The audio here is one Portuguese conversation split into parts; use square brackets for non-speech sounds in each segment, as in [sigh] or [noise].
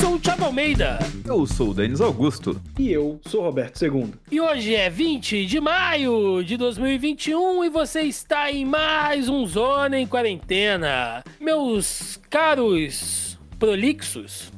sou o Thiago Almeida. Eu sou o Denis Augusto. E eu sou o Roberto II. E hoje é 20 de maio de 2021 e você está em mais um Zona em Quarentena. Meus caros prolixos,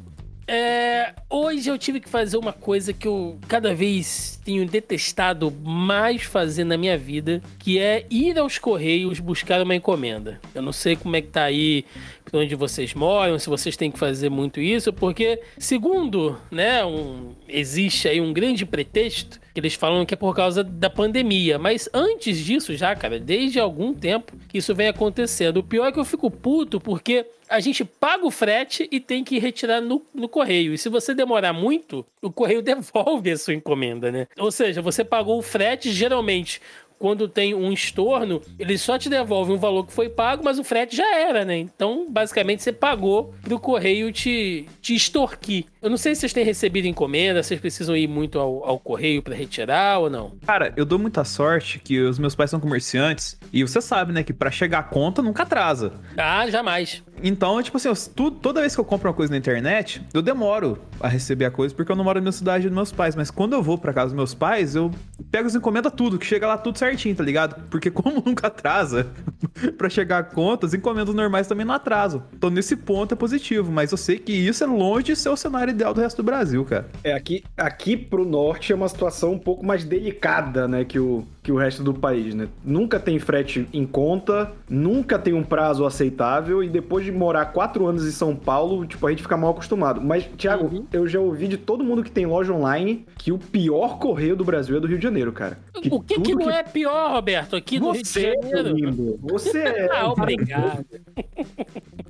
é, hoje eu tive que fazer uma coisa que eu cada vez tenho detestado mais fazer na minha vida, que é ir aos correios buscar uma encomenda. Eu não sei como é que tá aí onde vocês moram, se vocês têm que fazer muito isso, porque segundo, né, um, existe aí um grande pretexto que eles falam que é por causa da pandemia, mas antes disso já, cara, desde algum tempo que isso vem acontecendo. O pior é que eu fico puto porque a gente paga o frete e tem que retirar no, no correio. E se você demorar muito, o correio [laughs] devolve a sua encomenda, né? Ou seja, você pagou o frete, geralmente quando tem um estorno, ele só te devolve um valor que foi pago, mas o frete já era, né? Então, basicamente, você pagou pro correio te, te extorquir. Eu não sei se vocês têm recebido encomenda, vocês precisam ir muito ao, ao correio para retirar ou não. Cara, eu dou muita sorte que os meus pais são comerciantes e você sabe, né, que para chegar a conta nunca atrasa. Ah, jamais. Então, tipo assim, eu, tu, toda vez que eu compro uma coisa na internet, eu demoro a receber a coisa porque eu não moro na cidade dos meus pais. Mas quando eu vou para casa dos meus pais, eu pego as encomendas tudo, que chega lá tudo certinho, tá ligado? Porque [laughs] como nunca atrasa [laughs] para chegar a conta, as encomendas normais também não atrasam. Então, nesse ponto é positivo, mas eu sei que isso é longe de ser o cenário ideal do resto do Brasil, cara. É, aqui, aqui pro norte é uma situação um pouco mais delicada, né, que o, que o resto do país, né? Nunca tem frete em conta, nunca tem um prazo aceitável e depois de morar quatro anos em São Paulo, tipo, a gente fica mal acostumado. Mas, Thiago, uhum. eu já ouvi de todo mundo que tem loja online que o pior correio do Brasil é do Rio de Janeiro, cara. Que o que, que não que... é pior, Roberto, aqui no Rio de Janeiro? Lindo. Você [laughs] é. ah, obrigado.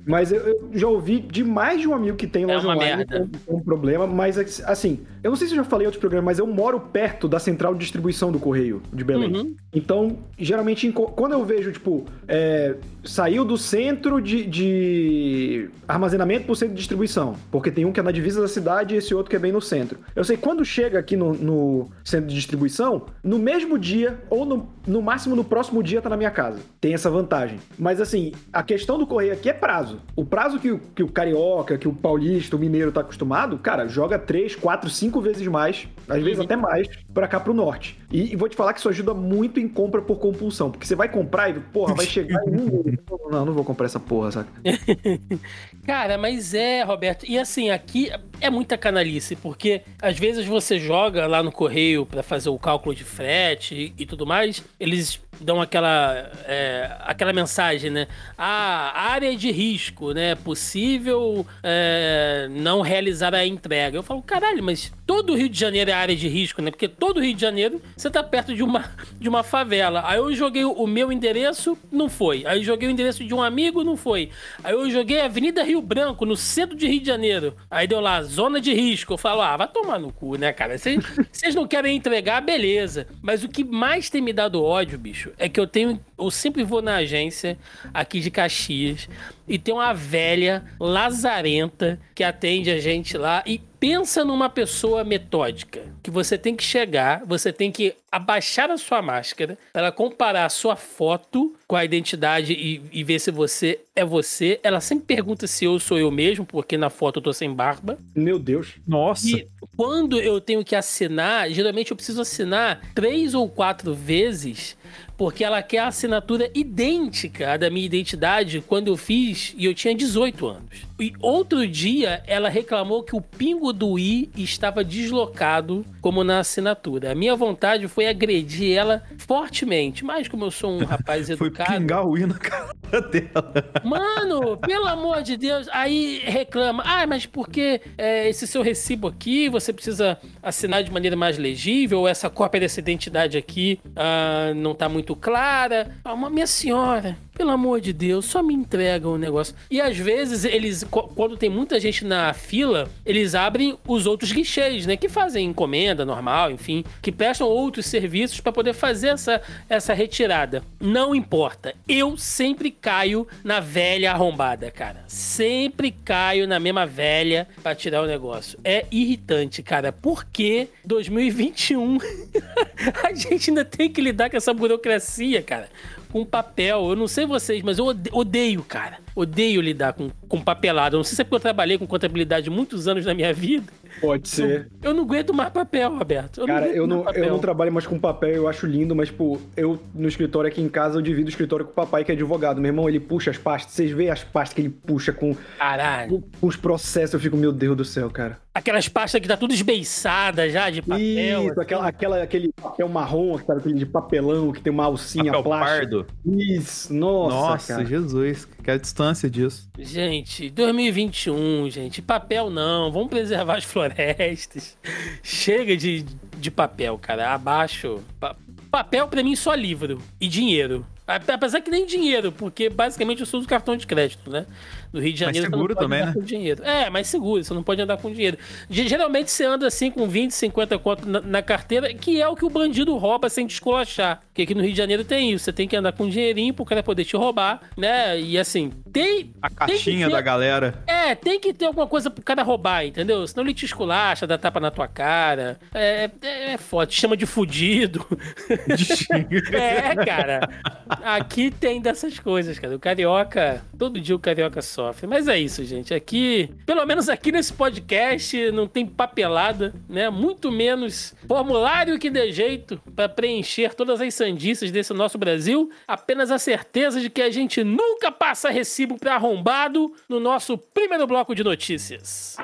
Mas eu, eu, já ouvi de mais de um amigo que tem é loja é online com um problema, mas assim, eu não sei se eu já falei em outros programas, mas eu moro perto da central de distribuição do correio de Belém. Uhum. Então, geralmente, quando eu vejo, tipo, é, saiu do centro de, de armazenamento pro centro de distribuição, porque tem um que é na divisa da cidade e esse outro que é bem no centro. Eu sei quando chega aqui no, no centro de distribuição, no mesmo dia ou no, no máximo no próximo dia tá na minha casa. Tem essa vantagem. Mas assim, a questão do correio aqui é prazo. O prazo que o, que o carioca, que o paulista, o mineiro tá acostumado, cara, joga 3, 4, 5 vezes mais, às vezes uhum. até mais, pra cá pro norte. E, e, vou te falar que isso ajuda muito em compra por compulsão, porque você vai comprar e, porra, vai chegar um. Não, não vou comprar essa porra, saca? [laughs] cara, mas é, Roberto, e assim, aqui é muita canalice, porque às vezes você joga lá no correio para fazer o cálculo de frete e, e tudo mais, eles dão aquela, é, aquela mensagem, né? Ah, área de risco, né? Possível é, não realizar a entrega. Eu falo, caralho, mas todo o Rio de Janeiro é área de risco, né? Porque todo o Rio de Janeiro você tá perto de uma, de uma favela. Aí eu joguei o meu endereço, não foi. Aí eu joguei o endereço de um amigo, não foi. Aí eu joguei Avenida Rio Branco, no centro de Rio de Janeiro. Aí deu lá, zona de risco. Eu falo, ah, vai tomar no cu, né, cara? Vocês não querem entregar, beleza. Mas o que mais tem me dado ódio, bicho, é que eu tenho. Eu sempre vou na agência aqui de Caxias e tem uma velha lazarenta que atende a gente lá e pensa numa pessoa metódica que você tem que chegar, você tem que abaixar a sua máscara para comparar a sua foto com a identidade e, e, ver se você é você. Ela sempre pergunta se eu sou eu mesmo, porque na foto eu tô sem barba. Meu Deus. Nossa. E quando eu tenho que assinar, geralmente eu preciso assinar três ou quatro vezes porque ela quer a assinatura idêntica à da minha identidade quando eu fiz e eu tinha 18 anos. E outro dia ela reclamou que o pingo do i estava deslocado como na assinatura. A minha vontade foi agredir ela fortemente, mas como eu sou um [laughs] rapaz educado. Foi pingar o i na cara dela. Mano, pelo amor de Deus. Aí reclama, ah, mas porque é, esse seu recibo aqui você precisa assinar de maneira mais legível, essa cópia dessa identidade aqui ah, não tá muito clara. Ah, uma minha senhora, pelo amor de Deus, só me entrega o negócio. E às vezes eles, quando tem muita gente na fila, eles abrem os outros guichês, né? Que fazem encomenda normal, enfim, que prestam outros serviços para poder fazer essa, essa retirada. Não importa. Eu sempre caio na velha arrombada, cara. Sempre caio na mesma velha para tirar o negócio. É irritante, cara. Porque 2021 [laughs] a gente ainda tem que lidar com essa burocracia, cara. com papel. Eu não sei vocês, mas eu odeio, cara. Odeio lidar com, com papelada. Eu não sei se é porque eu trabalhei com contabilidade muitos anos na minha vida. Pode ser. Eu, eu não aguento mais papel, Roberto. Eu cara, não eu, não, eu não trabalho mais com papel, eu acho lindo, mas, tipo, eu no escritório aqui em casa, eu divido o escritório com o papai, que é advogado. Meu irmão, ele puxa as pastas. Vocês veem as pastas que ele puxa com, Caralho. com, os processos. Eu fico, meu Deus do céu, cara. Aquelas pastas que tá tudo esbeiçada já, de papel. Isso, assim. aquela, aquela, aquele papel marrom, sabe, aquele de papelão, que tem uma alcinha papel plástica. Pardo. Isso, nossa, Nossa, cara. Jesus, que a distância disso. Gente, 2021, gente, papel não, vamos preservar as florestas. Chega de, de papel, cara, abaixo. Pa papel pra mim só livro e dinheiro. Apesar que nem dinheiro, porque basicamente eu sou do cartão de crédito, né? No Rio de Janeiro. Mais seguro também, né? dinheiro. É, mais seguro, você não pode andar com dinheiro. Geralmente você anda assim com 20, 50 conto na, na, carteira, que é o que o bandido rouba sem descolachar. Porque aqui no Rio de Janeiro tem isso. Você tem que andar com um dinheirinho pro cara poder te roubar, né? E assim, tem. A caixinha ter, da galera. É, tem que ter alguma coisa pro cara roubar, entendeu? Senão ele te esculacha, dá tapa na tua cara. É, é, é foda, te chama de fudido. [laughs] é, cara. Aqui tem dessas coisas, cara. O carioca, todo dia o carioca sofre. Mas é isso, gente. Aqui, pelo menos aqui nesse podcast, não tem papelada, né? Muito menos formulário que dê jeito para preencher todas as sandices desse nosso Brasil. Apenas a certeza de que a gente nunca passa recibo para arrombado no nosso primeiro bloco de notícias.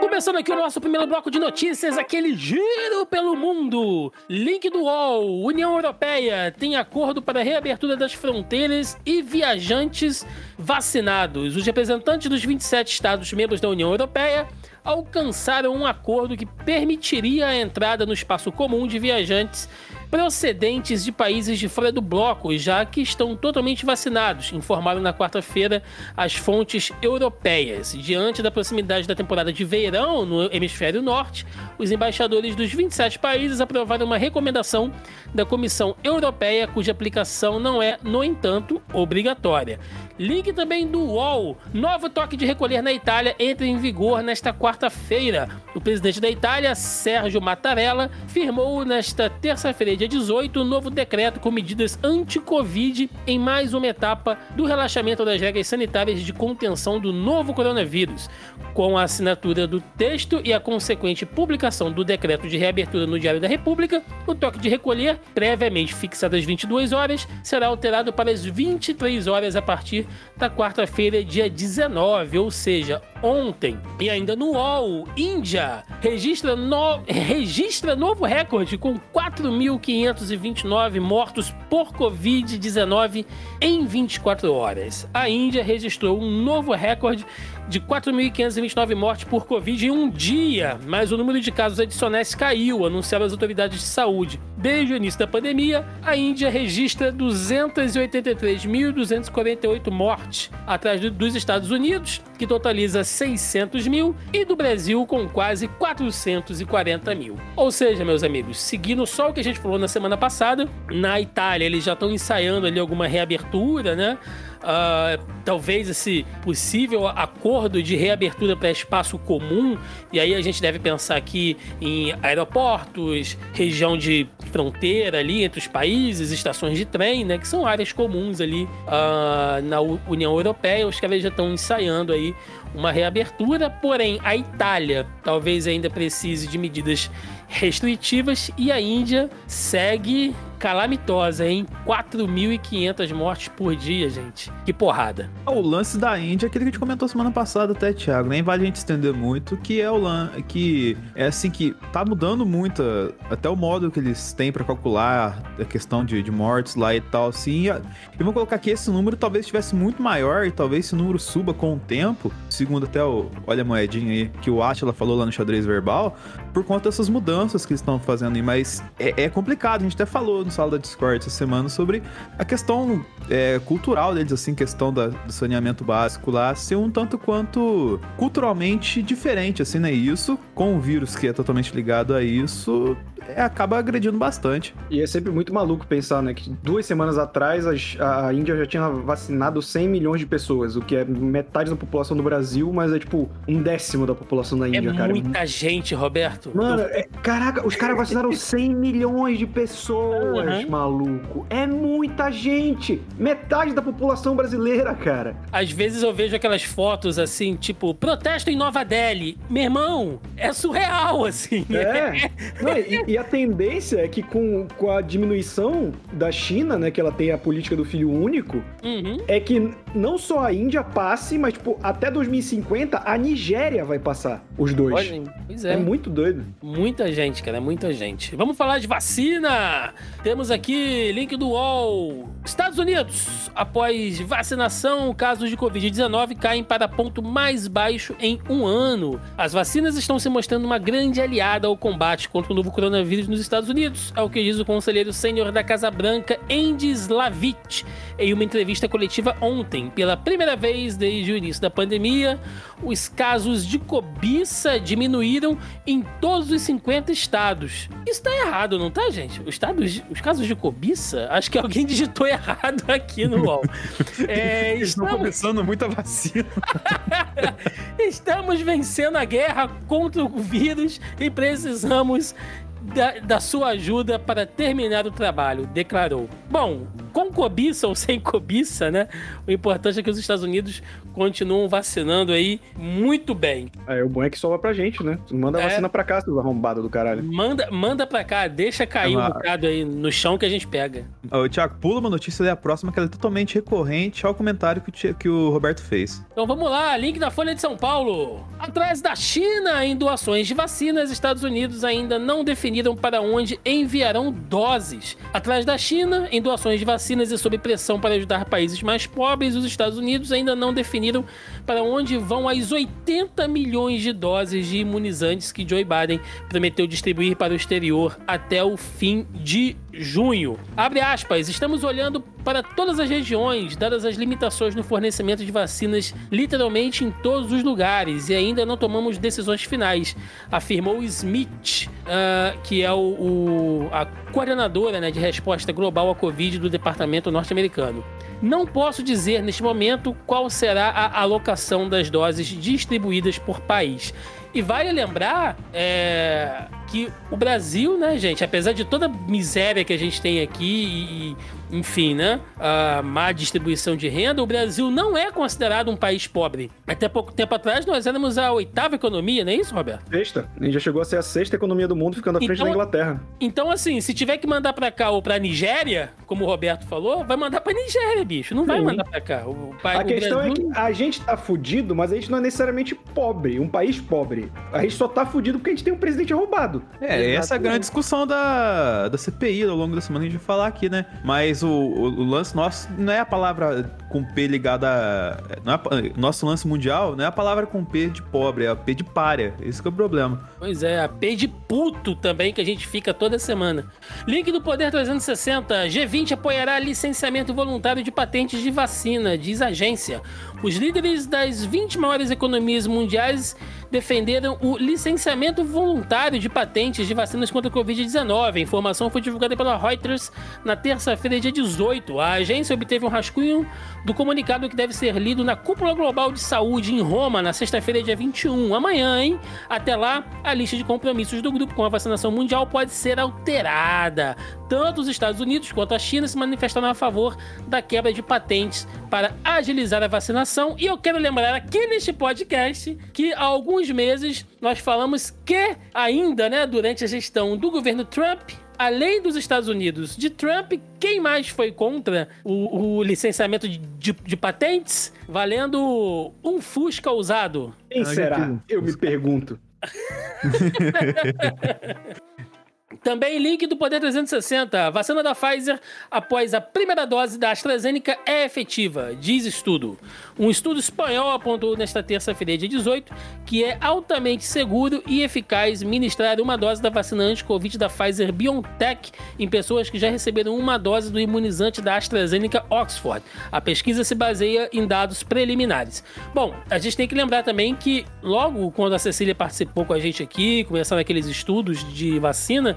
Começando aqui o nosso primeiro bloco de notícias, aquele giro pelo mundo. Link do UOL, União Europeia tem acordo para reabertura das fronteiras e viajantes vacinados. Os representantes dos 27 estados membros da União Europeia alcançaram um acordo que permitiria a entrada no espaço comum de viajantes procedentes de países de fora do bloco, já que estão totalmente vacinados, informaram na quarta-feira as fontes europeias. Diante da proximidade da temporada de verão no hemisfério norte, os embaixadores dos 27 países aprovaram uma recomendação da Comissão Europeia, cuja aplicação não é, no entanto, obrigatória. Link também do UOL. Novo toque de recolher na Itália entra em vigor nesta quarta-feira. O presidente da Itália, Sérgio Mattarella, firmou nesta terça-feira, dia 18, um novo decreto com medidas anti-Covid em mais uma etapa do relaxamento das regras sanitárias de contenção do novo coronavírus. Com a assinatura do texto e a consequente publicação do decreto de reabertura no Diário da República, o toque de recolher, previamente fixado às 22 horas, será alterado para as 23 horas a partir da quarta-feira, dia 19, ou seja, ontem. E ainda no UOL, Índia registra, no... registra novo recorde com 4.529 mortos por Covid-19 em 24 horas. A Índia registrou um novo recorde de 4.529 mortes por Covid em um dia, mas o número de casos adicionais caiu, anunciaram as autoridades de saúde. Desde o início da pandemia, a Índia registra 283.248 mortes, atrás dos Estados Unidos, que totaliza 600 mil, e do Brasil, com quase 440 mil. Ou seja, meus amigos, seguindo só o que a gente falou na semana passada, na Itália eles já estão ensaiando ali alguma reabertura, né? Uh, talvez esse possível acordo de reabertura para espaço comum, e aí a gente deve pensar aqui em aeroportos, região de fronteira ali entre os países, estações de trem, né, que são áreas comuns ali uh, na União Europeia. Os caras já estão ensaiando aí uma reabertura, porém a Itália talvez ainda precise de medidas restritivas e a Índia segue calamitosa, hein? 4.500 mortes por dia, gente. Que porrada. O lance da Índia é aquele que a gente comentou semana passada até, Thiago. Nem vale a gente estender muito, que é o lance que é assim que tá mudando muito até o modo que eles têm para calcular a questão de, de, mortes lá e tal, assim. E vou colocar que esse número talvez estivesse muito maior e talvez esse número suba com o tempo, segundo até o olha a moedinha aí que o Atila falou lá no xadrez verbal, por conta dessas mudanças que eles estão fazendo aí, mas é, é complicado, a gente até falou no sala da Discord essa semana sobre a questão é, cultural deles, assim, questão da, do saneamento básico lá, ser um tanto quanto culturalmente diferente, assim, né? Isso, com o vírus que é totalmente ligado a isso, é, acaba agredindo bastante. E é sempre muito maluco pensar, né? Que duas semanas atrás a, a Índia já tinha vacinado 100 milhões de pessoas, o que é metade da população do Brasil, mas é tipo um décimo da população da Índia, é cara. Muita gente, Roberto. Mano, é, caraca, os caras vacinaram [laughs] 100 milhões de pessoas, uhum. maluco. É muita gente. Metade da população brasileira, cara. Às vezes eu vejo aquelas fotos assim, tipo, protesto em Nova Delhi. Meu irmão, é surreal, [laughs] assim. É. Não, e, e, a tendência é que com, com a diminuição da China, né, que ela tem a política do filho único, uhum. é que não só a Índia passe, mas, tipo, até 2050 a Nigéria vai passar os dois. Olha, pois é. É muito doido. Muita gente, cara, muita gente. Vamos falar de vacina. Temos aqui link do UOL. Estados Unidos, após vacinação, casos de Covid-19 caem para ponto mais baixo em um ano. As vacinas estão se mostrando uma grande aliada ao combate contra o novo coronavírus nos Estados Unidos, é o que diz o conselheiro sênior da Casa Branca, Andy Slavitt, em uma entrevista coletiva ontem. Pela primeira vez desde o início da pandemia, os casos de cobiça diminuíram em todos os 50 estados. Isso tá errado, não tá, gente? Os, estados, os casos de cobiça? Acho que alguém [laughs] digitou errado aqui no UOL. É, estamos... Estão começando muita vacina. [laughs] estamos vencendo a guerra contra o vírus e precisamos da, da, sua ajuda para terminar o trabalho, declarou. Bom, com cobiça ou [laughs] sem cobiça, né? O importante é que os Estados Unidos continuam vacinando aí muito bem. É, o bom é que sobra pra gente, né? Manda é. vacina pra cá, seus arrombados do caralho. Manda, manda pra cá, deixa cair é uma... um bocado aí no chão que a gente pega. Ô, Tiago, pula uma notícia daí a próxima, que ela é totalmente recorrente ao comentário que o, que o Roberto fez. Então vamos lá, link da Folha de São Paulo. Atrás da China em doações de vacinas, Estados Unidos ainda não definiram para onde enviarão doses. Atrás da China, em doações de vacinas e sob pressão para ajudar países mais pobres, os Estados Unidos ainda não definiram para onde vão as 80 milhões de doses de imunizantes que Joe Biden prometeu distribuir para o exterior até o fim de junho. Abre aspas, estamos olhando para todas as regiões, dadas as limitações no fornecimento de vacinas literalmente em todos os lugares e ainda não tomamos decisões finais, afirmou Smith, uh, que é o, o, a coordenadora né, de resposta global à Covid do departamento norte-americano. Não posso dizer neste momento qual será a alocação das doses distribuídas por país. E vale lembrar é, que o Brasil, né, gente, apesar de toda a miséria que a gente tem aqui e, enfim, né? A má distribuição de renda, o Brasil não é considerado um país pobre. Até pouco tempo atrás, nós éramos a oitava economia, não é isso, Roberto? Sexta. A gente já chegou a ser a sexta economia do mundo, ficando à frente então, da Inglaterra. Então, assim, se tiver que mandar pra cá ou pra Nigéria, como o Roberto falou, vai mandar pra Nigéria, bicho. Não Sim. vai mandar pra cá. O pai, a questão Brasil... é que a gente tá fudido, mas a gente não é necessariamente pobre, um país pobre. A gente só tá fudido porque a gente tem um presidente roubado. É, Exatamente. essa é a grande discussão da, da CPI ao longo da semana a gente vai falar aqui, né? Mas o, o, o, lance nosso não é a palavra com P ligada a. É nosso lance mundial não é a palavra com P de pobre, é a P de párea. Esse é o problema. Pois é, a P de puto também que a gente fica toda semana. Link do Poder 360. G20 apoiará licenciamento voluntário de patentes de vacina, diz agência. Os líderes das 20 maiores economias mundiais defenderam o licenciamento voluntário de patentes de vacinas contra a Covid-19. A informação foi divulgada pela Reuters na terça-feira, dia 18. A agência obteve um rascunho do comunicado que deve ser lido na Cúpula Global de Saúde em Roma, na sexta-feira, dia 21. Amanhã, hein? Até lá, a lista de compromissos do grupo com a vacinação mundial pode ser alterada. Tanto os Estados Unidos quanto a China se manifestaram a favor da quebra de patentes para agilizar a vacinação. E eu quero lembrar aqui neste podcast que há alguns meses nós falamos que ainda, né, durante a gestão do governo Trump, além dos Estados Unidos de Trump, quem mais foi contra o, o licenciamento de, de, de, patentes, valendo um Fusca usado? Quem será? Eu me pergunto. [laughs] Também link do Poder 360. A vacina da Pfizer após a primeira dose da AstraZeneca é efetiva, diz estudo. Um estudo espanhol apontou nesta terça-feira, dia 18, que é altamente seguro e eficaz ministrar uma dose da vacina anti-Covid da Pfizer BioNTech em pessoas que já receberam uma dose do imunizante da AstraZeneca Oxford. A pesquisa se baseia em dados preliminares. Bom, a gente tem que lembrar também que logo quando a Cecília participou com a gente aqui, começaram aqueles estudos de vacina,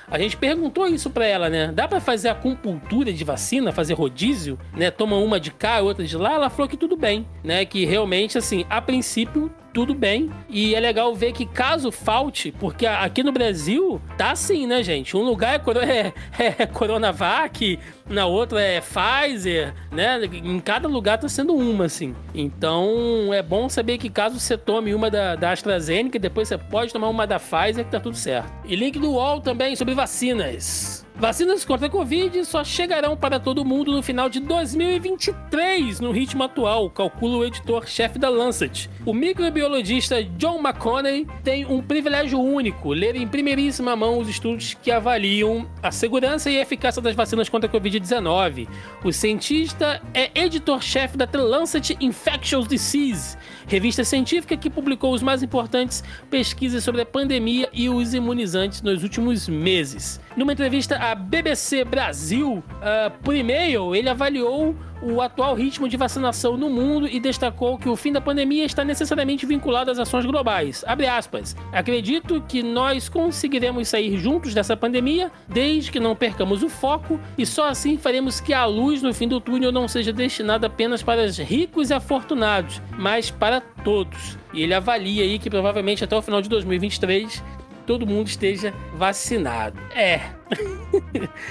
A gente perguntou isso para ela, né? Dá para fazer acupuntura de vacina, fazer rodízio, né? Toma uma de cá, outra de lá. Ela falou que tudo bem, né? Que realmente, assim, a princípio tudo bem. E é legal ver que caso falte, porque aqui no Brasil tá assim, né, gente? Um lugar é, [laughs] é, é Coronavac, na outra é Pfizer, né? Em cada lugar tá sendo uma, assim. Então é bom saber que caso você tome uma da, da AstraZeneca, depois você pode tomar uma da Pfizer, que tá tudo certo. E link do UOL também sobre vacinas. Vacinas contra a Covid só chegarão para todo mundo no final de 2023, no ritmo atual, calcula o editor-chefe da Lancet. O microbiologista John McConney tem um privilégio único, ler em primeiríssima mão os estudos que avaliam a segurança e eficácia das vacinas contra a Covid-19. O cientista é editor-chefe da The Lancet Infectious Disease, revista científica que publicou os mais importantes pesquisas sobre a pandemia e os imunizantes nos últimos meses. Numa entrevista à BBC Brasil, uh, por e-mail, ele avaliou o atual ritmo de vacinação no mundo e destacou que o fim da pandemia está necessariamente vinculado às ações globais. Aspas. Acredito que nós conseguiremos sair juntos dessa pandemia desde que não percamos o foco e só assim faremos que a luz no fim do túnel não seja destinada apenas para os ricos e afortunados, mas para todos. E ele avalia aí que provavelmente até o final de 2023 todo mundo esteja vacinado. É.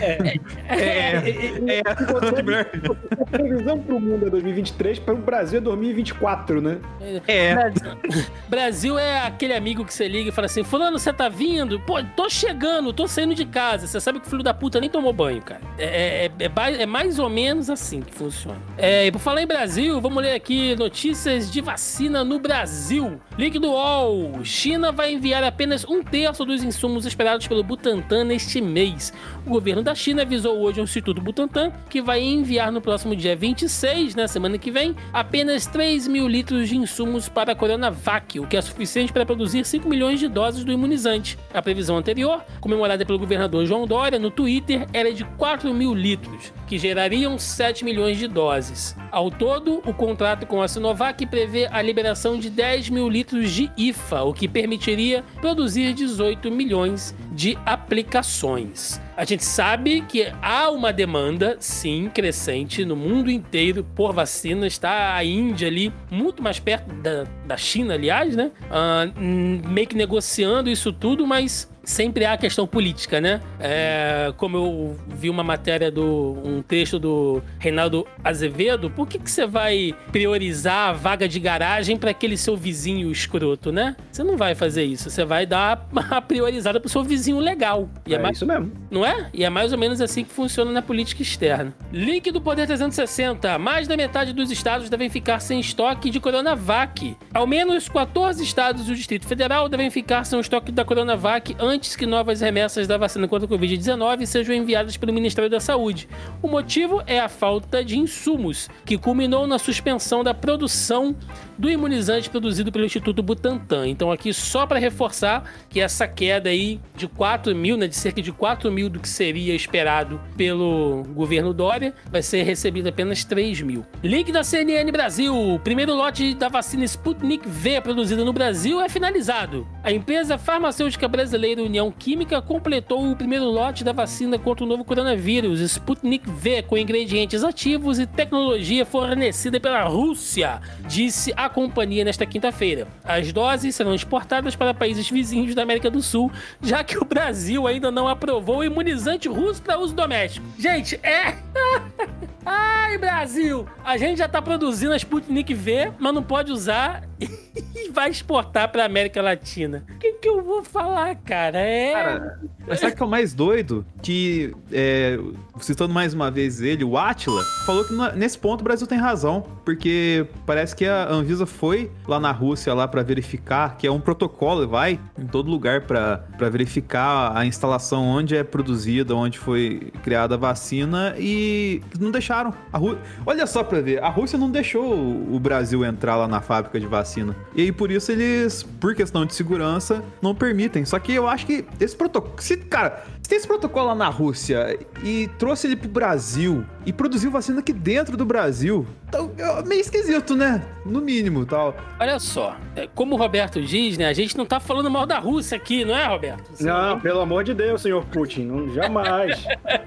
É. É. é. é. A previsão para o mundo é 2023, para o Brasil é 2024, né? É. Brasil é aquele amigo que você liga e fala assim: Fulano, você tá vindo? Pô, tô chegando, tô saindo de casa. Você sabe que o filho da puta nem tomou banho, cara. É, é, é, é mais ou menos assim que funciona. É, e por falar em Brasil, vamos ler aqui notícias de vacina no Brasil. Link do UOL. China vai enviar apenas um terço dos insumos esperados pelo Butantan neste mês. O governo da China avisou hoje ao Instituto Butantan que vai enviar no próximo dia 26, na semana que vem, apenas 3 mil litros de insumos para a Coronavac, o que é suficiente para produzir 5 milhões de doses do imunizante. A previsão anterior, comemorada pelo governador João Dória no Twitter, era de 4 mil litros, que gerariam 7 milhões de doses. Ao todo, o contrato com a Sinovac prevê a liberação de 10 mil litros de IFA, o que permitiria produzir 18 milhões de aplicações. A gente sabe que há uma demanda, sim, crescente no mundo inteiro por vacina. Está a Índia ali, muito mais perto da, da China, aliás, né? Uh, meio que negociando isso tudo, mas sempre há a questão política, né? É, como eu vi uma matéria do um texto do Reinaldo Azevedo, por que, que você vai priorizar a vaga de garagem para aquele seu vizinho escroto, né? Você não vai fazer isso. Você vai dar a priorizada pro seu vizinho legal. E é, é mais, isso mesmo. Não é? E é mais ou menos assim que funciona na política externa. Link do Poder 360. Mais da metade dos estados devem ficar sem estoque de Coronavac. Ao menos 14 estados e o Distrito Federal devem ficar sem o estoque da Coronavac antes antes que novas remessas da vacina contra a Covid-19 sejam enviadas pelo Ministério da Saúde. O motivo é a falta de insumos, que culminou na suspensão da produção do imunizante produzido pelo Instituto Butantan. Então, aqui só para reforçar que essa queda aí de 4 mil, né, de cerca de 4 mil do que seria esperado pelo governo Dória, vai ser recebido apenas 3 mil. Link da CNN Brasil: o primeiro lote da vacina Sputnik V produzida no Brasil é finalizado. A empresa farmacêutica brasileira União Química completou o primeiro lote da vacina contra o novo coronavírus, Sputnik V, com ingredientes ativos e tecnologia fornecida pela Rússia, disse a companhia nesta quinta-feira. As doses serão exportadas para países vizinhos da América do Sul, já que o Brasil ainda não aprovou o imunizante russo para uso doméstico. Gente, é. [laughs] Ai, Brasil! A gente já tá produzindo a Sputnik V, mas não pode usar [laughs] e vai exportar pra América Latina. O que, que eu vou falar, cara? É. Cara, mas sabe que é o mais doido? Que, é, citando mais uma vez ele, o Atila, falou que nesse ponto o Brasil tem razão, porque parece que a Anvisa foi lá na Rússia lá para verificar, que é um protocolo, vai em todo lugar para verificar a instalação onde é produzida, onde foi criada a vacina e não deixaram. Rú... Olha só para ver, a Rússia não deixou o Brasil entrar lá na fábrica de vacina. E aí por isso eles, por questão de segurança, não permitem. Só que eu acho que esse protocolo, se, cara, tem esse protocolo lá na Rússia e trouxe ele pro Brasil e produziu vacina aqui dentro do Brasil. Então, é meio esquisito, né? No mínimo, tal. Olha só, é, como o Roberto diz, né? A gente não tá falando mal da Rússia aqui, não é, Roberto? Você não, não, pelo amor de Deus, senhor Putin, não, jamais.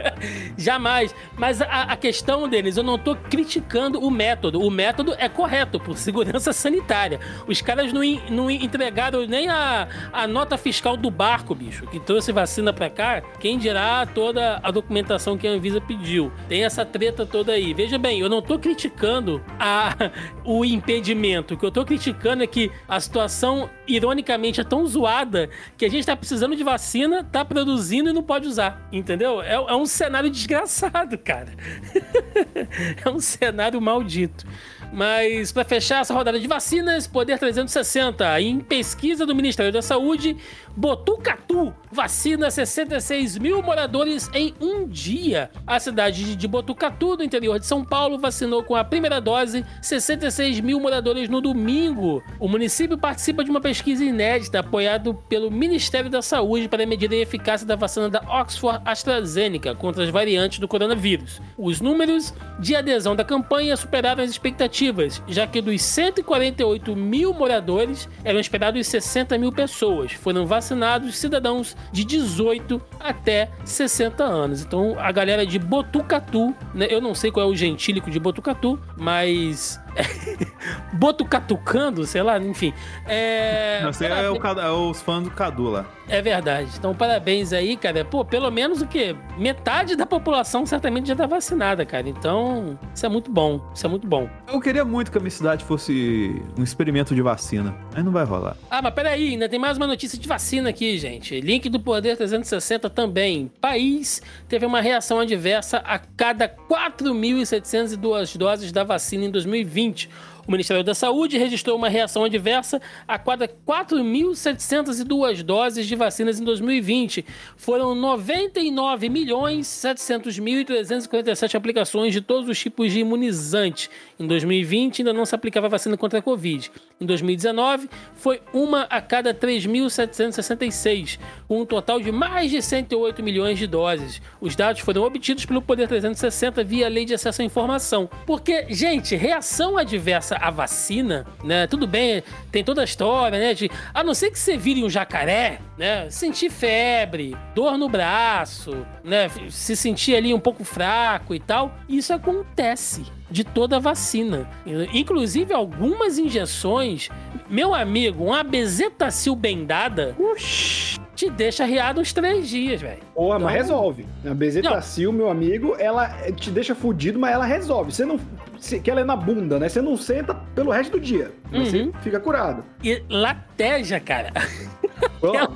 [laughs] jamais. Mas a, a, questão deles, eu não tô criticando o método. O método é correto, por segurança [laughs] sanitária. Os caras não, não entregaram nem a, a nota fiscal do barco, bicho, que trouxe vacina pra cá. Quem dirá toda a documentação que a Anvisa pediu. Tem essa treta toda aí. Veja bem, eu não tô criticando a, [laughs] o impedimento. O que eu tô criticando é que a situação, ironicamente, é tão zoada que a gente tá precisando de vacina, tá produzindo e não pode usar. Entendeu? É, é um cenário desgraçado, [laughs] cara. é um cenário maldito. Mas para fechar essa rodada de vacinas, Poder 360, em pesquisa do Ministério da Saúde, Botucatu vacina 66 mil moradores em um dia. A cidade de Botucatu, do interior de São Paulo, vacinou com a primeira dose 66 mil moradores no domingo. O município participa de uma pesquisa inédita apoiado pelo Ministério da Saúde para medir a eficácia da vacina da Oxford AstraZeneca contra as variantes do coronavírus. Os números de adesão da campanha superaram as expectativas, já que dos 148 mil moradores eram esperados 60 mil pessoas. Foram vacinados cidadãos de 18 até 60 anos. Então a galera de Botucatu, né, eu não sei qual é o gentílico de Botucatu, mas [laughs] Botucatucando, sei lá, enfim. É... Não, sei, é, o, é os fãs do Cadu lá. É verdade. Então, parabéns aí, cara. Pô, pelo menos o quê? Metade da população certamente já tá vacinada, cara. Então, isso é muito bom. Isso é muito bom. Eu queria muito que a minha cidade fosse um experimento de vacina. Aí não vai rolar. Ah, mas peraí, ainda tem mais uma notícia de vacina aqui, gente. Link do Poder 360 também. País teve uma reação adversa a cada 4.702 doses da vacina em 2020 o Ministério da Saúde registrou uma reação adversa a cada 4.702 doses de vacinas em 2020. Foram 99.700.347 aplicações de todos os tipos de imunizante. Em 2020, ainda não se aplicava vacina contra a Covid. Em 2019, foi uma a cada 3.766, com um total de mais de 108 milhões de doses. Os dados foram obtidos pelo Poder 360 via Lei de Acesso à Informação. Porque, gente, reação adversa a vacina, né? Tudo bem, tem toda a história, né? De, a não ser que você vire um jacaré, né? Sentir febre, dor no braço, né? Se sentir ali um pouco fraco e tal. Isso acontece de toda a vacina. Inclusive, algumas injeções, meu amigo, uma bezetacil bem dada. Uxi te deixa riado uns três dias, velho. Porra, então... mas resolve. A bezetacil, meu amigo, ela te deixa fudido, mas ela resolve. Você não. Que ela é na bunda, né? Você não senta pelo resto do dia. Uhum. Você fica curado. E lateja, cara. [laughs]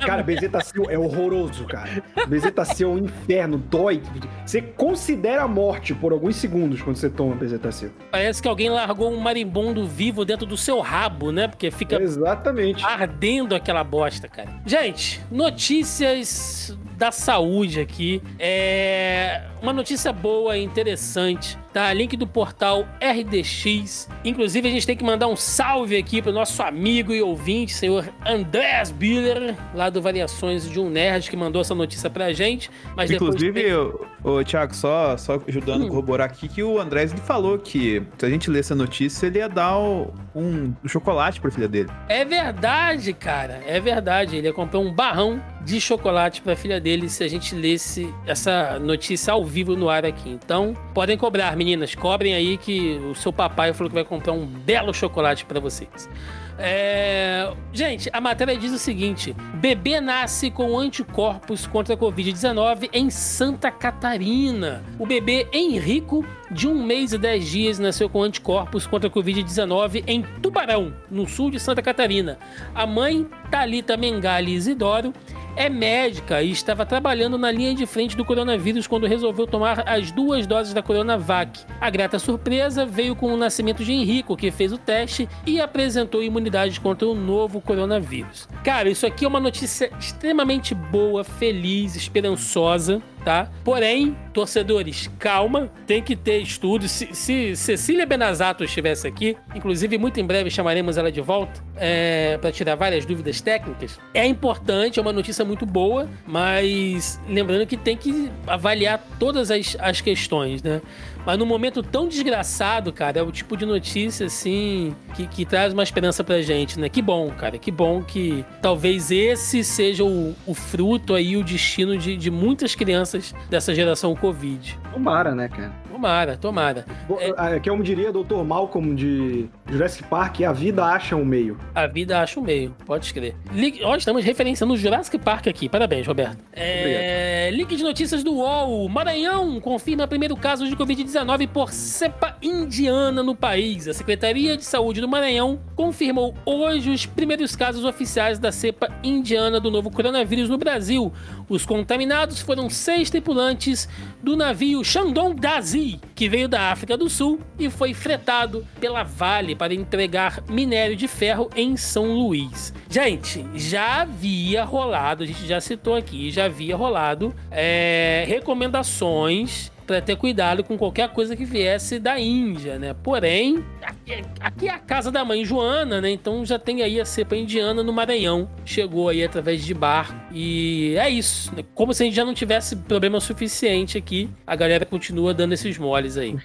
Cara, bezetacil é horroroso, cara. Bezetacil é um inferno, dói. Você considera a morte por alguns segundos quando você toma bezetacil. Parece que alguém largou um marimbondo vivo dentro do seu rabo, né? Porque fica Exatamente. ardendo aquela bosta, cara. Gente, notícias da saúde aqui. É uma notícia boa e interessante, tá? Link do portal RDX. Inclusive, a gente tem que mandar um salve aqui pro nosso amigo e ouvinte, senhor Andrés Biller, lá do Variações de um Nerd, que mandou essa notícia pra gente. Mas Inclusive, depois tem... o, Thiago, só, só ajudando hum. a corroborar aqui, que o Andrés ele falou que se a gente ler essa notícia, ele ia dar um, um chocolate pra filha dele. É verdade, cara. É verdade. Ele ia comprar um barrão de chocolate para a filha dele se a gente lesse essa notícia ao vivo no ar aqui. Então, podem cobrar, meninas, cobrem aí que o seu papai falou que vai comprar um belo chocolate para vocês. É... Gente, a matéria diz o seguinte: bebê nasce com anticorpos contra a Covid-19 em Santa Catarina. O bebê Henrico, de um mês e dez dias, nasceu com anticorpos contra a Covid-19 em Tubarão, no sul de Santa Catarina. A mãe, Talita Mengali Isidoro, é médica e estava trabalhando na linha de frente do coronavírus quando resolveu tomar as duas doses da Coronavac. A grata surpresa veio com o nascimento de Henrico, que fez o teste e apresentou imunidade contra o novo coronavírus. Cara, isso aqui é uma notícia extremamente boa, feliz, esperançosa tá? Porém, torcedores, calma, tem que ter estudo. Se, se Cecília Benazato estivesse aqui, inclusive muito em breve chamaremos ela de volta é, para tirar várias dúvidas técnicas. É importante, é uma notícia muito boa, mas lembrando que tem que avaliar todas as, as questões, né? Mas num momento tão desgraçado, cara, é o tipo de notícia, assim, que, que traz uma esperança pra gente, né? Que bom, cara, que bom que talvez esse seja o, o fruto aí, o destino de, de muitas crianças dessa geração Covid. Tomara, né, cara? Tomara, tomara. É, que é como diria Dr. Malcolm de Jurassic Park, a vida acha um meio. A vida acha um meio, pode escrever. Ó, estamos referenciando o Jurassic Park aqui. Parabéns, Roberto. É, link de notícias do UOL. Maranhão confirma primeiro caso de Covid-19 por cepa indiana no país. A Secretaria de Saúde do Maranhão confirmou hoje os primeiros casos oficiais da cepa indiana do novo coronavírus no Brasil. Os contaminados foram seis tripulantes do navio Shandong Dazi, que veio da África do Sul e foi fretado pela Vale para entregar minério de ferro em São Luís. Gente, já havia rolado, a gente já citou aqui, já havia rolado é, recomendações para ter cuidado com qualquer coisa que viesse da Índia, né? Porém, aqui, aqui, é a casa da mãe Joana, né? Então já tem aí a cepa indiana no Maranhão. Chegou aí através de barco. E é isso. Né? Como se a gente já não tivesse problema suficiente aqui, a galera continua dando esses moles aí.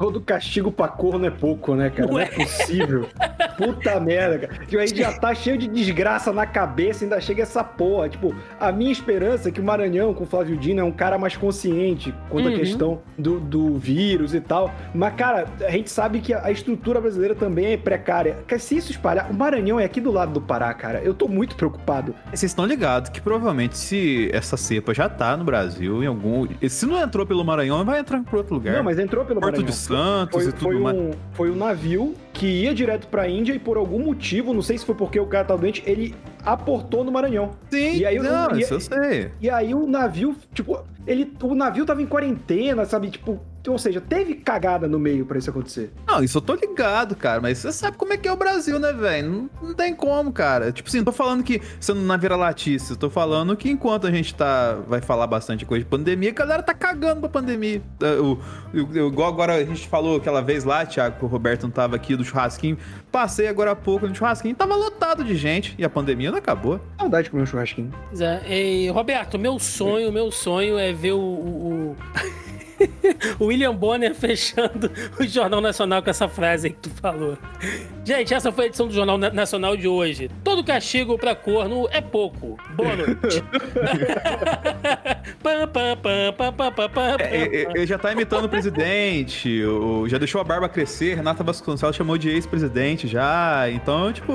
Todo castigo pra corno é pouco, né, cara? Não, não é possível. [laughs] Puta merda, cara. Tipo, a gente já tá cheio de desgraça na cabeça, ainda chega essa porra. Tipo, a minha esperança é que o Maranhão, com o Flávio Dino, é um cara mais consciente quanto uhum. à questão do, do vírus e tal. Mas, cara, a gente sabe que a estrutura brasileira também é precária. Se isso espalhar, o Maranhão é aqui do lado do Pará, cara. Eu tô muito preocupado. Vocês estão ligados que provavelmente se essa cepa já tá no Brasil, em algum. Se não entrou pelo Maranhão, vai entrar por outro lugar. Não, mas entrou pelo Porto Maranhão. Santos foi, e tudo foi mais. Um, foi um navio que ia direto pra Índia e por algum motivo, não sei se foi porque o cara tá doente, ele aportou no Maranhão. Sim, e aí, não, e, isso eu sei. E aí o navio, tipo, ele, o navio tava em quarentena, sabe? Tipo, ou seja, teve cagada no meio para isso acontecer. Não, isso eu tô ligado, cara, mas você sabe como é que é o Brasil, né, velho? Não, não, tem como, cara. Tipo assim, não tô falando que sendo na vira-latice, tô falando que enquanto a gente tá vai falar bastante coisa de pandemia, a galera tá cagando pra pandemia. Eu, eu, eu, igual agora a gente falou aquela vez lá, Thiago, que o Roberto não tava aqui do churrasquinho. Passei agora há pouco no churrasquinho, tava lotado de gente e a pandemia não acabou. Saudade de comer um churrasquinho. Pois é. E, Roberto, meu sonho, meu sonho é ver o... o... [laughs] o William Bonner fechando o Jornal Nacional com essa frase aí que tu falou. Gente, essa foi a edição do Jornal Nacional de hoje. Todo castigo pra corno é pouco. Boa noite. Ele já tá imitando o presidente, já deixou a barba crescer, Renata Vasconcelos chamou de ex-presidente já, então, tipo...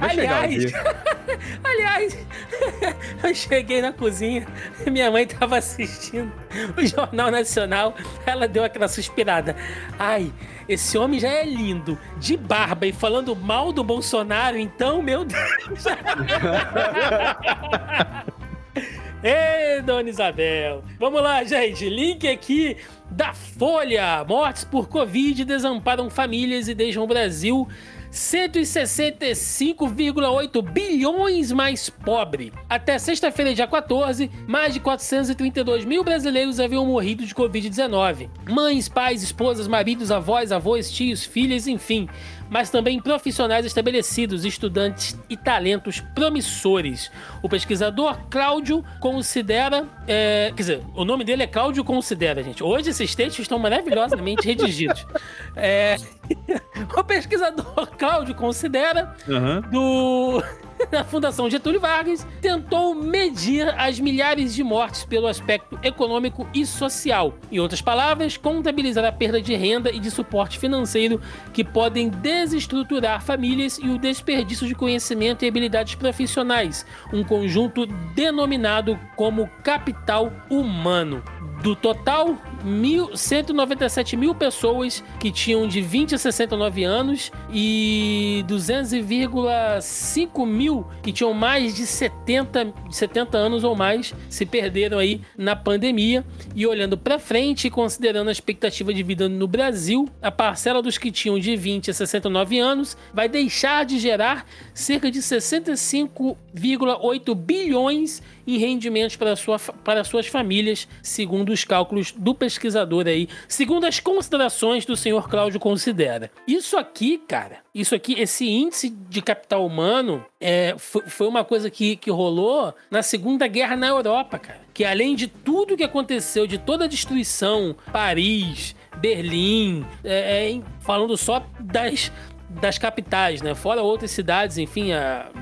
Aliás, [laughs] aliás, [laughs] eu cheguei na cozinha minha mãe tava assistindo o Jornal Nacional. Ela deu aquela suspirada. Ai, esse homem já é lindo, de barba e falando mal do Bolsonaro, então, meu Deus. [laughs] Ei, Dona Isabel. Vamos lá, gente. Link aqui da Folha. Mortes por Covid desamparam famílias e deixam o Brasil 165,8 bilhões mais pobre. Até sexta-feira, dia 14, mais de 432 mil brasileiros haviam morrido de Covid-19. Mães, pais, esposas, maridos, avós, avós, tios, filhas, enfim mas também profissionais estabelecidos, estudantes e talentos promissores. O pesquisador Cláudio considera. É, quer dizer, o nome dele é Cláudio Considera, gente. Hoje esses textos estão maravilhosamente [laughs] redigidos. É, [laughs] o pesquisador Cláudio Considera uhum. do [laughs] da Fundação Getúlio Vargas, tentou medir as milhares de mortes pelo aspecto econômico e social. Em outras palavras, contabilizar a perda de renda e de suporte financeiro que podem desestruturar famílias e o desperdício de conhecimento e habilidades profissionais, um conjunto denominado como capital humano. Do total, mil, 197 mil pessoas que tinham de 20 a 69 anos e 200,5 mil que tinham mais de 70, 70 anos ou mais se perderam aí na pandemia. E olhando para frente, considerando a expectativa de vida no Brasil, a parcela dos que tinham de 20 a 69 anos vai deixar de gerar cerca de 65,8 bilhões em rendimentos para, sua, para suas famílias, segundo os cálculos do pesquisador aí, segundo as considerações do senhor Cláudio Considera. Isso aqui, cara, isso aqui, esse índice de capital humano é, foi, foi uma coisa que, que rolou na Segunda Guerra na Europa, cara. Que além de tudo que aconteceu, de toda a destruição, Paris, Berlim, é, é, falando só das, das capitais, né? Fora outras cidades, enfim,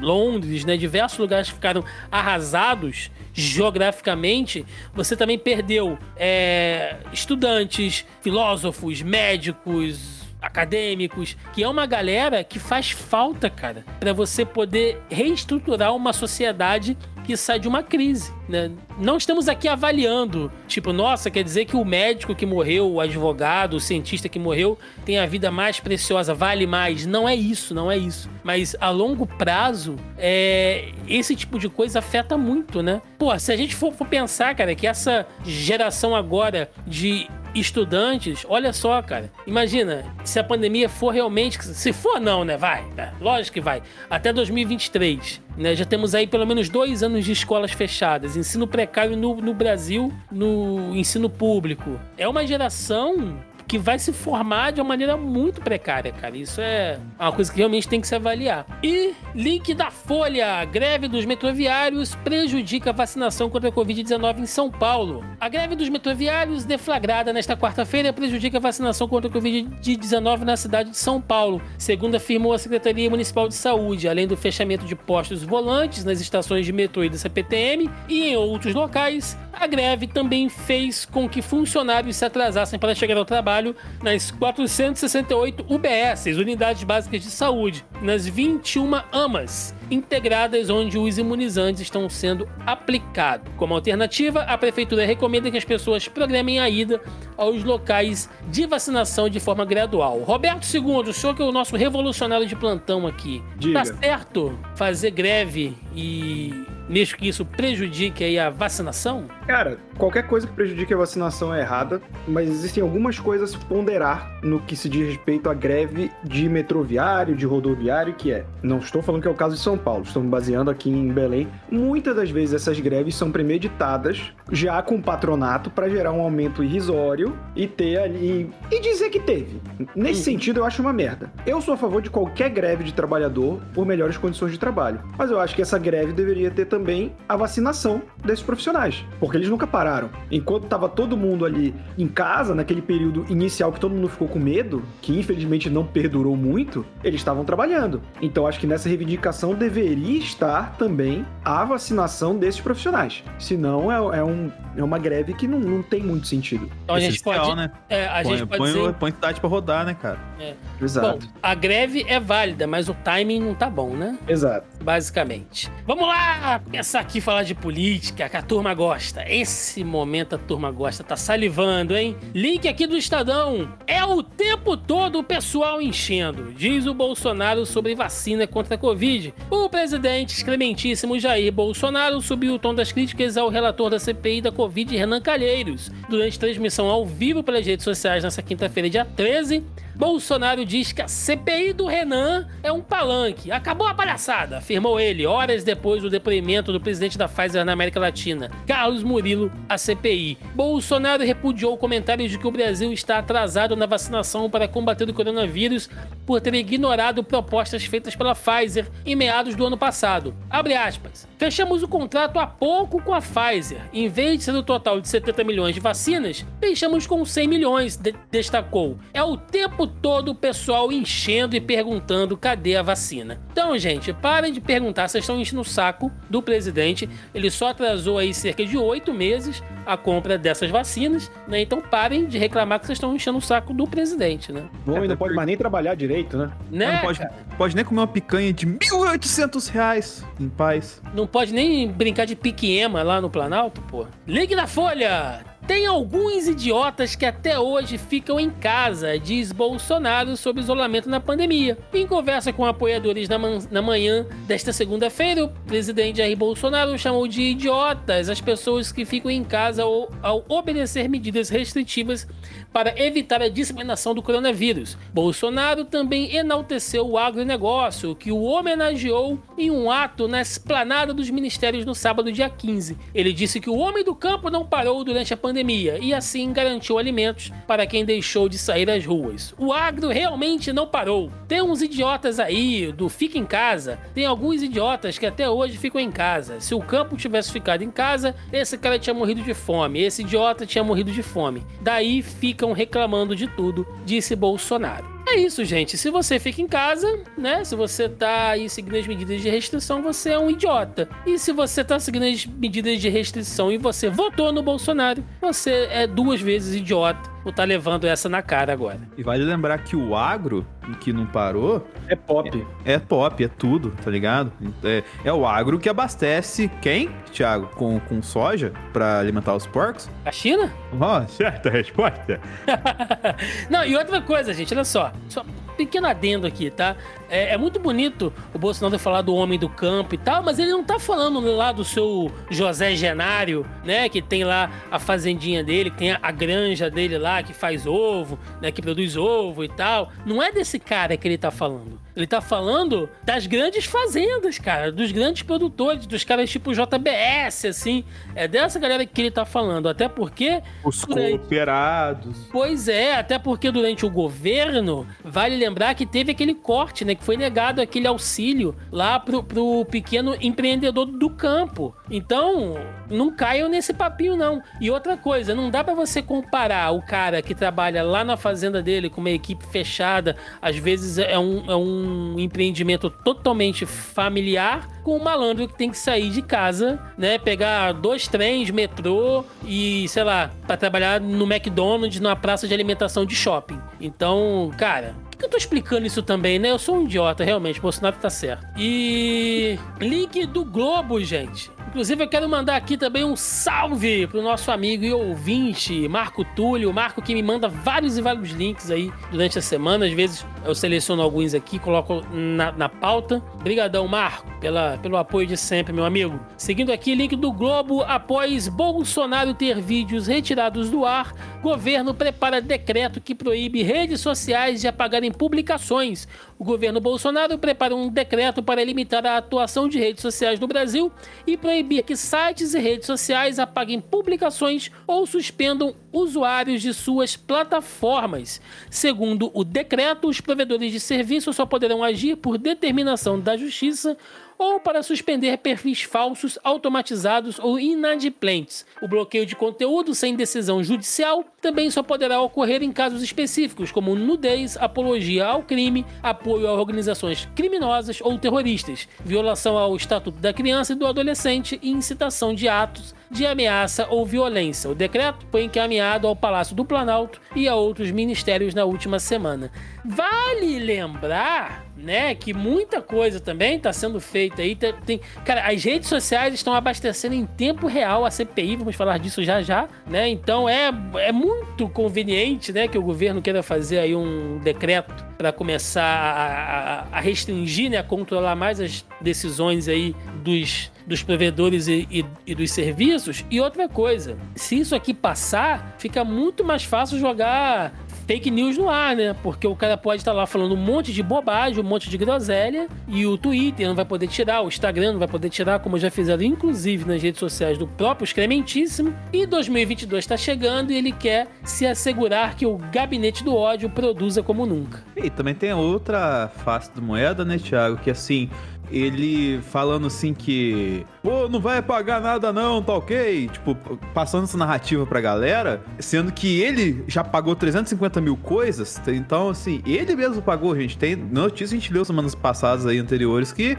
Londres, né? Diversos lugares que ficaram arrasados geograficamente. Você também perdeu é, estudantes, filósofos, médicos, acadêmicos, que é uma galera que faz falta, cara, para você poder reestruturar uma sociedade que sai de uma crise, né? Não estamos aqui avaliando, tipo, nossa, quer dizer que o médico que morreu, o advogado, o cientista que morreu tem a vida mais preciosa, vale mais. Não é isso, não é isso. Mas a longo prazo, é... esse tipo de coisa afeta muito, né? Pô, se a gente for, for pensar, cara, que essa geração agora de estudantes, olha só, cara. Imagina, se a pandemia for realmente. Se for, não, né? Vai. Né? Lógico que vai. Até 2023. Né? Já temos aí pelo menos dois anos de escolas fechadas. Ensino precário no, no Brasil, no ensino público. É uma geração que vai se formar de uma maneira muito precária, cara. Isso é uma coisa que realmente tem que se avaliar. E link da Folha: greve dos metroviários prejudica a vacinação contra a Covid-19 em São Paulo. A greve dos metroviários, deflagrada nesta quarta-feira, prejudica a vacinação contra a Covid-19 na cidade de São Paulo, segundo afirmou a Secretaria Municipal de Saúde, além do fechamento de postos volantes nas estações de metrô e da CPTM e em outros locais. A greve também fez com que funcionários se atrasassem para chegar ao trabalho nas 468 UBS, Unidades Básicas de Saúde, nas 21 AMAs integradas onde os imunizantes estão sendo aplicados. Como alternativa, a prefeitura recomenda que as pessoas programem a ida aos locais de vacinação de forma gradual. Roberto II, o senhor que é o nosso revolucionário de plantão aqui, Diga. tá certo fazer greve e mesmo que isso prejudique aí a vacinação? Cara, qualquer coisa que prejudique a vacinação é errada, mas existem algumas coisas a ponderar no que se diz respeito à greve de metroviário, de rodoviário, que é, não estou falando que é o caso de São Paulo, estou me baseando aqui em Belém. Muitas das vezes essas greves são premeditadas, já com patronato, para gerar um aumento irrisório e ter ali. e dizer que teve. Nesse sentido, eu acho uma merda. Eu sou a favor de qualquer greve de trabalhador por melhores condições de trabalho, mas eu acho que essa greve deveria ter também a vacinação desses profissionais, porque eles nunca pararam. Enquanto estava todo mundo ali em casa, naquele período inicial que todo mundo ficou com medo, que infelizmente não perdurou muito, eles estavam trabalhando. Então acho que nessa reivindicação deveria estar também a vacinação desses profissionais. Senão é, é um, é uma greve que não, não tem muito sentido. Então a gente pode. né? É, a põe, gente pode põe, dizer. põe cidade pra rodar, né, cara? é. Exato. Bom, a greve é válida, mas o timing não tá bom, né? Exato. Basicamente. Vamos lá começar aqui falar de política, que a turma gosta. Esse momento a turma gosta, tá salivando, hein? Link aqui do Estadão. É o tempo todo o pessoal enchendo, diz o Bolsonaro sobre vacina contra a Covid. O presidente excrementíssimo Jair Bolsonaro subiu o tom das críticas ao relator da CPI da Covid, Renan Calheiros. Durante transmissão ao vivo pelas redes sociais nessa quinta-feira, dia 13, Bolsonaro diz que a CPI do Renan é um palanque. Acabou a palhaçada, afirmou ele, horas depois do depoimento do presidente da Pfizer na América Latina, Carlos Murilo, à CPI. Bolsonaro repudiou comentários de que o Brasil está atrasado na vacinação para combater o coronavírus por ter ignorado propostas feitas pela Pfizer em meados do ano passado. Abre aspas. Fechamos o contrato há pouco com a Pfizer. Em vez de ser o total de 70 milhões de vacinas, fechamos com 100 milhões, de- destacou. É o tempo todo o pessoal enchendo e perguntando cadê a vacina. Então, gente, parem de perguntar, vocês estão enchendo o saco do presidente. Ele só atrasou aí cerca de oito meses a compra dessas vacinas, né? Então parem de reclamar que vocês estão enchendo o saco do presidente, né? O homem Até não pode mais nem trabalhar direito, né? Né? não pode, pode nem comer uma picanha de 1.800 reais em paz. Não pode nem brincar de pique-ema lá no Planalto, pô. Ligue na Folha! Tem alguns idiotas que até hoje ficam em casa, diz Bolsonaro sobre isolamento na pandemia. Em conversa com apoiadores na, man na manhã desta segunda-feira, o presidente Jair Bolsonaro chamou de idiotas as pessoas que ficam em casa ao, ao obedecer medidas restritivas para evitar a disseminação do coronavírus. Bolsonaro também enalteceu o agronegócio, que o homenageou em um ato na esplanada dos ministérios no sábado, dia 15. Ele disse que o homem do campo não parou durante a pandemia e assim garantiu alimentos para quem deixou de sair às ruas. O agro realmente não parou. Tem uns idiotas aí do fica em casa, tem alguns idiotas que até hoje ficam em casa. Se o campo tivesse ficado em casa, esse cara tinha morrido de fome, esse idiota tinha morrido de fome. Daí fica ficam reclamando de tudo, disse Bolsonaro. É isso, gente. Se você fica em casa, né? Se você tá aí seguindo as medidas de restrição, você é um idiota. E se você tá seguindo as medidas de restrição e você votou no Bolsonaro, você é duas vezes idiota por tá levando essa na cara agora. E vale lembrar que o agro, que não parou. É pop. É, é pop, é tudo, tá ligado? É, é, o agro que abastece quem, Thiago? Com, com soja para alimentar os porcos? A China? Ó, oh, [laughs] certa resposta. [laughs] não, e outra coisa, gente, olha só. Só pequeno adendo aqui, tá? É, é, muito bonito o Bolsonaro falar do homem do campo e tal, mas ele não tá falando lá do seu José Genário, né? Que tem lá a fazendinha dele, que tem a, a granja dele lá, que faz ovo, né? Que produz ovo e tal. Não é desse cara que ele tá falando. Ele tá falando das grandes fazendas, cara, dos grandes produtores, dos caras tipo JBS, assim. É dessa galera que ele tá falando. Até porque. Os durante... cooperados. Pois é, até porque durante o governo, vale lembrar que teve aquele corte, né? Que foi negado aquele auxílio lá pro, pro pequeno empreendedor do campo. Então, não caiam nesse papinho, não. E outra coisa, não dá para você comparar o cara que trabalha lá na fazenda dele com uma equipe fechada, às vezes é um. É um empreendimento totalmente familiar com um malandro que tem que sair de casa, né? Pegar dois trens, metrô e, sei lá, para trabalhar no McDonald's, numa praça de alimentação de shopping. Então, cara, que eu tô explicando isso também, né? Eu sou um idiota, realmente. Bolsonaro tá certo. E. Link do Globo, gente. Inclusive, eu quero mandar aqui também um salve pro nosso amigo e ouvinte, Marco Túlio. Marco que me manda vários e vários links aí durante a semana. Às vezes eu seleciono alguns aqui, coloco na, na pauta. Obrigadão, Marco, pela, pelo apoio de sempre, meu amigo. Seguindo aqui, link do Globo. Após Bolsonaro ter vídeos retirados do ar, governo prepara decreto que proíbe redes sociais de apagarem publicações. O governo Bolsonaro prepara um decreto para limitar a atuação de redes sociais no Brasil e proibir proibir que sites e redes sociais apaguem publicações ou suspendam usuários de suas plataformas. Segundo o decreto, os provedores de serviço só poderão agir por determinação da Justiça ou para suspender perfis falsos, automatizados ou inadimplentes. O bloqueio de conteúdo sem decisão judicial também só poderá ocorrer em casos específicos, como nudez, apologia ao crime, apoio a organizações criminosas ou terroristas, violação ao Estatuto da Criança e do Adolescente e incitação de atos de ameaça ou violência. O decreto foi encaminhado ao Palácio do Planalto e a outros ministérios na última semana. Vale lembrar, né, que muita coisa também está sendo feita aí. Tem, tem, cara, as redes sociais estão abastecendo em tempo real a CPI, vamos falar disso já já, né? Então é, é muito conveniente, né, que o governo queira fazer aí um decreto para começar a, a, a, restringir, né, a controlar mais as decisões aí dos, dos provedores e, e, e, dos serviços. E outra coisa, se isso aqui passar, fica muito mais fácil jogar fake news no ar, né? Porque o cara pode estar lá falando um monte de bobagem, um monte de groselha, e o Twitter não vai poder tirar, o Instagram não vai poder tirar, como já fizeram inclusive nas redes sociais do próprio Excrementíssimo. E 2022 está chegando e ele quer se assegurar que o gabinete do ódio produza como nunca. E também tem outra face da moeda, né, Thiago? Que assim, ele falando assim que, pô, não vai pagar nada não, tá ok? Tipo, passando essa narrativa pra galera, sendo que ele já pagou 350 mil coisas, então, assim, ele mesmo pagou, gente. Tem notícia a gente leu semanas passadas aí, anteriores, que,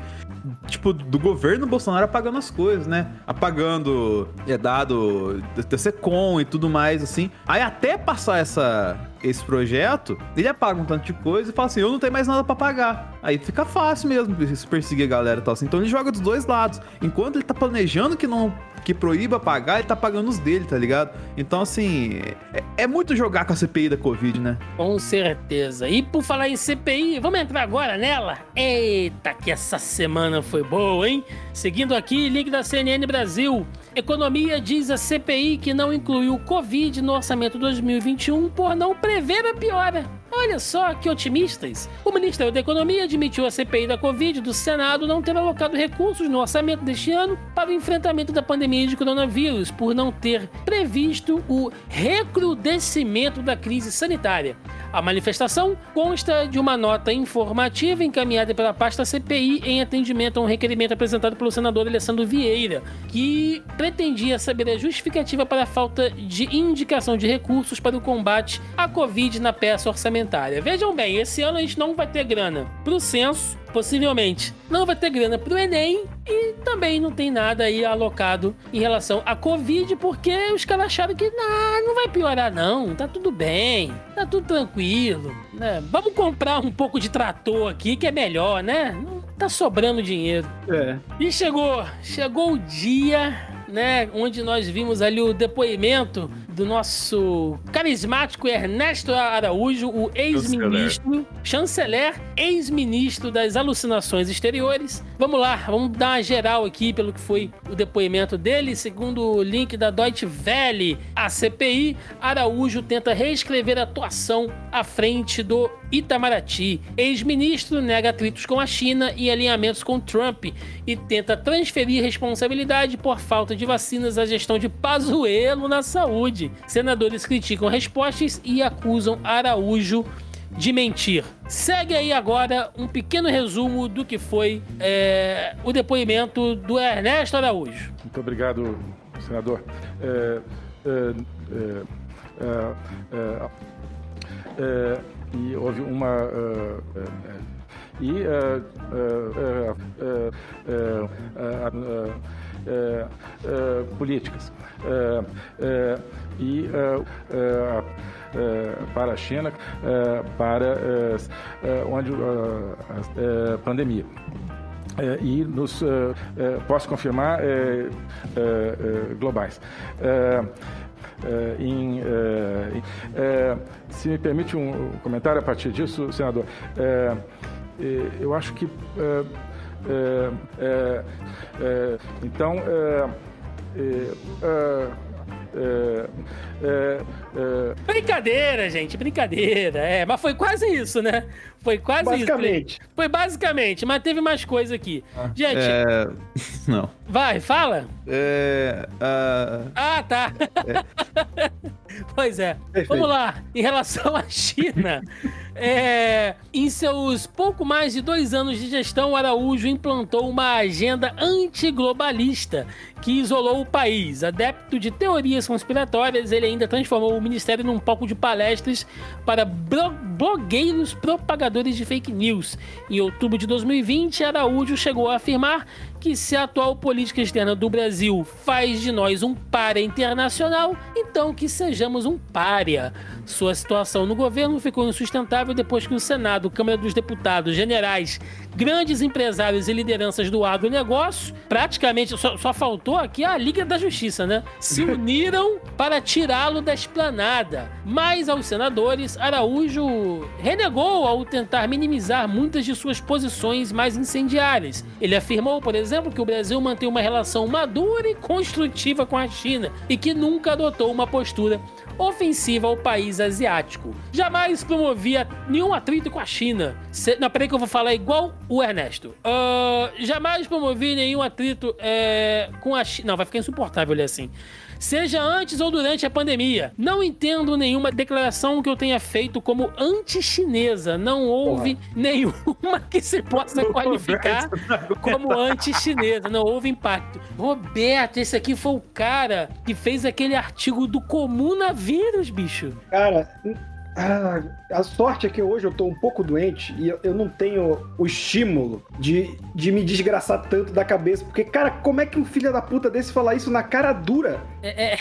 tipo, do governo Bolsonaro apagando as coisas, né? Apagando, é dado TCCom e tudo mais, assim. Aí até passar essa esse projeto, ele apaga um tanto de coisa e fala assim: eu não tenho mais nada para pagar. Aí fica fácil mesmo perseguir a galera e tal. Assim. Então ele joga dos dois lados. Enquanto ele tá planejando que não que proíba pagar, ele tá pagando os dele, tá ligado? Então, assim, é, é, muito jogar com a CPI da Covid, né? Com certeza. E por falar em CPI, vamos entrar agora nela? Eita, que essa semana foi boa, hein? Seguindo aqui, link da CNN Brasil. Economia diz a CPI que não incluiu o Covid no orçamento 2021 por não prever a piora. Olha só que otimistas! O Ministério da Economia admitiu a CPI da Covid do Senado não ter alocado recursos no orçamento deste ano para o enfrentamento da pandemia de coronavírus, por não ter previsto o recrudescimento da crise sanitária. A manifestação consta de uma nota informativa encaminhada pela pasta CPI em atendimento a um requerimento apresentado pelo senador Alessandro Vieira, que pretendia saber a justificativa para a falta de indicação de recursos para o combate à Covid na peça orçamentária. Vejam bem, esse ano a gente não vai ter grana para o censo possivelmente não vai ter grana pro Enem e também não tem nada aí alocado em relação à Covid, porque os caras acharam que nah, não vai piorar não, tá tudo bem, tá tudo tranquilo, né? Vamos comprar um pouco de trator aqui que é melhor, né? Não tá sobrando dinheiro. É. E chegou, chegou o dia né, onde nós vimos ali o depoimento do nosso carismático Ernesto Araújo, o ex-ministro, chanceler, ex-ministro das alucinações exteriores. Vamos lá, vamos dar uma geral aqui pelo que foi o depoimento dele. Segundo o link da Deutsche Welle, a CPI, Araújo tenta reescrever a atuação à frente do Itamaraty. Ex-ministro nega atritos com a China e alinhamentos com Trump e tenta transferir responsabilidade por falta de vacinas à gestão de Pazuello na saúde. Senadores criticam respostas e acusam Araújo de mentir. Segue aí agora um pequeno resumo do que foi é, o depoimento do Ernesto Araújo. Muito obrigado, senador. É, é, é e houve uma uh, uh, e políticas. E para a China para onde a pandemia. E nos posso confirmar globais. Eh, em, eh, eh, se me permite um comentário a partir disso, senador, eu acho que então é, é. Brincadeira, gente, brincadeira. É, mas foi quase isso, né? Foi quase basicamente. isso. Foi basicamente, mas teve mais coisa aqui. Ah, gente. É... [laughs] Não. Vai, fala. É. Uh... Ah, tá. É. [laughs] pois é. Perfeito. Vamos lá. Em relação à China. É, em seus pouco mais de dois anos de gestão, Araújo implantou uma agenda antiglobalista que isolou o país. Adepto de teorias conspiratórias, ele ainda transformou o ministério num palco de palestras para blogueiros propagadores de fake news. Em outubro de 2020, Araújo chegou a afirmar que se a atual política externa do Brasil faz de nós um párea internacional, então que sejamos um párea. Sua situação no governo ficou insustentável depois que o Senado, Câmara dos Deputados, generais, grandes empresários e lideranças do agronegócio, praticamente só, só faltou aqui a Liga da Justiça, né? Se [laughs] uniram para tirá-lo da esplanada. Mas aos senadores, Araújo renegou ao tentar minimizar muitas de suas posições mais incendiárias. Ele afirmou, por exemplo, que o Brasil mantém uma relação madura e construtiva com a China e que nunca adotou uma postura ofensiva ao país asiático. Jamais promovia nenhum atrito com a China. Se... Não, peraí que eu vou falar igual o Ernesto. Uh, jamais promovi nenhum atrito é, com a China. Não, vai ficar insuportável ele assim seja antes ou durante a pandemia. Não entendo nenhuma declaração que eu tenha feito como anti-chinesa. Não houve Porra. nenhuma que se possa qualificar como anti-chinesa. Não houve impacto. Roberto, esse aqui foi o cara que fez aquele artigo do comunavírus, bicho. Cara, ah, a sorte é que hoje eu tô um pouco doente e eu, não tenho o estímulo de, de me desgraçar tanto da cabeça. Porque, cara, como é que um filho da puta desse falar isso na cara dura? É. é...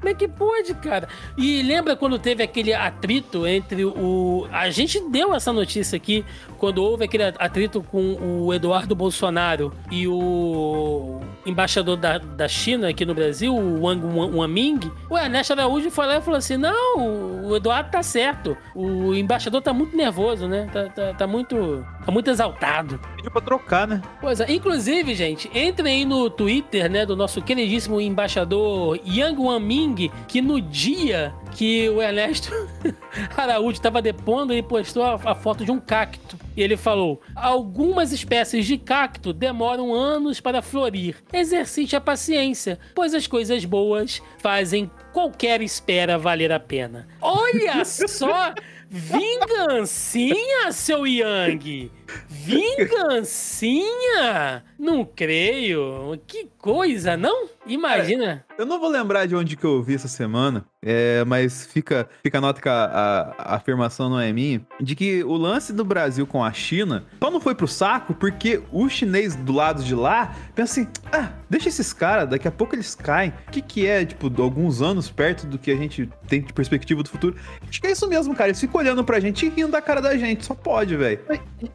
Como é que pode, cara? E lembra quando teve aquele atrito entre o. A gente deu essa notícia aqui, quando houve aquele atrito com o Eduardo Bolsonaro e o embaixador da, da China aqui no Brasil, o Wang Wanming. O Ernesto Araújo foi lá e falou assim: não, o Eduardo tá certo. O embaixador tá muito nervoso, né? Tá, tá, tá muito. tá muito exaltado. Pediu pra trocar, né? Pois é. Inclusive, gente, entrem aí no Twitter, né, do nosso queridíssimo embaixador Yang Wanming, que no dia que o Ernesto [laughs] Araújo estava depondo, ele postou a, a, foto de um cacto. E ele falou: Algumas espécies de cacto demoram anos para florir. Exercite a paciência, pois as coisas boas fazem qualquer espera valer a pena. Olha só! [laughs] Vingancinha, seu Yang! Vingancinha? Não creio. Que coisa, não? Imagina. É, eu não vou lembrar de onde que eu ouvi essa semana, é, mas fica, fica a nota que a, a, a, afirmação não é minha, de que o lance do Brasil com a China só não foi pro saco porque o chinês do lado de lá pensa assim, ah, deixa esses caras, daqui a pouco eles caem. O que que é, tipo, alguns anos perto do que a gente tem de perspectiva do futuro? Acho que é isso mesmo, cara. Eles ficam olhando pra gente e rindo da cara da gente. Só pode, velho.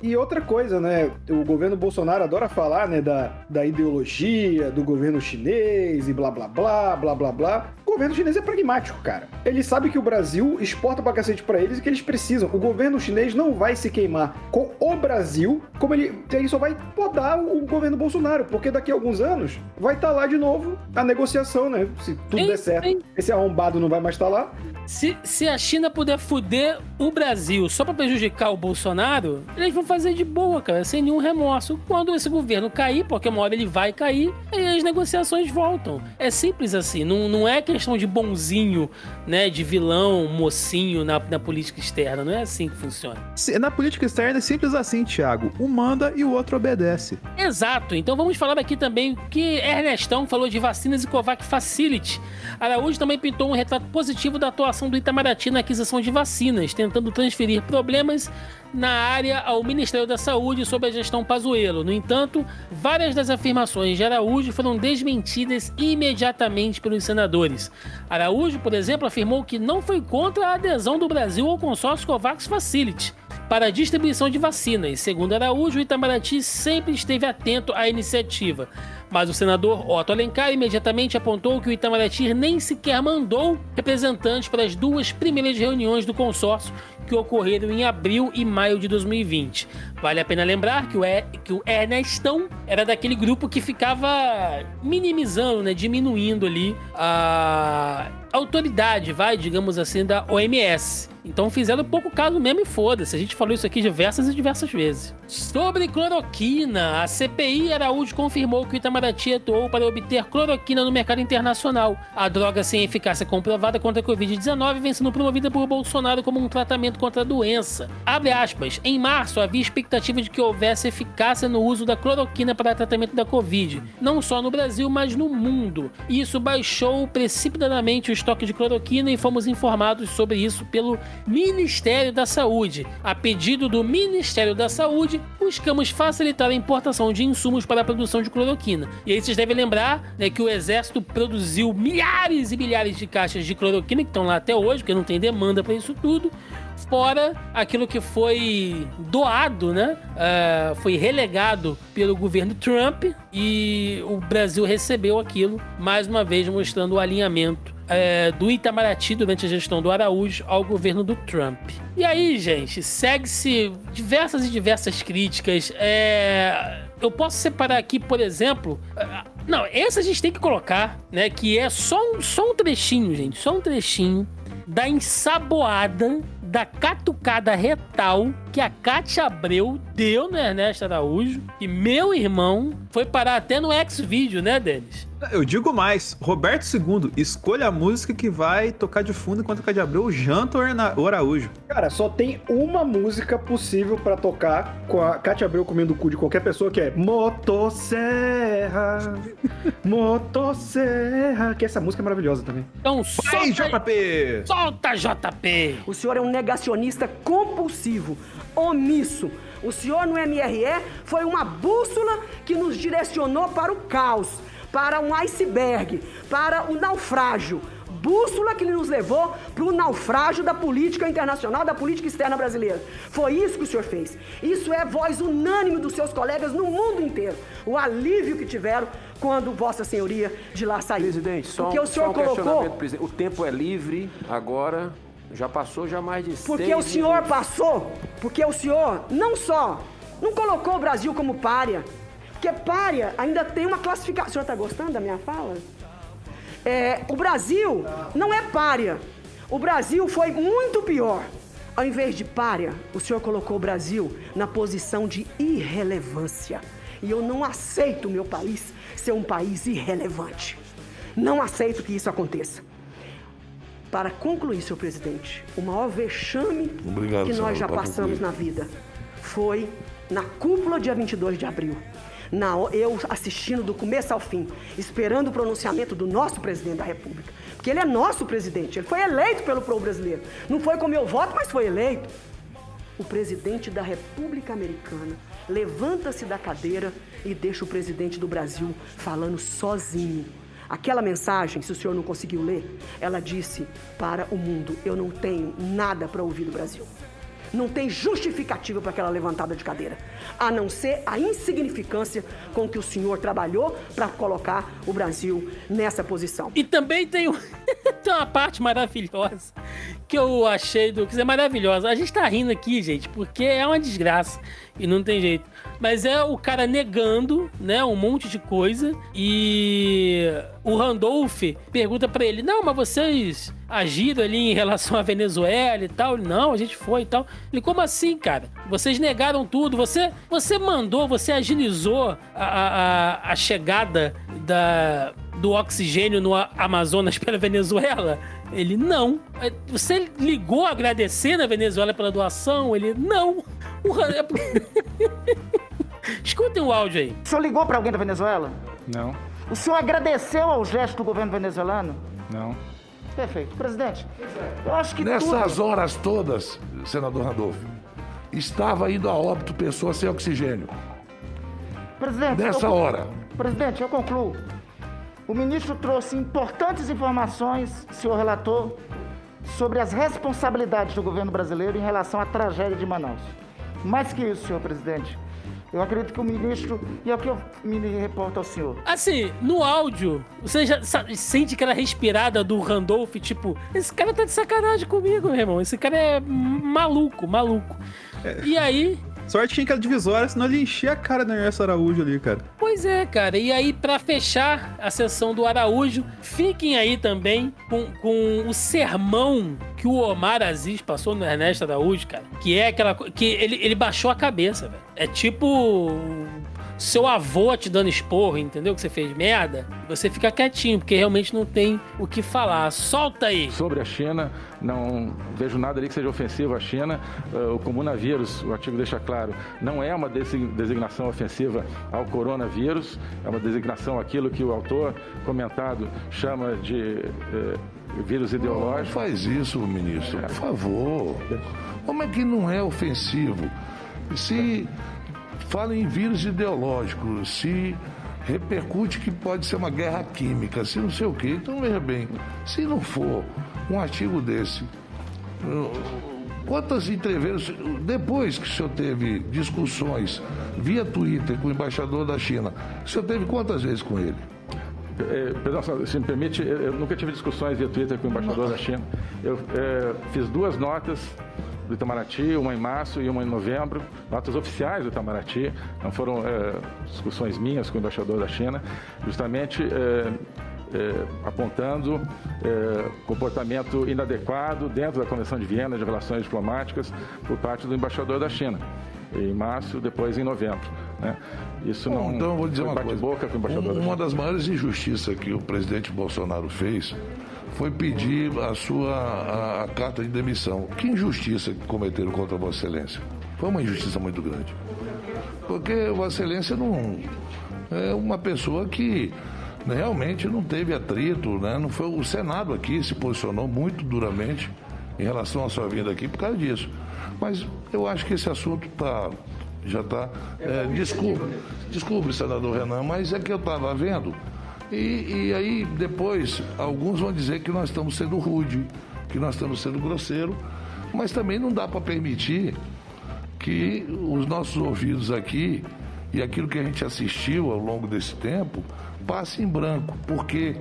E, e outra coisa, né? O governo Bolsonaro adora falar, né, da, da ideologia do governo chinês e blá blá blá, blá blá blá. O governo chinês é pragmático, cara. Ele sabe que o Brasil exporta pra cacete pra eles e que eles precisam. O governo chinês não vai se queimar com o Brasil, como ele, ele só vai podar o governo Bolsonaro, porque daqui a alguns anos vai estar tá lá de novo a negociação, né? Se tudo sim, der certo, esse arrombado não vai mais estar tá lá. Se, se a China puder fuder o Brasil só para prejudicar o Bolsonaro, eles vão fazer de boa, cara, sem nenhum remorso. Quando esse governo cair, porque uma hora ele vai cair, aí as negociações voltam. É simples assim, não, não é questão de bonzinho, né, de vilão, mocinho na, na política externa, não é assim que funciona. Na política externa é simples assim, Thiago. Um manda e o outro obedece. Exato, então vamos falar aqui também que Ernestão falou de vacinas e Covax Facility. Araújo também pintou um retrato positivo da atuação do Itamaraty na aquisição de vacinas, tentando transferir problemas na área ao Ministério da Saúde sob a gestão Pazuello. No entanto, várias das afirmações de Araújo foram desmentidas imediatamente pelos senadores. Araújo, por exemplo, afirmou que não foi contra a adesão do Brasil ao consórcio COVAX Facility para a distribuição de vacinas. Segundo Araújo, o Itamaraty sempre esteve atento à iniciativa. Mas o senador Otto Alencar imediatamente apontou que o Itamaraty nem sequer mandou representantes para as duas primeiras reuniões do consórcio que ocorreram em abril e maio de 2020. Vale a pena lembrar que o, e, que o Ernestão era daquele grupo que ficava minimizando, né, diminuindo ali a autoridade, vai, digamos assim, da OMS. Então fizeram pouco caso mesmo e foda-se. A gente falou isso aqui diversas e diversas vezes. Sobre cloroquina, a CPI Araújo confirmou que o Itamaraty atuou para obter cloroquina no mercado internacional. A droga sem eficácia comprovada contra a Covid-19 vem sendo promovida por Bolsonaro como um tratamento contra a doença. Abre aspas. Em março havia expectativa de que houvesse eficácia no uso da cloroquina para tratamento da Covid, não só no Brasil, mas no mundo. Isso baixou precipitadamente o estoque de cloroquina e fomos informados sobre isso pelo Ministério da Saúde. A pedido do Ministério da Saúde, buscamos facilitar a importação de insumos para a produção de cloroquina. E aí vocês devem lembrar né, que o Exército produziu milhares e milhares de caixas de cloroquina que estão lá até hoje, porque não tem demanda para isso tudo fora aquilo que foi doado, né? Uh, foi relegado pelo governo Trump e o Brasil recebeu aquilo, mais uma vez mostrando o alinhamento é, do Itamaraty durante a gestão do Araújo ao governo do Trump. E aí, gente, segue-se diversas e diversas críticas. É, eu posso separar aqui, por exemplo. Não, essa a gente tem que colocar, né? Que é só um, só um trechinho, gente. Só um trechinho da ensaboada da catucada retal que a Cátia Abreu deu no Ernesto Araújo e meu irmão foi parar até no X-Vídeo, né, Denis? Eu digo mais, Roberto II, escolha a música que vai tocar de fundo enquanto a Cátia Abreu janta o Araújo. Cara, só tem uma música possível para tocar com a Cátia Abreu comendo o cu de qualquer pessoa, que é Motosserra, [laughs] Motosserra, que essa música é maravilhosa também. Então solta, Vai, JP! Solta, JP! O senhor é um negacionista compulsivo, omisso. O senhor no MRE foi uma bússola que nos direcionou para o caos, para um iceberg, para o naufrágio. bússola que nos levou para o naufrágio da política internacional, da política externa brasileira. Foi isso que o senhor fez. Isso é voz unânime dos seus colegas no mundo inteiro. O alívio que tiveram quando Vossa Senhoria de lá saiu. Presidente, só, Porque o senhor só um colocou. O tempo é livre agora. Já passou já mais de Porque seis o senhor minutos. passou, porque o senhor não só não colocou o Brasil como párea, porque párea ainda tem uma classificação. O senhor está gostando da minha fala? É, o Brasil não é párea. O Brasil foi muito pior. Ao invés de párea, o senhor colocou o Brasil na posição de irrelevância. E eu não aceito o meu país ser um país irrelevante. Não aceito que isso aconteça. Para concluir, senhor presidente, o maior vexame Obrigado, que nós já passamos concluir. na vida foi na cúpula dia 22 de abril. Na, eu assistindo do começo ao fim, esperando o pronunciamento do nosso presidente da República. Porque ele é nosso presidente, ele foi eleito pelo povo brasileiro. Não foi com meu voto, mas foi eleito. O presidente da República Americana levanta-se da cadeira e deixa o presidente do Brasil falando sozinho. Aquela mensagem, se o senhor não conseguiu ler, ela disse para o mundo: eu não tenho nada para ouvir do Brasil. Não tem justificativa para aquela levantada de cadeira, a não ser a insignificância com que o senhor trabalhou para colocar o Brasil nessa posição. E também tem, [laughs] tem uma parte maravilhosa que eu achei do. Quer dizer, maravilhosa. A gente tá rindo aqui, gente, porque é uma desgraça e não tem jeito. Mas é o cara negando, né, um monte de coisa e o Randolph pergunta pra ele: Não, mas vocês agiram ali em relação à Venezuela e tal? Ele, Não, a gente foi e tal. Ele, como assim, cara? Vocês negaram tudo. Você, você mandou, você agilizou a, a, a- chegada da, do oxigênio no Amazonas [laughs] pela Venezuela? Ele, não. É, Você ligou agradecendo a Venezuela pela doação? Ele, não. O Ran- [laughs] Escutem o áudio aí. O senhor ligou para alguém da Venezuela? Não, O senhor agradeceu ao gesto do governo venezuelano? não. Perfeito. Presidente, eu acho que Nessas tudo... horas todas, senador Randolfo, estava indo a óbito pessoas sem oxigênio. Presidente, Nessa eu... hora. Presidente, eu concluo. O ministro trouxe importantes informações, senhor relator, sobre as responsabilidades do governo brasileiro em relação à tragédia de Manaus. Mais que isso, senhor presidente, eu acredito que o ministro, e é o que eu me reporto ao senhor, Assim, no áudio, você já sente aquela respirada do Randolph, tipo, esse cara tá de sacanagem comigo, meu irmão. Esse cara é maluco, maluco. E aí, Sorte tinha aquela divisória, senão ele enchia a cara do Ernesto Araújo ali, cara. Pois é, cara. E aí, pra fechar a sessão do Araújo, fiquem aí também com, com o sermão que o Omar Aziz passou no Ernesto Araújo, cara. Que é aquela. Que ele, ele baixou a cabeça, velho. É tipo. Seu avô te dando esporro, entendeu? Que você fez merda. Você fica quietinho, porque realmente não tem o que falar. Solta aí. Sobre a China, não vejo nada ali que seja ofensivo à China. Uh, o comunavírus, o artigo deixa claro, não é uma desi- designação ofensiva ao coronavírus, é uma designação àquilo que o autor comentado chama de eh, vírus Não ideológico. faz isso, ministro, por favor. Como é que não é ofensivo? Se fala em vírus ideológico, se repercute que pode ser uma guerra química, se não sei o quê. Então, veja bem, se não for um artigo desse, quantas entrevistas, depois que o senhor teve discussões via Twitter com o embaixador da China, o senhor teve quantas vezes com ele? Perdão, senador, se me permite, eu nunca tive discussões via Twitter com o embaixador da China. Eu eh, fiz duas notas do Itamaraty, uma em março e uma em novembro, notas oficiais do Itamaraty, não foram eh, discussões minhas com o embaixador da China, justamente eh, eh, apontando eh, comportamento inadequado dentro da Convenção de Viena de Relações Diplomáticas por parte do embaixador da China. Em março, depois em novembro. né? Isso Bom, não então vou dizer uma coisa. bate-boca com o embaixador Um- uma China. das maiores injustiças que o presidente Bolsonaro fez foi pedir a sua a, a carta de demissão. Que injustiça que cometeram contra Vossa Excelência? Foi uma injustiça muito grande. Porque Vossa Excelência não é uma pessoa que né, realmente não teve atrito, né? Não foi o Senado aqui se posicionou muito duramente em relação à sua vinda aqui por causa disso. Mas eu acho que esse assunto tá já está. desculpe, desculpe, senador Renan, mas é que eu estava vendo E, e aí depois alguns vão dizer que nós estamos sendo rude, que nós estamos sendo grosseiro, mas também não dá para permitir que os nossos ouvidos aqui e aquilo que a gente assistiu ao longo desse tempo passe em branco, porque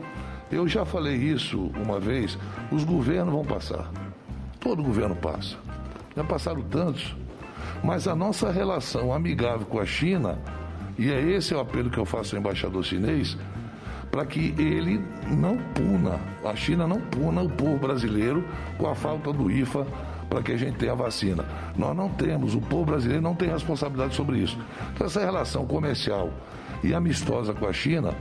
eu já falei isso uma vez, os governos vão passar. Todo governo passa. Já passaram tantos. Mas a nossa relação amigável com a China, e é esse o apelo que eu faço ao embaixador chinês, para que ele não puna, a China não puna o povo brasileiro com a falta do IFA para que a gente tenha a vacina. Nós não temos, o povo brasileiro não tem responsabilidade sobre isso. Então, essa relação comercial e amistosa com a China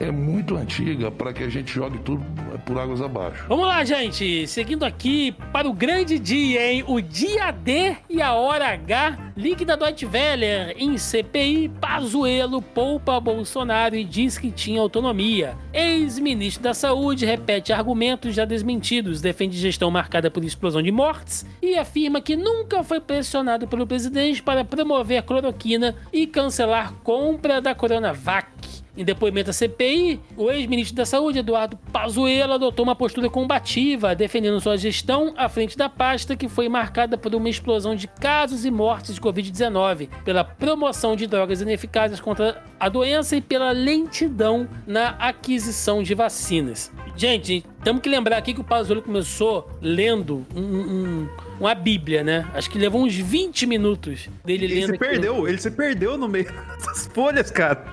é muito antiga para que a gente jogue tudo por águas abaixo. Vamos lá, gente. Seguindo aqui para o grande dia, hein? O dia D e a hora H. Link da Deutsche Welle em CPI. Pazuello poupa Bolsonaro e diz que tinha autonomia. Ex-ministro da Saúde repete argumentos já desmentidos, defende gestão marcada por explosão de mortes e afirma que nunca foi pressionado pelo presidente para promover cloroquina e cancelar compra da Coronavac. Em depoimento à CPI, o ex-ministro da Saúde, Eduardo Pazuello, adotou uma postura combativa, defendendo sua gestão à frente da pasta que foi marcada por uma explosão de casos e mortes de Covid-19, pela promoção de drogas ineficazes contra a doença e pela lentidão na aquisição de vacinas. Gente, temos que lembrar aqui que o Pazuello começou lendo um, um, uma Bíblia, né? Acho que levou uns 20 minutos dele Ele lendo. se aquilo. perdeu, ele se perdeu no meio [laughs] das folhas, cara.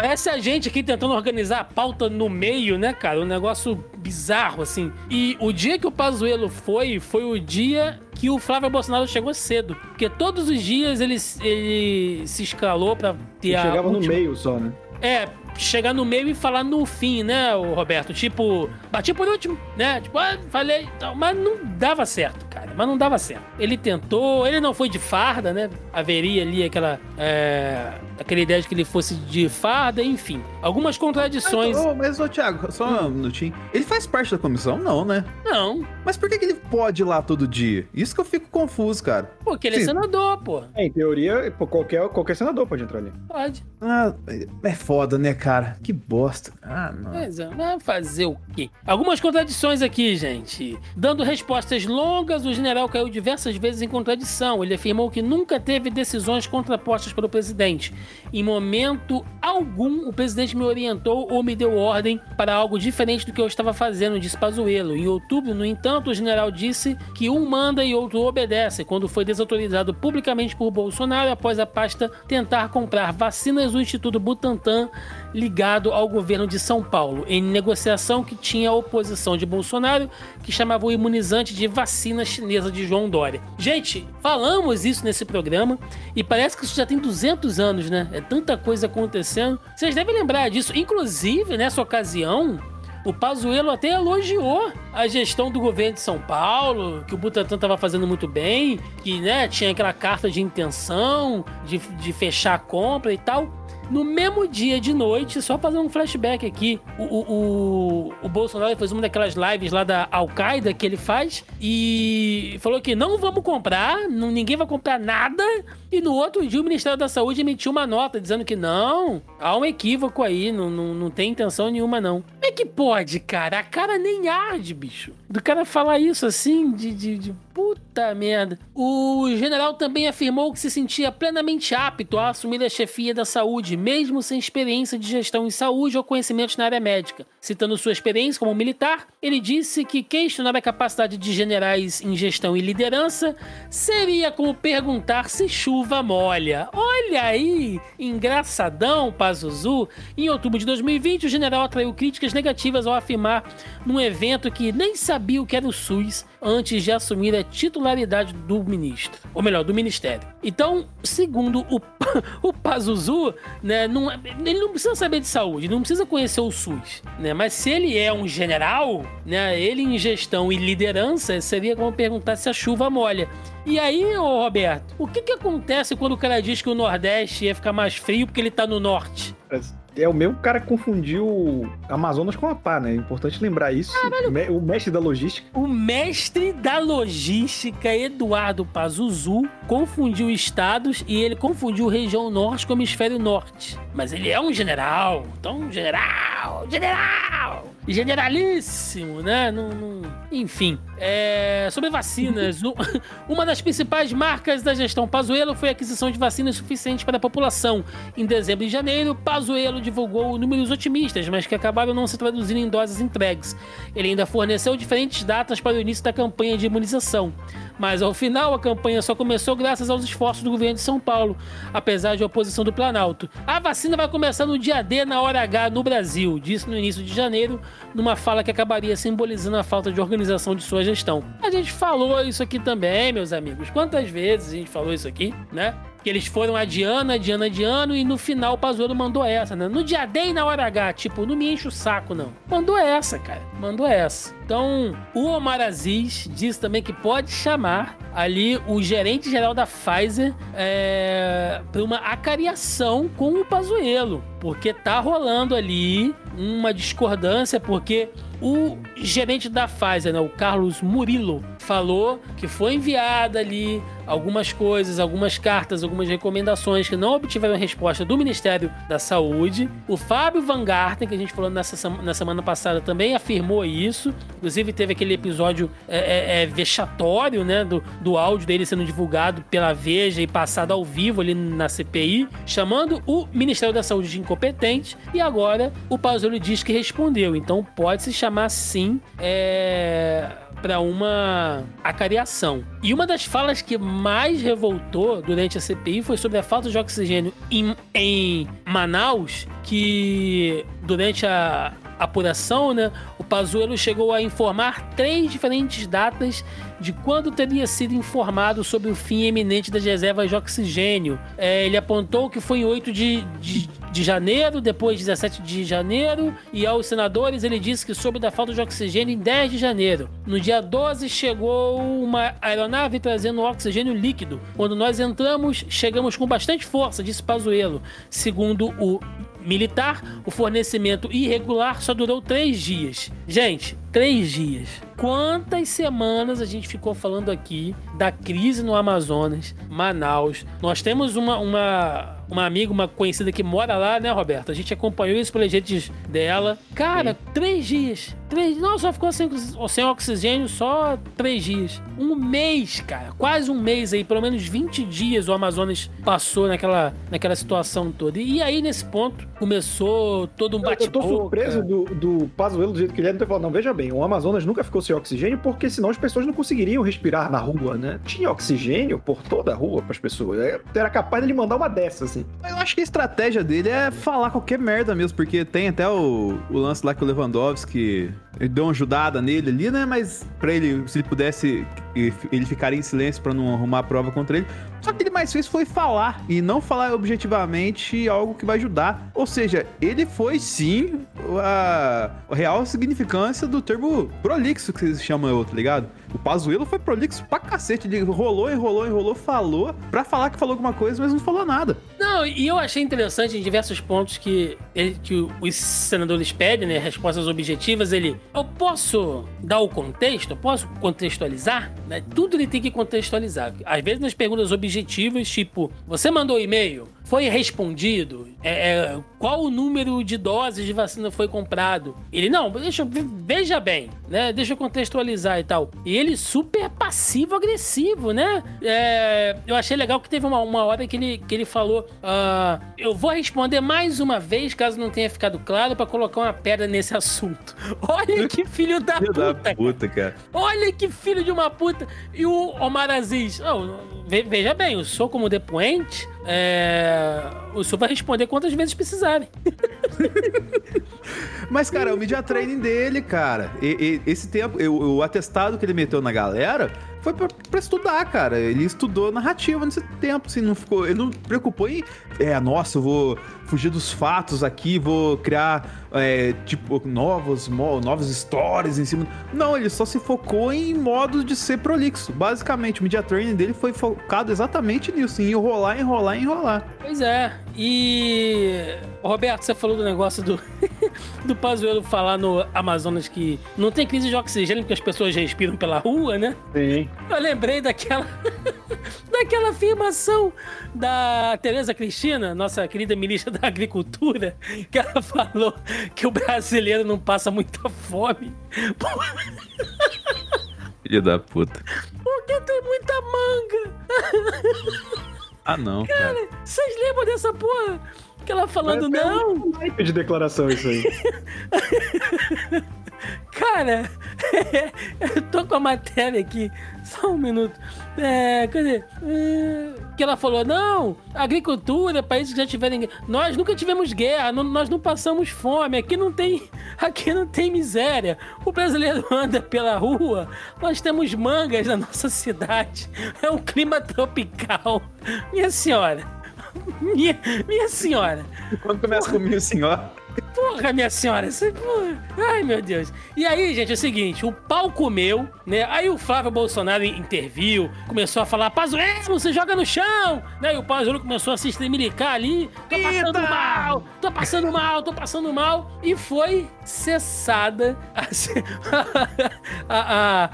Parece a gente aqui tentando organizar a pauta no meio, né, cara? Um negócio bizarro, assim. E o dia que o Pazuello foi, foi o dia que o Flávio Bolsonaro chegou cedo. Porque todos os dias ele, ele se escalou pra ter Ele a chegava no última- meio só, né? É, chegar no meio e falar no fim, né, o Roberto? Tipo, bati por último, né? Tipo, ah, falei, então, mas não dava certo, cara. Mas não dava certo. Ele tentou, ele não foi de farda, né? Haveria ali aquela. É, aquela ideia de que ele fosse de farda, enfim. Algumas contradições. Mas, ô, mas, ô, Thiago, só um minutinho. Ele faz parte da comissão? Não, né? Não, Mas por que, que ele pode ir lá todo dia? Isso que eu fico confuso, cara. porque ele é Sim. senador, pô. É, em teoria, qualquer, qualquer senador pode entrar ali. Pode. Ah, é foda, né, cara? Que bosta. Ah, não. Pois é, mas fazer o quê? Algumas contradições aqui, gente. Dando respostas longas, o general caiu diversas vezes em contradição. Ele afirmou que nunca teve decisões contrapostas pelo presidente. Em momento algum, o presidente me orientou ou me deu ordem para algo diferente do que eu estava fazendo, disse Pazuello. Em outubro, no entanto, o general disse que um manda e outro obedece, quando foi desautorizado publicamente por Bolsonaro após a pasta tentar comprar vacinas do Instituto Butantan ligado ao governo de São Paulo, em negociação que tinha a oposição de Bolsonaro, que chamava o imunizante de vacina chinesa de João Dória. Gente, falamos isso nesse programa e parece que isso já tem 200 anos, né? É tanta coisa acontecendo. Vocês devem lembrar disso. Inclusive, nessa ocasião, o Pazuello até elogiou a gestão do governo de São Paulo, que o Butantan estava fazendo muito bem, que né, tinha aquela carta de intenção de, de fechar a compra e tal. No mesmo dia de noite, só fazer um flashback aqui, o, o, o, o Bolsonaro fez uma daquelas lives lá da Al-Qaeda que ele faz e falou que não vamos comprar, não, ninguém vai comprar nada. E no outro dia o Ministério da Saúde emitiu uma nota dizendo que não, há um equívoco aí, não, não, não tem intenção nenhuma não. Como é que pode, cara? A cara nem arde, bicho. Do cara falar isso assim, de, de, de puta merda. O general também afirmou que se sentia plenamente apto a assumir a chefia da saúde, mesmo sem experiência de gestão em saúde ou conhecimentos na área médica. Citando sua experiência como militar, ele disse que questionar a capacidade de generais em gestão e liderança seria como perguntar se chuva molha. Olha aí, engraçadão, Pazuzu. Em outubro de 2020, o general atraiu críticas negativas ao afirmar num evento que nem sabia o que era o SUS antes de assumir a titularidade do ministro, ou melhor, do ministério. Então, segundo o, [laughs] o Pazuzu, né, não, é- ele não precisa saber de saúde, não precisa conhecer o SUS, né? Mas se ele é um general, né, ele em gestão e liderança, seria como perguntar se a chuva molha. E aí, ô Roberto, o que que acontece quando o cara diz que o Nordeste ia ficar mais frio porque ele tá no Norte? é o mesmo cara que confundiu Amazonas com a pá, né? É importante lembrar isso. O mestre da logística. O mestre da logística, Eduardo Pazuzu, confundiu estados e ele confundiu região norte com hemisfério norte. Mas ele é um general, então general, general, generalíssimo, né? Enfim, é, sobre vacinas, [laughs] uma das principais marcas da gestão Pazuello foi a aquisição de vacinas suficientes para a população. Em dezembro e janeiro, Pazuello divulgou números otimistas, mas que acabaram não se traduzindo em doses entregues. Ele ainda forneceu diferentes datas para o início da campanha de imunização. Mas ao final, a campanha só começou graças aos esforços do governo de São Paulo, apesar de oposição do Planalto. A vacina vai começar no dia D na hora H no Brasil, disse no início de janeiro, numa fala que acabaria simbolizando a falta de organização de sua gestão. A gente falou isso aqui também, meus amigos. Quantas vezes a gente falou isso aqui, né? Que eles foram adiando, adiando, adiando, e no final o Pazuello mandou essa, né? No dia D e na hora H, tipo, não me enche o saco, não. Mandou essa, cara. Mandou essa. Então, o Omar Aziz disse também que pode chamar ali o gerente geral da Pfizer é, para uma acariação com o Pazuello, porque tá rolando ali uma discordância, porque o gerente da Pfizer, né, o Carlos Murilo, falou que foi enviada ali algumas coisas, algumas cartas, algumas recomendações que não obtiveram resposta do Ministério da Saúde. O Fábio Van Garten, que a gente falou nessa, na semana passada, também afirmou isso. Inclusive, teve aquele episódio é, é, é, vexatório, né? Do, do áudio dele sendo divulgado pela Veja e passado ao vivo ali na CPI, chamando o Ministério da Saúde de incompetente. E agora o Pazuello diz que respondeu. Então pode se chamar sim. É para uma acariação. E uma das falas que mais revoltou durante a CPI foi sobre a falta de oxigênio em, em Manaus, que durante a apuração, né, o Pazuello chegou a informar três diferentes datas de quando teria sido informado sobre o fim iminente das reservas de oxigênio. É, ele apontou que foi em 8 de, de, de janeiro, depois 17 de janeiro, e aos senadores ele disse que soube da falta de oxigênio em 10 de janeiro. No dia 12 chegou uma aeronave trazendo oxigênio líquido. Quando nós entramos, chegamos com bastante força, disse Pazuello. Segundo o militar, o fornecimento irregular só durou três dias. Gente, três dias. Quantas semanas a gente ficou falando aqui da crise no Amazonas, Manaus? Nós temos uma, uma, uma amiga, uma conhecida que mora lá, né, Roberto? A gente acompanhou isso pelas redes dela. Cara, três dias. Três, não, só ficou sem, sem oxigênio só três dias. Um mês, cara. Quase um mês aí. Pelo menos 20 dias o Amazonas passou naquela, naquela situação toda. E aí, nesse ponto, começou todo um Eu, eu tô bate-boca. surpreso do, do Pazuello do jeito que ele é, não não, veja bem, o Amazonas nunca ficou sem oxigênio porque senão as pessoas não conseguiriam respirar na rua, né? Tinha oxigênio por toda a rua pras pessoas. É, Era capaz de ele mandar uma dessa, assim. Eu acho que a estratégia dele é falar qualquer merda mesmo, porque tem até o, o lance lá que o Lewandowski ele deu uma ajudada nele ali, né? Mas pra ele, se ele pudesse, ele ficaria em silêncio pra não arrumar a prova contra ele. Só que ele mais fez foi falar e não falar objetivamente algo que vai ajudar. Ou seja, ele foi sim a, a real significância do termo prolixo que vocês chamam eu, tá ligado? O Pazuello foi prolixo pra cacete. Ele enrolou, enrolou, enrolou, falou pra falar que falou alguma coisa, mas não falou nada. Não, e eu achei interessante em diversos pontos que, ele- que os senadores pedem, né? Respostas objetivas. Ele, eu posso dar o contexto? Eu posso contextualizar? Né? Tudo ele tem que contextualizar. Às vezes nas perguntas objetivas, tipo, você mandou e-mail? Foi respondido? É, é, qual o número de doses de vacina foi comprado? Ele, não, deixa eu, veja bem, né? Deixa eu contextualizar e tal. E ele super passivo-agressivo, né? É, eu achei legal que teve uma, uma hora que ele, que ele falou: ah, Eu vou responder mais uma vez, caso não tenha ficado claro, pra colocar uma pedra nesse assunto. [laughs] Olha que filho da Filho puta, da puta, cara. Olha que filho de uma puta. E o Omar Aziz, ve- veja bem, o senhor como depoente, é, o senhor vai responder quantas vezes precisarem. [laughs] Mas, cara, o media training dele, cara, e- e- esse tempo, o, o atestado que ele meteu na galera foi pra, estudar, cara. Ele estudou narrativa nesse tempo, assim, não ficou. Ele não preocupou em. É, nossa, eu vou fugir dos fatos aqui, vou criar, é, tipo, novos, novas histórias em cima. Não, ele só se focou em modos de ser prolixo. Basicamente, o media training dele foi focado exatamente nisso, em enrolar, enrolar, enrolar. Pois é. E. Roberto, você falou do negócio do, [laughs] do Pazuello falar no Amazonas que não tem crise de oxigênio porque as pessoas respiram pela rua, né? Sim. Eu lembrei daquela. [laughs] daquela afirmação da Tereza Cristina, nossa querida ministra da Agricultura, que ela falou que o brasileiro não passa muita fome Filha da puta. porque tem muita manga. [laughs] Ah, não, cara. Vocês lembram dessa porra? Que ela falando, é não, um naipe de declaração isso aí. [laughs] Cara, [laughs] eu tô com a matéria aqui, só um minuto. É, cadê? É, que ela falou: não, agricultura, países que já tiverem. Nós nunca tivemos guerra, não- nós não passamos fome, aqui não tem. [laughs] Aqui não tem miséria. O brasileiro [laughs] anda pela rua, nós temos mangas na nossa cidade. É um clima tropical. Minha senhora. Minha, minha senhora. Quando começa comigo assim, ó. Porra, minha senhora, você, porra. Ai, meu Deus. E aí, gente, é o seguinte, o pau comeu, né? Aí o Flávio Bolsonaro interviu, começou a falar, Pazuello, você joga no chão, né? E o Pazuello começou a se estremelicar ali, tô passando Eita! mal, tô passando mal, tô passando mal. E foi cessada [laughs] a, a-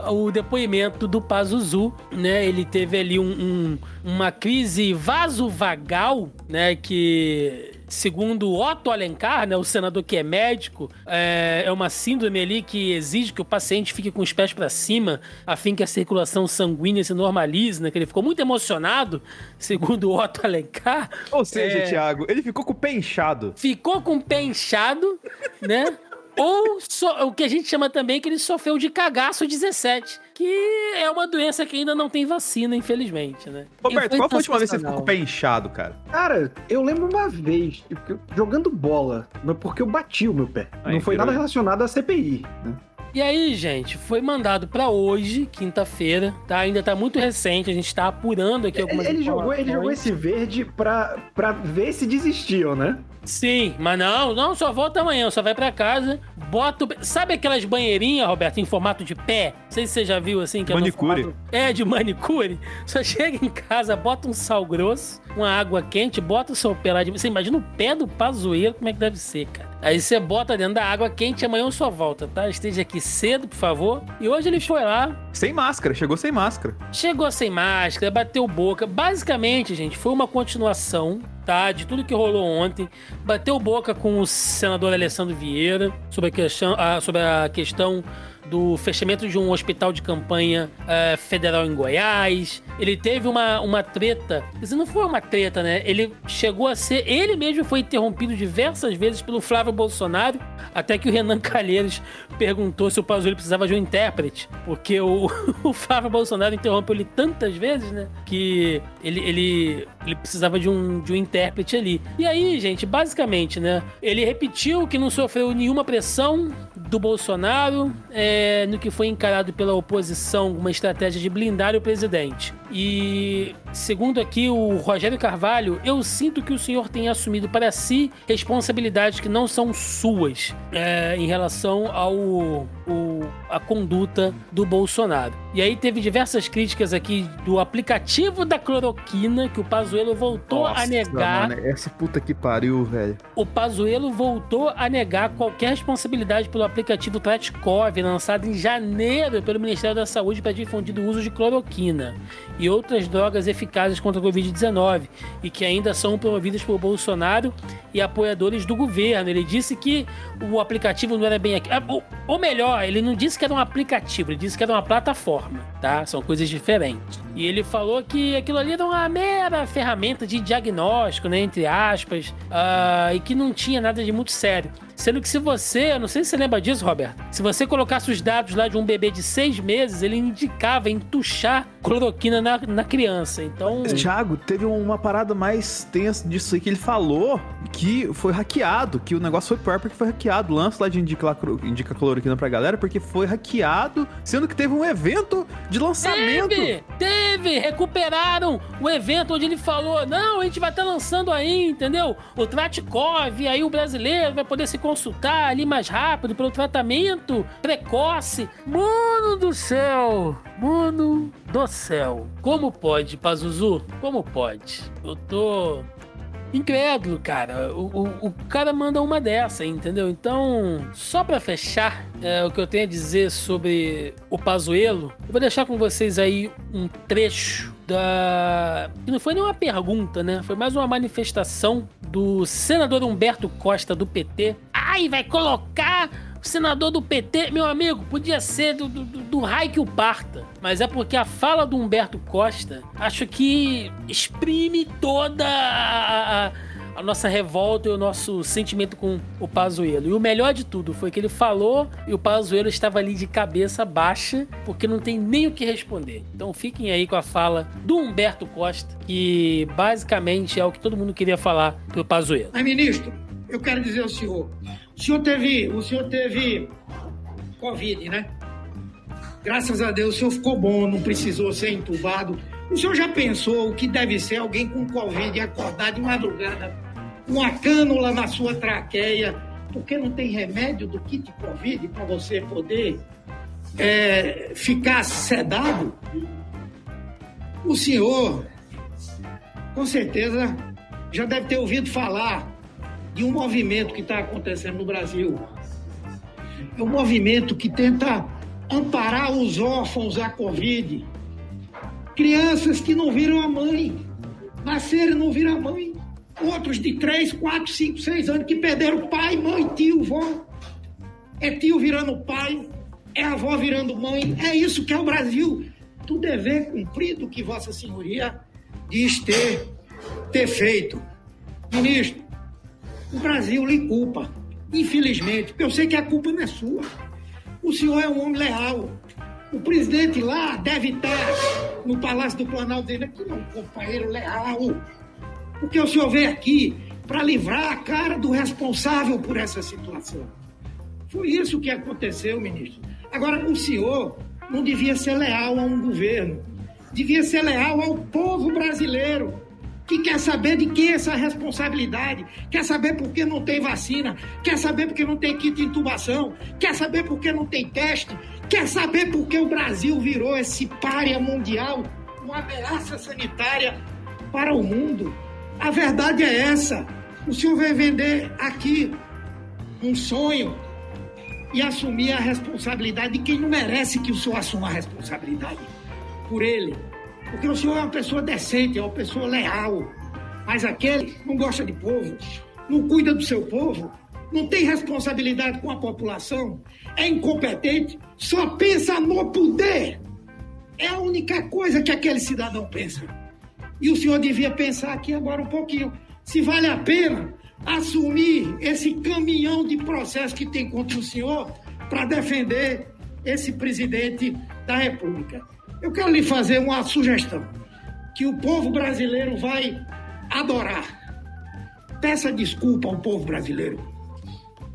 a- o depoimento do Pazuzu, né? Ele teve ali um- um- uma crise vasovagal, né? Que segundo Otto Alencar, né, o senador que é médico, é, é uma síndrome ali que exige que o paciente fique com os pés para cima, a fim que a circulação sanguínea se normalize, né? Que ele ficou muito emocionado, segundo Otto Alencar. Ou seja, É. Thiago, ele ficou com o pé inchado. Ficou com o pé inchado, né? [laughs] Ou so- o que a gente chama também que ele sofreu de cagaço 17, que é uma doença que ainda não tem vacina, infelizmente, né? Roberto, qual foi a última vez que você ficou com o pé inchado, cara? Cara, eu lembro uma vez, eu- jogando bola, mas porque eu bati o meu pé. Aí, não foi virou- nada relacionado à CPI, né? E aí, gente, foi mandado pra hoje, quinta-feira, tá? Ainda tá muito recente, a gente tá apurando aqui algumas Ele jogou, ele jogou esse verde pra, pra ver se desistiam, né? Sim, mas não, não, só volta amanhã, só vai pra casa, bota o... Sabe aquelas banheirinhas, Roberto, em formato de pé? Não sei se você já viu assim, que é Manicure. formato- É, de manicure. Só chega em casa, bota um sal grosso, uma água quente, bota o seu pé lá de... Você imagina o pé do pazoeiro, como é que deve ser, cara. Aí você bota dentro da água quente amanhã só volta, tá? Esteja aqui cedo, por favor. E hoje ele foi lá, Sem máscara, chegou sem máscara. Chegou sem máscara, bateu boca. Basicamente, gente, foi uma continuação, tá? De tudo que rolou ontem. Bateu boca com o senador Alessandro Vieira sobre a questão, ah, sobre a questão do fechamento de um hospital de campanha eh, federal em Goiás. Ele teve uma, uma treta. Isso não foi uma treta, né? Ele chegou a ser. Ele mesmo foi interrompido diversas vezes pelo Flávio Bolsonaro, até que o Renan [laughs] Calheiros perguntou se o Pazuello precisava de um intérprete, porque o, [laughs] o Flávio Bolsonaro interrompeu ele tantas vezes, né? Que ele, ele, ele precisava de um, de um intérprete ali. E aí, gente, basicamente, né? Ele repetiu que não sofreu nenhuma pressão do Bolsonaro é, no que foi encarado pela oposição uma estratégia de blindar o presidente. E segundo aqui o Rogério Carvalho, eu sinto que o senhor tem assumido para si responsabilidades que não são suas é, em relação ao a conduta do Bolsonaro. E aí teve diversas críticas aqui do aplicativo da cloroquina que o Pazuello voltou a negar. Mano, essa puta que pariu, velho. O Pazuello voltou a negar qualquer responsabilidade pelo aplicativo Tratkov, lançado em janeiro pelo Ministério da Saúde para difundir o uso de cloroquina e outras drogas eficazes contra a Covid-19 e que ainda são promovidas por Bolsonaro e apoiadores do governo. Ele disse que o aplicativo não era bem aqui. ah, Ou, melhor, ele não disse que era um aplicativo, ele disse que era uma plataforma, tá? São coisas diferentes. E ele falou que aquilo ali era uma mera ferramenta de diagnóstico, né? Entre aspas, ah, e que não tinha nada de muito sério. Sendo que se você, eu não sei se você lembra disso, Roberto, se você colocasse os dados lá de um bebê de seis meses, ele indicava entuchar cloroquina na, na criança. Então. Thiago, teve uma parada mais tensa disso aí que ele falou que foi hackeado, que o negócio foi pior porque foi hackeado. O lance lá de indica, indica cloroquina pra galera porque foi hackeado, sendo que teve um evento de lançamento. Teve! Teve! Recuperaram o evento onde ele falou: não, a gente vai estar lançando aí, entendeu? O Tratkov, aí o brasileiro vai poder se consultar ali mais rápido pelo tratamento precoce. Mano do céu! Mano do céu! Como pode, Pazuzu? Como pode? Eu tô incrédulo, cara. O, o, o, cara manda uma dessa, entendeu? Então, só para fechar é, o que eu tenho a dizer sobre o Pazuelo, eu vou deixar com vocês aí um trecho da. que não foi nenhuma pergunta, né? Foi mais uma manifestação do senador Humberto Costa do PT. Ai, vai colocar o senador do PT, meu amigo, podia ser do, do, do raio que o parta. Mas é porque a fala do Humberto Costa, acho que exprime toda a, a, a nossa revolta e o nosso sentimento com o Pazuello. E o melhor de tudo foi que ele falou e o Pazuello estava ali de cabeça baixa, porque não tem nem o que responder. Então fiquem aí com a fala do Humberto Costa, que basicamente é o que todo mundo queria falar pro Pazuello. Mas, ministro, eu quero dizer ao senhor, o senhor teve, o senhor teve Covid, né? Graças a Deus o senhor ficou bom, não precisou ser entubado. O senhor já pensou o que deve ser alguém com Covid acordar de madrugada, uma cânula na sua traqueia, porque não tem remédio do kit Covid para você poder é, ficar sedado? O senhor, com certeza, já deve ter ouvido falar de um movimento que está acontecendo no Brasil. É um movimento que tenta amparar os órfãos da Covid. Crianças que não viram a mãe, nasceram e não viram a mãe. Outros de 3, 4, 5, 6 anos que perderam pai, mãe, tio, vó. É tio virando pai, é avó virando mãe. É isso que é o Brasil. Do dever cumprido que Vossa Senhoria diz ter, ter feito. Ministro, o Brasil lhe culpa, infelizmente, eu sei que a culpa não é sua. O senhor é um homem leal. O presidente lá deve estar no Palácio do Planalto dizendo que é um companheiro leal. O senhor veio aqui para livrar a cara do responsável por essa situação. Foi isso que aconteceu, ministro. Agora, o senhor não devia ser leal a um governo, devia ser leal ao povo brasileiro que quer saber de quem é essa responsabilidade, quer saber por que não tem vacina, quer saber por que não tem kit de intubação, quer saber por que não tem teste, quer saber por que o Brasil virou esse párea mundial, uma ameaça sanitária para o mundo. A verdade é essa. O senhor vai vender aqui um sonho e assumir a responsabilidade de quem não merece que o senhor assuma a responsabilidade por ele. Porque o senhor é uma pessoa decente, é uma pessoa leal. Mas aquele não gosta de povo, não cuida do seu povo, não tem responsabilidade com a população, é incompetente, só pensa no poder. É a única coisa que aquele cidadão pensa. E o senhor devia pensar aqui agora um pouquinho. Se vale a pena assumir esse caminhão de processo que tem contra o senhor para defender esse presidente da República. Eu quero lhe fazer uma sugestão que o povo brasileiro vai adorar. Peça desculpa ao povo brasileiro.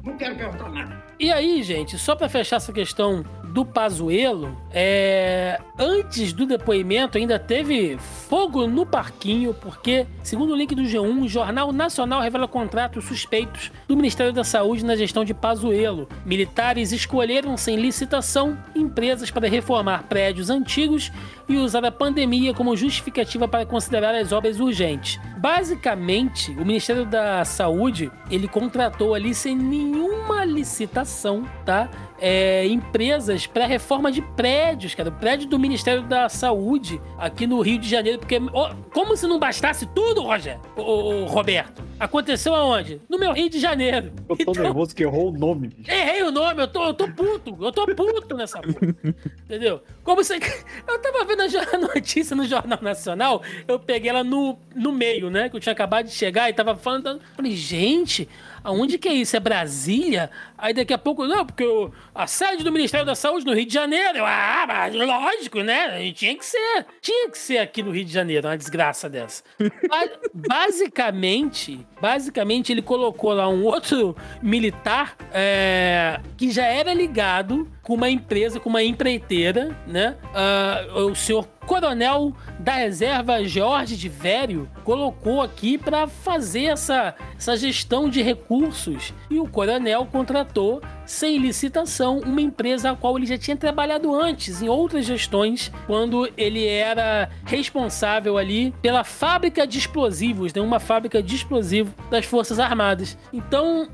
Não quero perguntar nada. E aí, gente, só para fechar essa questão do Pazuello, é... antes do depoimento ainda teve fogo no parquinho, porque, segundo o link do G1, o Jornal Nacional revela contratos suspeitos do Ministério da Saúde na gestão de Pazuello. Militares escolheram sem licitação empresas para reformar prédios antigos e usar a pandemia como justificativa para considerar as obras urgentes. Basicamente, o Ministério da Saúde, ele contratou ali sem nenhuma licitação, tá? É, empresas para reforma de prédios, cara. O prédio do Ministério da Saúde aqui no Rio de Janeiro. Porque, oh, como se não bastasse tudo, Roger, o, Roberto? Aconteceu aonde? No meu Rio de Janeiro. Eu tô Então- nervoso que errou o nome. Errei o nome, eu tô, eu tô puto, eu tô puto nessa porra. Entendeu? Como você. Eu tava vendo a notícia no Jornal Nacional, eu peguei ela no, no meio, né? Que eu tinha acabado de chegar e tava falando. Falei, gente, aonde que é isso? É Brasília? Aí daqui a pouco, não, porque a sede do Ministério da Saúde no Rio de Janeiro. Eu, ah, mas lógico, né? Tinha que ser. Tinha que ser aqui no Rio de Janeiro, uma desgraça dessa. Ba- basicamente, basicamente ele colocou lá um outro militar é, que já era ligado com uma empresa, com uma empreiteira, né? Ah, o senhor Coronel da Reserva Jorge de Vério colocou aqui para fazer essa, essa gestão de recursos e o coronel contratou sem licitação uma empresa a qual ele já tinha trabalhado antes em outras gestões quando ele era responsável ali pela fábrica de explosivos, né? Uma fábrica de explosivo das Forças Armadas. Então,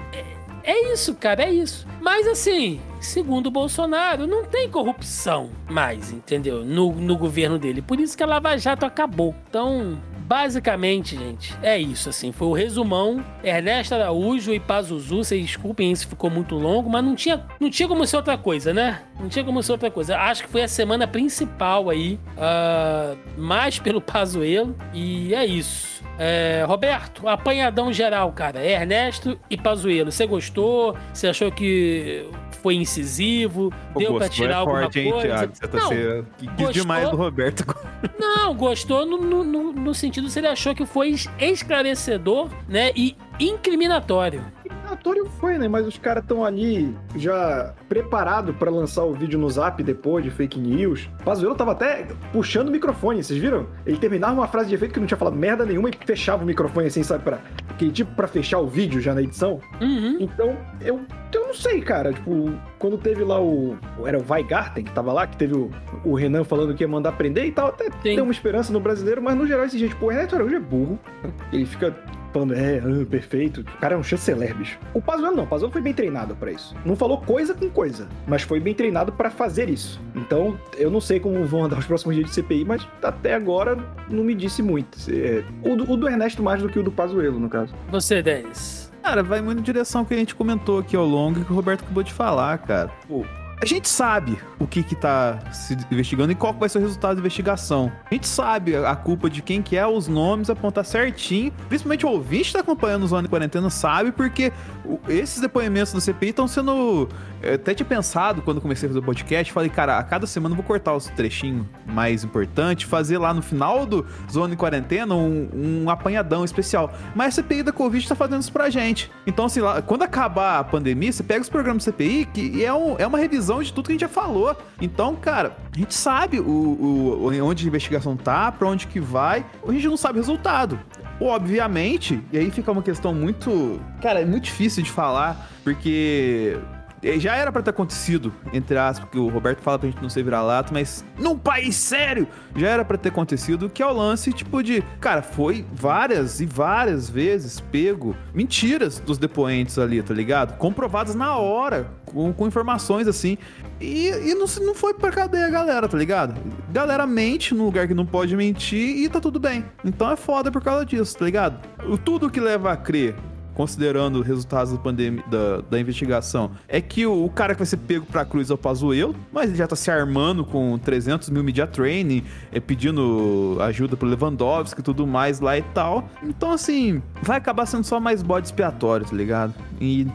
é- isso, cara, é isso. Mas assim, segundo o Bolsonaro, não tem corrupção mais, entendeu? No, no governo dele. Por isso que a Lava Jato acabou. Então, basicamente, gente, é isso, assim. Foi o resumão. Ernesto Araújo e Pazuzu, vocês desculpem se ficou muito longo, mas não tinha, não tinha como ser outra coisa, né? Não tinha como ser outra coisa. Acho que foi a semana principal aí, ah, mais pelo Pazuelo. E é isso. É, Roberto, apanhadão geral, cara. Ernesto e Pazuelo. Você gostou? Você achou que foi incisivo? Pô, deu pra gostou tirar é alguma forte, hein, coisa? Thiago? Você tá Não, sendo... Quis gostou- demais do Roberto. não, gostou no, no- no- no sentido se ele achou que foi esclarecedor, né? E incriminatório. Eliminatório foi, né? Mas os caras estão ali já preparados pra lançar o vídeo no zap depois de fake news. Pazuello tava até puxando o microfone, vocês viram? Ele terminava uma frase de efeito que não tinha falado merda nenhuma e fechava o microfone assim, sabe? Pra, aquele tipo pra fechar o vídeo já na edição. Uhum. Então, eu, eu não sei, cara. Tipo, quando teve lá o. Era o Weigarten que tava lá, que teve o, o Renan falando que ia mandar prender e tal, até Sim. deu uma esperança no brasileiro, mas no geral esse gente, pô, o Renato Araújo é burro. Ele fica falando, é, ah, perfeito. O cara é um chanceler, bicho. O Pazuello não, o Pazuello foi bem treinado pra isso. Não falou coisa com coisa, mas foi bem treinado pra fazer isso. Então, eu não sei como vão andar os próximos dias de CPI, mas até agora não me disse muito. É, o, do, o do Ernesto mais do que o do Pazuello, no caso. Você, Denis. Cara, vai muito na direção que a gente comentou aqui ao longo e que o Roberto acabou de falar, cara. Pô, a gente sabe o que que tá se investigando e qual vai ser o resultado da investigação. A gente sabe a culpa de quem que é, os nomes, apontar certinho. Principalmente o ouvinte que tá acompanhando o Zona de Quarentena sabe, porque esses depoimentos da CPI estão sendo... Eu até tinha pensado quando comecei a fazer o podcast, falei, cara, a cada semana eu vou cortar os trechinhos mais importantes, fazer lá no final do Zona de Quarentena um, um apanhadão especial. Mas a CPI da Covid tá fazendo isso pra gente. Então, assim, lá, quando acabar a pandemia, você pega os programas da CPI, que é, um- é uma revisão de tudo que a gente já falou. Então, cara, a gente sabe o, o- onde a investigação tá, pra onde que vai, a gente não sabe o resultado. Obviamente, e aí fica uma questão muito. Cara, é muito difícil de falar, porque já era pra ter acontecido, entre aspas, porque o Roberto fala pra gente não ser vira-lata, mas num país sério, já era pra ter acontecido, que é o lance, tipo, de, cara, foi várias e várias vezes pego mentiras dos depoentes ali, tá ligado? Comprovadas na hora, com, com informações assim. E, e não, não foi pra cadeia, galera, tá ligado? Galera mente num lugar que não pode mentir e tá tudo bem. Então é foda por causa disso, tá ligado? Tudo que leva a crer considerando os resultados da, da, investigação, é que o, o cara que vai ser pego pra cruz é o Pazuello, mas ele já tá se armando com 300 mil media training, é, pedindo ajuda pro Lewandowski e tudo mais lá e tal. Então, assim, vai acabar sendo só mais bode expiatório, tá ligado? E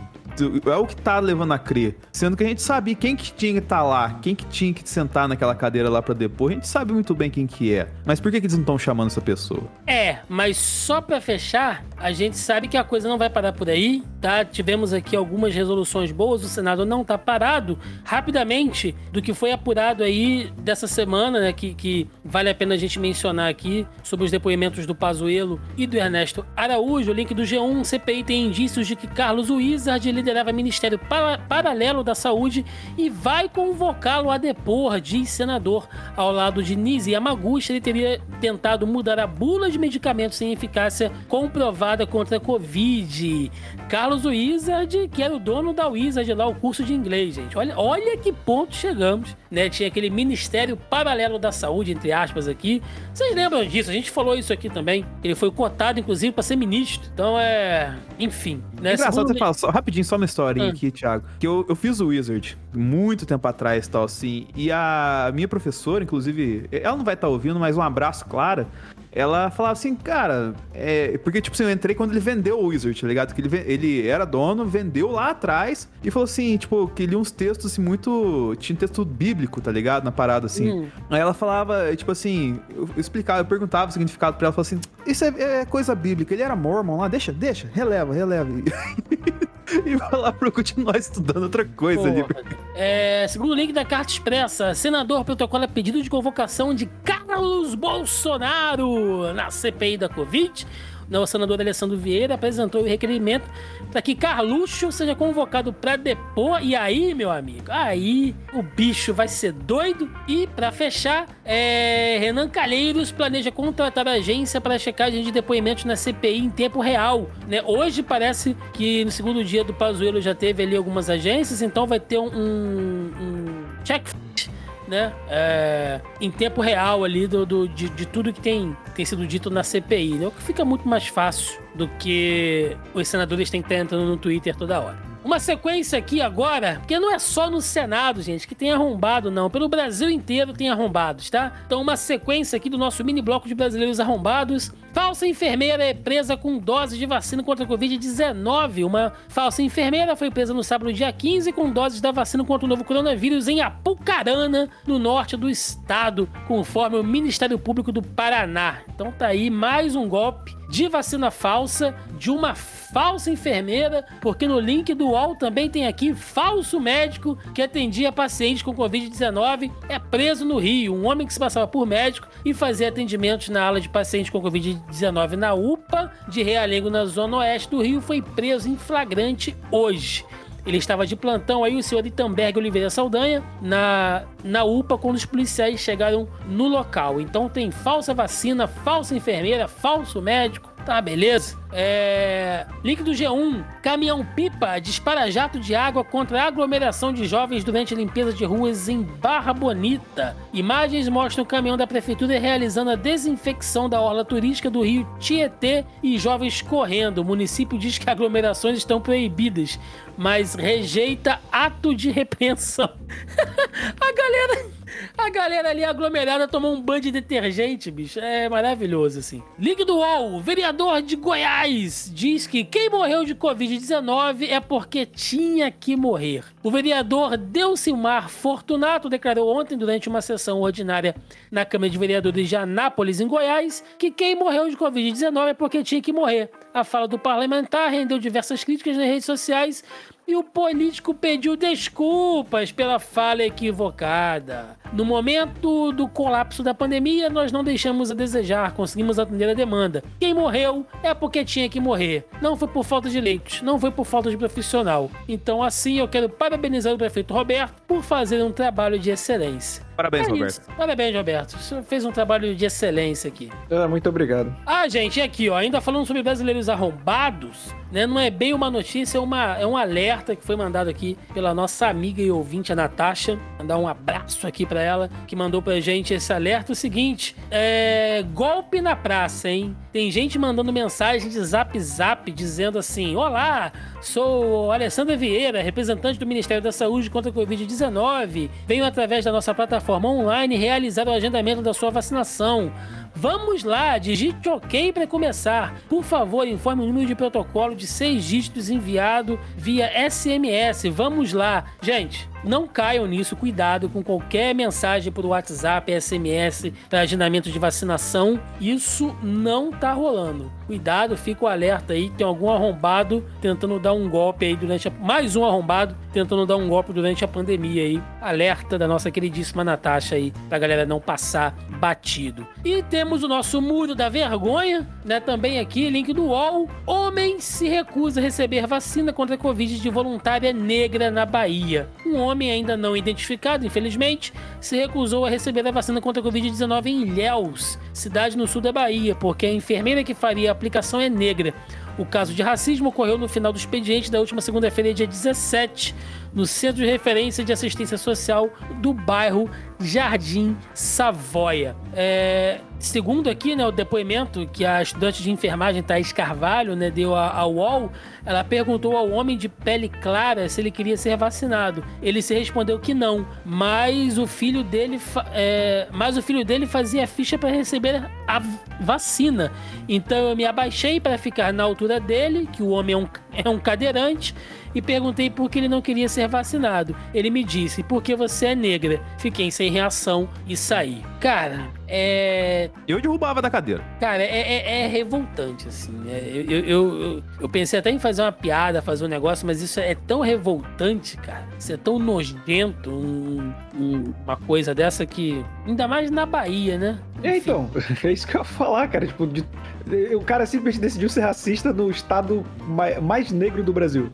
é o que tá levando a crer. Sendo que a gente sabia quem que tinha que estar lá, quem que tinha que sentar naquela cadeira lá pra depor. A gente sabe muito bem quem que é. Mas por que, que eles não estão chamando essa pessoa? É, mas só pra fechar, a gente sabe que a coisa não vai parar por aí, tá? Tivemos aqui algumas resoluções boas, o Senado não tá parado. Rapidamente, do que foi apurado aí dessa semana, né, que, que vale a pena a gente mencionar aqui, sobre os depoimentos do Pazuello e do Ernesto Araújo, o link do G1, CPI tem indícios de que Carlos Wizard liderava Ministério para Paralelo da Saúde e vai convocá-lo a depor, diz senador. Ao lado de Nisi Yamaguchi, ele teria tentado mudar a bula de medicamentos sem eficácia comprovada contra a Covid. Carlos Wizard, que era o dono da Wizard lá, o curso de inglês, gente. Olha, olha que ponto chegamos, né? Tinha aquele Ministério Paralelo da Saúde, entre aspas, aqui. Vocês lembram disso? A gente falou isso aqui também. Ele foi cotado, inclusive, para ser ministro. Então é. Enfim. Né? Engraçado Segundo- você falar, só, rapidinho, só uma história Ah. aqui, Thiago. Que eu, eu fiz o Wizard muito tempo atrás tal, assim. E a minha professora, inclusive, ela não vai estar ouvindo, mas um abraço, Clara. Ela falava assim, cara, é, porque, tipo assim, eu entrei quando ele vendeu o Wizard, tá ligado? Que ele, ele era dono, vendeu lá atrás e falou assim, tipo, que lia uns textos assim, muito. Tinha um texto bíblico, tá ligado? Na parada, assim. Hum. Aí ela falava, tipo assim, eu explicava, eu perguntava o significado pra ela, falava assim, isso é, é coisa bíblica, ele era mormon lá, deixa, deixa, releva, releva. [laughs] E vai lá pra eu continuar estudando outra coisa ali. Porra. É, segundo o link da carta expressa, senador protocola pedido de convocação de Carlos Bolsonaro na CPI da Covid. O senador Alessandro Vieira apresentou o requerimento para que Carluxo seja convocado para depor. E aí, meu amigo, aí o bicho vai ser doido. E para fechar, é, Renan Calheiros planeja contratar a agência para checagem de depoimentos na CPI em tempo real. né? Hoje parece que no segundo dia do Pazuello já teve ali algumas agências, então vai ter um, um, um check né? É, em tempo real ali do, do- de, de tudo que tem, tem sido dito na CPI, né? O que fica muito mais fácil do que os senadores têm que estar entrando no Twitter toda hora. Uma sequência aqui agora, porque não é só no Senado, gente, que tem arrombado, não. Pelo Brasil inteiro tem arrombados, tá? Então, uma sequência aqui do nosso mini bloco de brasileiros arrombados. Falsa enfermeira é presa com doses de vacina contra a Covid-19. Uma falsa enfermeira foi presa no sábado, dia 15, com doses da vacina contra o novo coronavírus em Apucarana, no norte do estado, conforme o Ministério Público do Paraná. Então tá aí mais um golpe de vacina falsa de uma falsa enfermeira, porque no link do UOL também tem aqui falso médico que atendia pacientes com Covid-19 é preso no Rio. Um homem que se passava por médico e fazia atendimentos na ala de pacientes com Covid-19 na UPA de Realengo, na zona oeste do Rio, foi preso em flagrante hoje. Ele estava de plantão aí, o senhor Itamberg Oliveira Saldanha, na, na UPA, quando os policiais chegaram no local. Então tem falsa vacina, falsa enfermeira, falso médico. Tá, beleza? É... Link do G1. Caminhão-pipa dispara jato de água contra a aglomeração de jovens durante limpeza de ruas em Barra Bonita. Imagens mostram o caminhão da prefeitura realizando a desinfecção da orla turística do rio Tietê e jovens correndo. O município diz que aglomerações estão proibidas, mas rejeita ato de repreensão. [laughs] a galera. A galera ali aglomerada tomou um banho de detergente, bicho. É maravilhoso, assim. Ligue do UOL, vereador de Goiás diz que quem morreu de Covid-19 é porque tinha que morrer. O vereador Delcimar Fortunato declarou ontem, durante uma sessão ordinária na Câmara de Vereadores de Anápolis, em Goiás, que quem morreu de Covid-19 é porque tinha que morrer. A fala do parlamentar rendeu diversas críticas nas redes sociais e o político pediu desculpas pela fala equivocada. No momento do colapso da pandemia, nós não deixamos a desejar, conseguimos atender a demanda. Quem morreu é porque tinha que morrer. Não foi por falta de leitos, não foi por falta de profissional. Então, assim, eu quero parabenizar o prefeito Roberto por fazer um trabalho de excelência. Parabéns, É Roberto. isso. Parabéns, Roberto. O senhor fez um trabalho de excelência aqui. Ah, muito obrigado. Ah, gente, e aqui, ó, ainda falando sobre brasileiros arrombados, né? Não é bem uma notícia, é, uma, é um alerta que foi mandado aqui pela nossa amiga e ouvinte, a Natasha. Mandar um abraço aqui pra ela, que mandou pra gente esse alerta. O seguinte, é. Golpe na praça, hein? Tem gente mandando mensagem de zap zap dizendo assim: Olá, sou Alessandra Vieira, representante do Ministério da Saúde contra a Covid-19. Venho através da nossa plataforma online realizar o agendamento da sua vacinação. Vamos lá, digite OK para começar. Por favor, informe o número de protocolo de seis dígitos enviado via SMS. Vamos lá. Gente, não caiam nisso. Cuidado com qualquer mensagem por WhatsApp, SMS, para agendamento de vacinação. Isso não tá rolando. Cuidado, fica o alerta aí. Tem algum arrombado tentando dar um golpe aí durante a... Mais um arrombado tentando dar um golpe durante a pandemia aí. Alerta da nossa queridíssima Natasha aí, pra galera não passar batido. E temos o nosso muro da vergonha, né? Também aqui, link do UOL. Homem se recusa a receber vacina contra a Covid de voluntária negra na Bahia. Um homem ainda não identificado, infelizmente, se recusou a receber a vacina contra a Covid-19 em Ilhéus, cidade no sul da Bahia, porque a enfermeira que faria a aplicação é negra. O caso de racismo ocorreu no final do expediente da última segunda-feira, dia 17, no Centro de Referência de Assistência Social do bairro Jardim Savoia. É, segundo aqui, né, o depoimento que a estudante de enfermagem Thaís Carvalho né, deu ao UOL, ela perguntou ao homem de pele clara se ele queria ser vacinado. Ele se respondeu que não, mas o filho dele, é, mas o filho dele fazia ficha para receber a vacina. Então eu me abaixei para ficar na altura dele, que o homem é um, é um cadeirante, e perguntei por que ele não queria ser vacinado. Ele me disse, porque você é negra. Fiquei sem reação e saí. Cara, é. Eu derrubava da cadeira. Cara, é, é, é revoltante, assim. É, eu, eu, eu, eu, pensei até em fazer uma piada, fazer um negócio, mas isso é tão revoltante, cara. Isso é tão nojento, um, um, uma coisa dessa que. Ainda mais na Bahia, né? É, então, é isso que eu ia falar, cara. Tipo, de, o cara simplesmente decidiu ser racista no estado mais, mais negro do Brasil.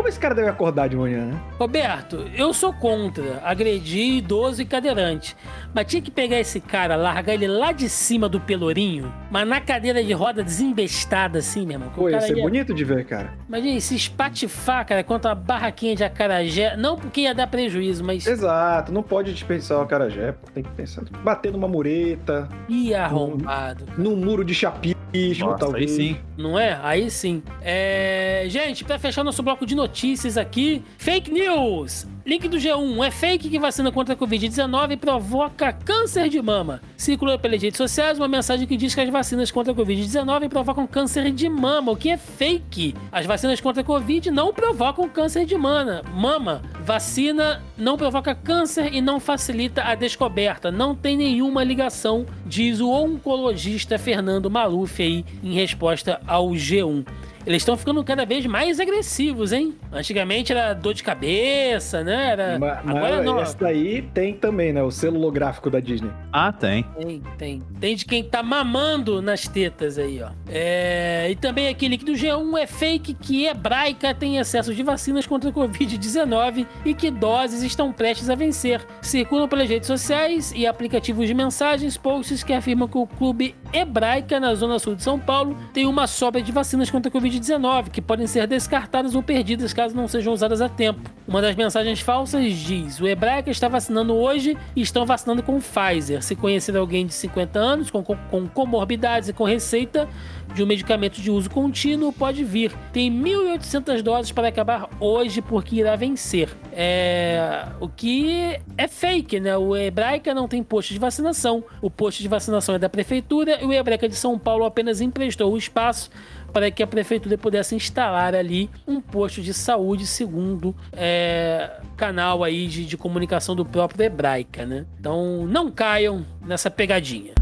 Como esse cara deve acordar de manhã, né? Roberto, eu sou contra agredir idoso e cadeirante. Mas tinha que pegar esse cara, largar ele lá de cima do pelourinho, mas na cadeira de roda desembestada assim, meu irmão. Pô, ia ser ia... bonito de ver, cara. Imagina, se espatifar, cara, contra a barraquinha de acarajé. Não porque ia dar prejuízo, mas. Exato, não pode desperdiçar o acarajé. Tem que pensar. Bater numa mureta. Ih, arrombado. Num, num muro de chapismo, talvez. Aí sim. Não é? Aí sim. É... Gente, pra fechar nosso bloco de notícias aqui, fake news! Link do G1. É fake que vacina contra a Covid-19 provoca câncer de mama. Circulou pelas redes sociais uma mensagem que diz que as vacinas contra a Covid-19 provocam câncer de mama, o que é fake. As vacinas contra a Covid não provocam câncer de mama. Mama. Vacina não provoca câncer e não facilita a descoberta. Não tem nenhuma ligação, diz o oncologista Fernando Maluf aí em resposta ao G1 eles estão ficando cada vez mais agressivos, hein? Antigamente era dor de cabeça, né? Era... Mas, Agora não. Essa daí tem também, né? O selo holográfico da Disney. Ah, tem. Tem, tem. Tem de quem tá mamando nas tetas aí, ó. É... E também aquele que do G1 é fake que Hebraica tem excesso de vacinas contra a Covid-19 e que doses estão prestes a vencer. Circulam pelas redes sociais e aplicativos de mensagens posts que afirmam que o clube Hebraica, na zona sul de São Paulo, tem uma sobra de vacinas contra a Covid-19 Covid-19, que podem ser descartadas ou perdidas caso não sejam usadas a tempo. Uma das mensagens falsas diz: o Hebraica está vacinando hoje e estão vacinando com Pfizer. Se conhecer alguém de 50 anos com, com comorbidades e com receita de um medicamento de uso contínuo, pode vir. Tem 1.800 doses para acabar hoje porque irá vencer. É... O que é fake, né? O Hebraica não tem posto de vacinação. O posto de vacinação é da prefeitura e o Hebraica de São Paulo apenas emprestou o espaço para que a prefeitura pudesse instalar ali um posto de saúde segundo é, canal aí de, de comunicação do próprio Hebraica, né? Então não caiam nessa pegadinha.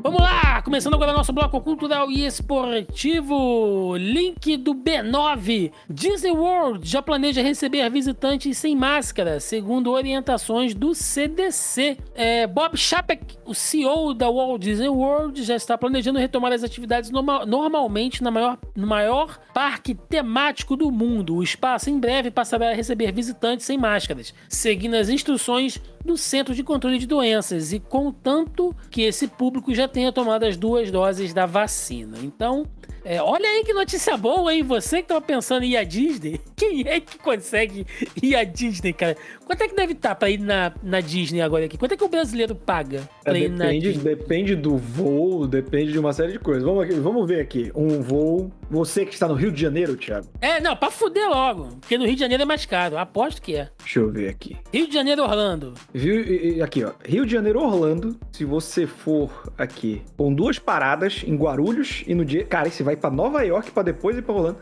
Vamos lá! Começando agora nosso bloco cultural e esportivo. Link do B9. Disney World já planeja receber visitantes sem máscara, segundo orientações do CDC. É, Bob Chapek, o CEO da Walt Disney World, já está planejando retomar as atividades norma normalmente na maior, no maior parque temático do mundo. O espaço em breve passará a receber visitantes sem máscaras, seguindo as instruções do Centro de Controle de Doenças e contanto que esse público já tenha tomado as duas doses da vacina. Então, é, olha aí que notícia boa, hein? Você que tava pensando em ir à Disney, [laughs] quem é que consegue ir à Disney, cara? Quanto é que deve estar tá pra ir na, na Disney agora aqui? Quanto é que o brasileiro paga pra é, ir depende, na Disney? Depende do voo, depende de uma série de coisas. Vamos, aqui, vamos ver aqui. Um voo. Você que está no Rio de Janeiro, Thiago. É, não, pra fuder logo. Porque no Rio de Janeiro é mais caro. Aposto que é. Deixa eu ver aqui. Rio de Janeiro, Orlando. Rio, aqui, ó. Rio de Janeiro, Orlando. Se você for aqui com duas paradas em Guarulhos e no dia. Cara, esse vai pra Nova York pra depois ir pra Orlando.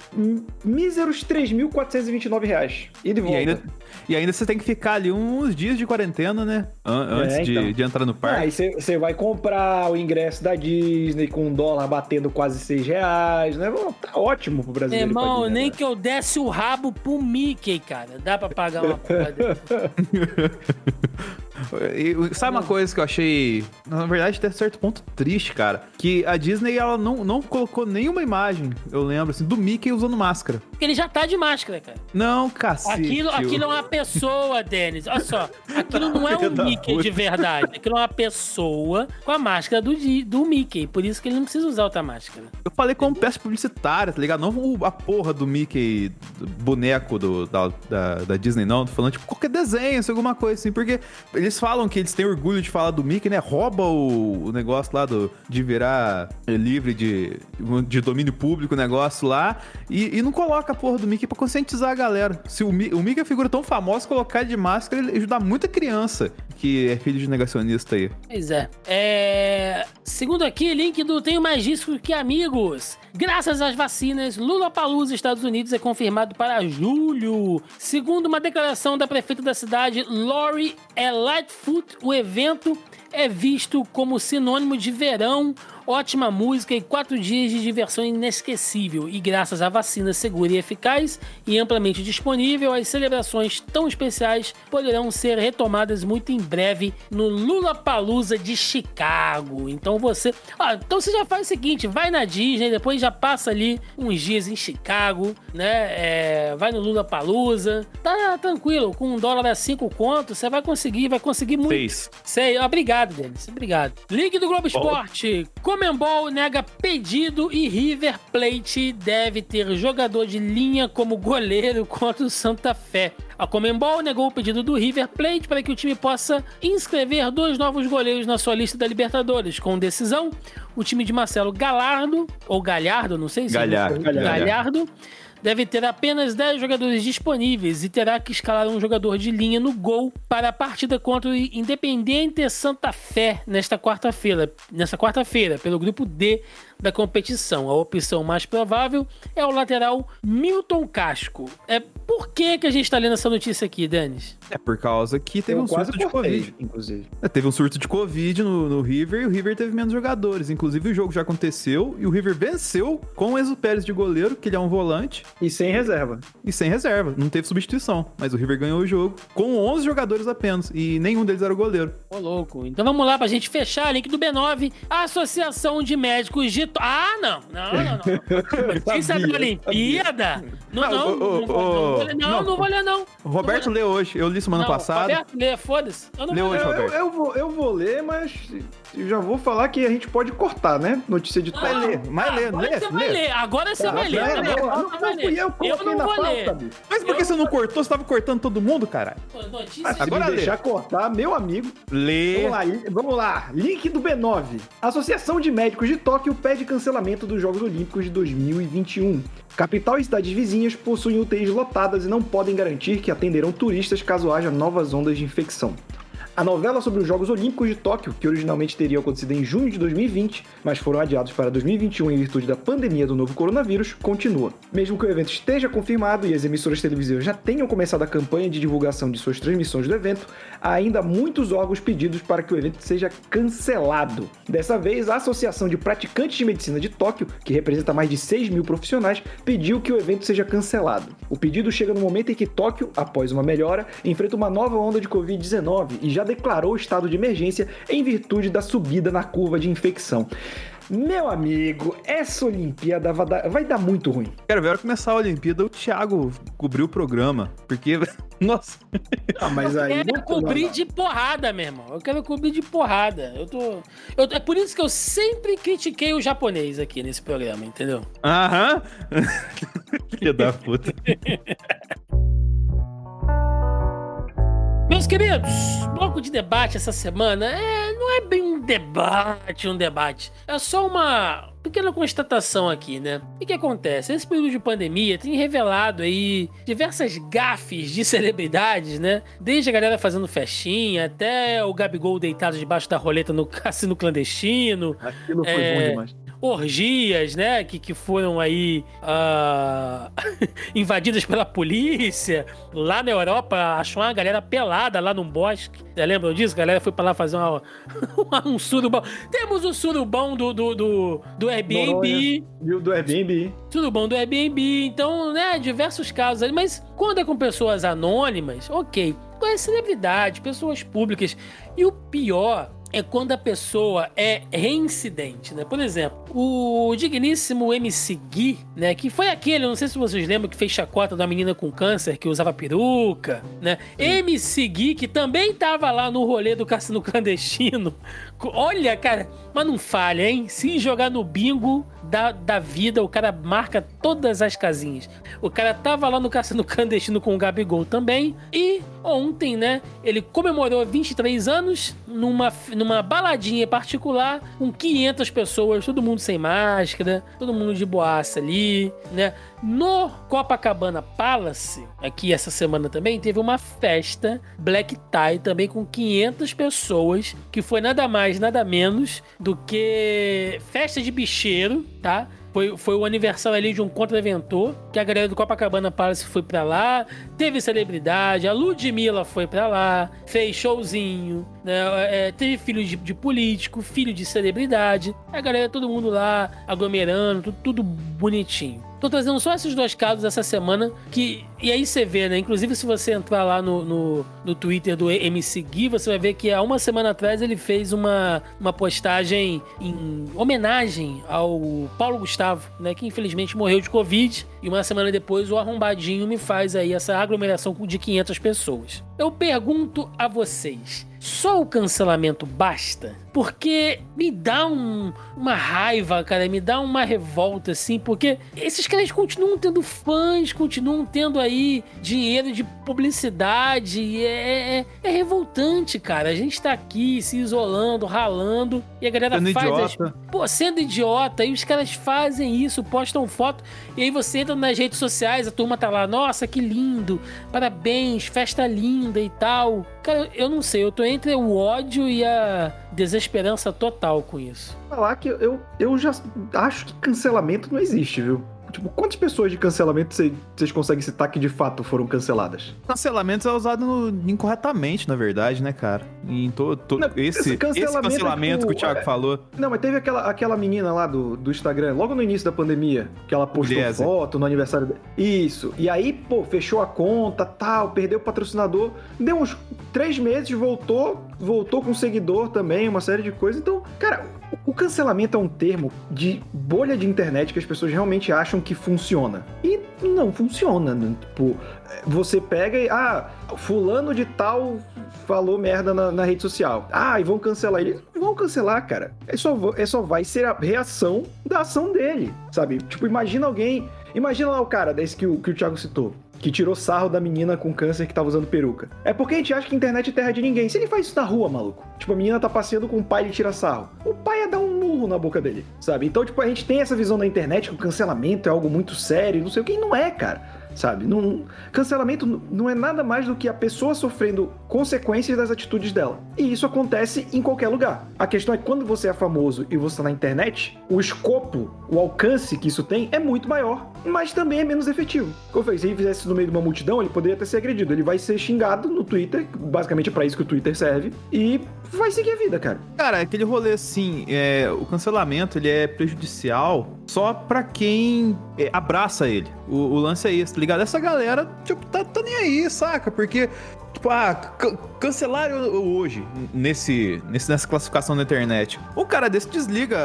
Míseros 3.429 reais. E de E volta. ainda, e ainda você tem que ficar ali uns dias de quarentena, né? An- Antes de, então. de entrar no Ah, parque. Aí você você vai comprar o ingresso da Disney com um dólar batendo quase 6 reais, né? Bom, Tá ótimo pro brasileiro. Irmão, Disney nem agora. que eu desse o rabo pro Mickey, cara. Dá pra pagar uma [laughs] porra. [laughs] E, sabe uma coisa que eu achei, na verdade, até certo ponto triste, cara? Que a Disney, ela não, não colocou nenhuma imagem, eu lembro, assim, do Mickey usando máscara. Porque ele já tá de máscara, cara. Não, cacete. Aquilo, aquilo é uma pessoa, Denis. Olha só. Aquilo não é Filho um Mickey puta. de verdade. Aquilo é uma pessoa com a máscara do, do Mickey. Por isso que ele não precisa usar outra máscara. Eu falei como peça publicitária, tá ligado? Não a porra do Mickey do boneco do, da, da, da Disney, não. Tô falando, tipo, qualquer desenho, assim, alguma coisa assim. Porque eles falam que eles têm orgulho de falar do Mickey, né? Rouba o, o negócio lá do, de virar é, livre de, de domínio público, o negócio lá. E, e não coloca a porra do Mickey pra conscientizar a galera. Se o, o Mickey é figura tão famosa, colocar de máscara, ele ajuda muita criança que é filho de negacionista aí. Pois é. é. Segundo aqui, link do Tenho Mais Discos Que Amigos. Graças às vacinas, Lula Palusa, Estados Unidos, é confirmado para julho. Segundo uma declaração da prefeita da cidade, Lori é Lightfoot, o evento é visto como sinônimo de verão, ótima música e quatro dias de diversão inesquecível. E graças à vacina segura e eficaz e amplamente disponível, as celebrações tão especiais poderão ser retomadas muito em breve no Lula Palusa de Chicago. Então você. Ah, então você já faz o seguinte: vai na Disney, depois já passa ali uns dias em Chicago, né? É, vai no Lula Palusa. Tá tranquilo, com um dólar a cinco contos, você vai conseguir, vai conseguir muito. Fez. Sei, obrigado, Denis. Obrigado. Link do Globo Esporte. Comembol nega pedido e River Plate deve ter jogador de linha como goleiro [laughs] contra o Santa Fé. A Comembol negou o pedido do River Plate para que o time possa inscrever dois novos goleiros na sua lista da Libertadores. Com decisão, o time de Marcelo Galardo, ou Galhardo, não sei se Galhardo. Galhardo deve ter apenas 10 jogadores disponíveis e terá que escalar um jogador de linha no gol para a partida contra o Independiente Santa Fé nesta quarta-feira, nesta quarta-feira, pelo grupo D da competição. A opção mais provável é o lateral Milton Casco. É por que que a gente tá lendo essa notícia aqui, Denis? É por causa que teve Eu um surto de Covid. inclusive. É, teve um surto de Covid no, no River e o River teve menos jogadores. Inclusive, o jogo já aconteceu e o River venceu com o Enzo Pérez de goleiro, que ele é um volante, E sem reserva. e sem reserva. Não teve substituição. Mas o River ganhou o jogo com 11 jogadores apenas e nenhum deles era o goleiro. Ô, louco. Então vamos lá pra gente fechar. Link do B9. Associação de Médicos de... To- Ah, não. Não, não, não. [laughs] Notícia da Olimpíada? Não, não. Não, vou- não, ô, vou ler, não, não. não vou ler, não. O Roberto lê hoje. Eu li semana Não, passada. Roberto, lê, foda-se. Eu não Lê vou hoje, Roberto. eu vou, eu vou ler, mas eu já vou falar que a gente pode cortar, né? Notícia de Vai ler, vai ler, Agora lê, você vai lê. ler. Agora você vai ler. Não, Na minha não, pauta não, vai não fui ler. eu que Eu não na vou pauta, ler. Mas por que você não cortou? Você tava cortando todo mundo, caralho? Notícia Se Agora me lê. deixar cortar, meu amigo. Lê. Vamos lá, vamos lá. Link do B9. Associação de Médicos de Tóquio pede cancelamento dos Jogos Olímpicos de 2021. Capital e cidades vizinhas possuem UTIs lotadas e não podem garantir que atenderão turistas caso haja novas ondas de infecção. A novela sobre os Jogos Olímpicos de Tóquio, que originalmente teriam acontecido em junho de 2020, mas foram adiados para 2021 em virtude da pandemia do novo coronavírus, continua. Mesmo que o evento esteja confirmado e as emissoras televisivas já tenham começado a campanha de divulgação de suas transmissões do evento, há ainda muitos órgãos pedidos para que o evento seja cancelado. Dessa vez, a Associação de Praticantes de Medicina de Tóquio, que representa mais de 6 mil profissionais, pediu que o evento seja cancelado. O pedido chega no momento em que Tóquio, após uma melhora, enfrenta uma nova onda de Covid-19 e já declarou o estado de emergência em virtude da subida na curva de infecção. Meu amigo, essa Olimpíada vai dar, vai dar muito ruim. Quero ver começar a Olimpíada, o Thiago cobriu o programa. Porque, [laughs] nossa, Ah, mas aí. Eu quero cobrir de porrada, meu irmão. Eu quero cobrir de porrada. Eu tô. eu- é por isso que eu sempre critiquei o japonês aqui nesse programa, entendeu? aham. [laughs] Filha da puta. [laughs] Meus queridos, bloco de debate essa semana é, não é bem um debate, um debate. É só uma pequena constatação aqui, né? O que, acontece? Esse período de pandemia tem revelado aí diversas gafes de [laughs] celebridades, né? Desde a galera fazendo festinha até o Gabigol deitado debaixo da roleta no [laughs] cassino clandestino. Aquilo foi É, bom demais. Orgias, né? Que, que foram aí uh, [laughs] invadidas pela polícia. Lá na Europa, achou uma galera pelada lá num bosque. Você lembra disso? A galera foi pra lá fazer uma, [laughs] um surubão. Temos o surubão do, do, do, do Airbnb. Viu do Airbnb. Surubão do Airbnb. Então, né, diversos casos aí. Mas quando é com pessoas anônimas, ok. Com é celebridade, pessoas públicas. E o pior é quando a pessoa é reincidente, né? Por exemplo, o digníssimo MC Gui, né? Que foi aquele, não sei se vocês lembram, que fez chacota da menina com câncer, que usava peruca, né? Sim. MC Gui, que também tava lá no rolê do cassino [laughs] clandestino. Olha, cara, mas não falha, hein? Se jogar no bingo, da, da vida, o cara marca todas as casinhas. O cara tava lá no cassino clandestino com o Gabigol também. E ontem, né, ele comemorou 23 anos numa, numa baladinha particular com 500 pessoas, todo mundo sem máscara, todo mundo de boaça ali, né? No Copacabana Palace, aqui essa semana também, teve uma festa Black Tie também com 500 pessoas, que foi nada mais, nada menos do que festa de bicheiro, tá? Foi, foi o aniversário ali de um contraventor, que a galera do Copacabana Palace foi para lá, teve celebridade, a Ludmilla foi para lá, fez showzinho, né? É, teve filho de, de, político, filho de celebridade, a galera, todo mundo lá, aglomerando, tudo, tudo bonitinho. Tô trazendo só esses dois casos essa semana que. E aí você vê, né? Inclusive, se você entrar lá no, no, no, Twitter do MC Gui, você vai ver que há uma semana atrás ele fez uma, uma postagem em homenagem ao Paulo Gustavo, né? Que infelizmente morreu de Covid. E uma semana depois o arrombadinho me faz aí essa aglomeração de 500 pessoas. Eu pergunto a vocês: só o cancelamento basta? Porque me dá um, uma raiva, cara, me dá uma revolta, assim, porque esses caras continuam tendo fãs, continuam tendo aí dinheiro de publicidade. É, é, é revoltante, cara. A gente tá aqui se isolando, ralando, e a galera sendo faz. Idiota. As, pô, sendo idiota, e os caras fazem isso, postam foto, e aí você entra nas redes sociais, a turma tá lá, nossa, que lindo, parabéns, festa linda e tal. Cara, eu não sei, eu tô entre o ódio e a desesperança total com isso. Falar que eu, eu já acho que cancelamento não existe, viu? Tipo, quantas pessoas de cancelamento vocês conseguem citar que de fato foram canceladas? Cancelamento é usado no, incorretamente, na verdade, né, cara? Em to, esse, esse cancelamento, esse cancelamento é, tipo, que o Thiago é, falou. Não, mas teve aquela, aquela menina lá do, do Instagram, logo no início da pandemia, que ela postou foto no aniversário dela. Isso. E aí, pô, fechou a conta, tal, perdeu o patrocinador. Deu uns três meses, voltou, voltou com seguidor também, uma série de coisas. Então, cara, o cancelamento é um termo de bolha de internet que as pessoas realmente acham que funciona. E não funciona. Né? Tipo, você pega e. Ah, fulano de tal falou merda na, na, rede social. Ah, e vão cancelar ele. Vão cancelar, cara. É só, é só vai ser a reação da ação dele, sabe? Tipo, imagina alguém. Imagina lá o cara desse que o, que o Thiago citou que tirou sarro da menina com câncer que tava usando peruca. É porque a gente acha que a internet é terra de ninguém. Se ele faz isso na rua, maluco. Tipo, a menina tá passeando com o pai e tira sarro. O pai ia dar um murro na boca dele, sabe? Então, tipo, a gente tem essa visão da internet que o cancelamento é algo muito sério, não sei o que, e não é, cara sabe? Não, cancelamento não é nada mais do que a pessoa sofrendo consequências das atitudes dela. E isso acontece em qualquer lugar. A questão é que quando você é famoso e você está na internet, o escopo, o alcance que isso tem é muito maior, mas também é menos efetivo. Como eu falei, se ele fizesse isso no meio de uma multidão, ele poderia ter sido agredido. Ele vai ser xingado no Twitter, basicamente é para isso que o Twitter serve, e vai seguir a vida, cara. Cara, aquele rolê assim, é, o cancelamento ele é prejudicial só para quem é, abraça ele. O, o, lance é esse, tá ligado? Essa galera, tipo, tá, tá nem aí, saca? Porque Tipo, ah, cancelaram hoje, nesse, nesse, nessa classificação da internet. Um cara desse desliga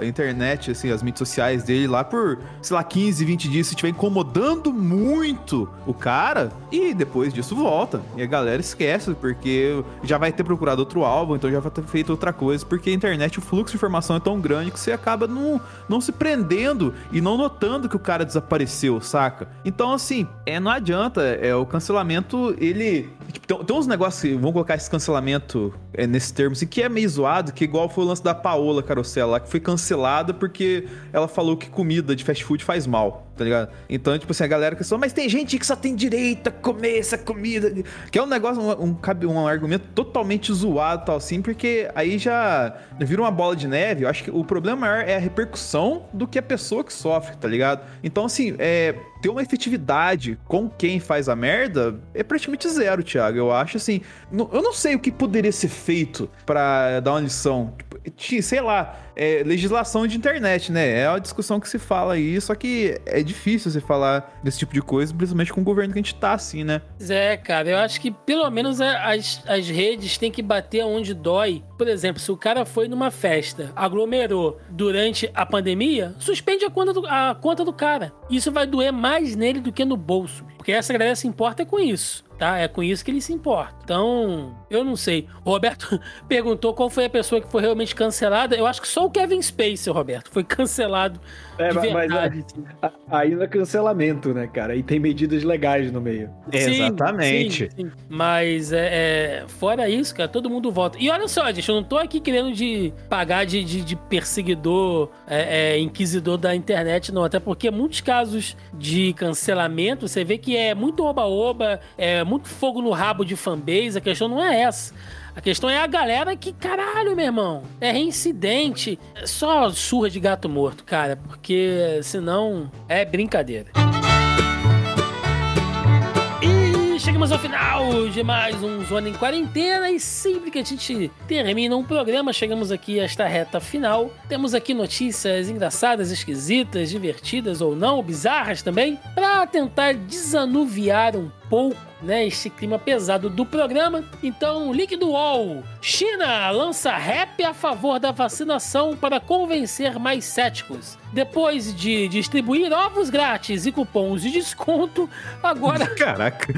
a internet, assim, as mídias sociais dele lá por, sei lá, 15, 20 dias, se estiver incomodando muito o cara, e depois disso volta. E a galera esquece, porque já vai ter procurado outro álbum, então já vai ter feito outra coisa, porque a internet, o fluxo de informação é tão grande que você acaba não, não se prendendo e não notando que o cara desapareceu, saca? Então, assim, é, não adianta, é, o cancelamento, ele Tipo, tem, tem, uns negócios que vão colocar esse cancelamento é, nesse termo, assim, que é meio zoado, que igual foi o lance da Paola Carosella que foi cancelada porque ela falou que comida de fast food faz mal. Tá ligado? Então, tipo assim, a galera que só, mas tem gente que só tem direito a comer essa comida. Que é um negócio, um, um, um argumento totalmente zoado tal assim, porque aí já vira uma bola de neve. Eu acho que o problema maior é a repercussão do que a pessoa que sofre, tá ligado? Então, assim, é ter uma efetividade com quem faz a merda é praticamente zero, Thiago. Eu acho assim. Eu não sei o que poderia ser feito para dar uma lição. Sei lá, é, legislação de internet, né? É uma discussão que se fala aí, só que é difícil você falar desse tipo de coisa, principalmente com o governo que a gente tá assim, né? É, cara, eu acho que pelo menos as, as redes têm que bater onde dói. Por exemplo, se o cara foi numa festa, aglomerou durante a pandemia, suspende a conta do, a conta do cara. Isso vai doer mais nele do que no bolso. Porque essa galera se importa com isso tá? É com isso que ele se importa. Então, eu não sei. O Roberto [laughs] perguntou qual foi a pessoa que foi realmente cancelada. Eu acho que só o Kevin Spacey, Roberto, foi cancelado é, de verdade. Mas aí não é cancelamento, né, cara? Aí tem medidas legais no meio. Sim, Exatamente. Sim, sim. Mas é, é, fora isso, cara, todo mundo volta. E olha só, gente, eu não tô aqui querendo de pagar de, de, de perseguidor, é, é, inquisidor da internet, não. Até porque muitos casos de cancelamento, você vê que é muito oba-oba, é muito fogo no rabo de fanbase. A questão não é essa. A questão é a galera que, caralho, meu irmão, é reincidente. É só surra de gato morto, cara, porque senão é brincadeira. E chegamos ao final de mais um Zona em Quarentena e sempre que a gente termina um programa, chegamos aqui a esta reta final. Temos aqui notícias engraçadas, esquisitas, divertidas ou não, bizarras também, para tentar desanuviar um pouco né, este clima pesado do programa. Então, link do UOL. China lança rap a favor da vacinação para convencer mais céticos. Depois de distribuir ovos grátis e cupons de desconto, agora. [laughs] Caraca!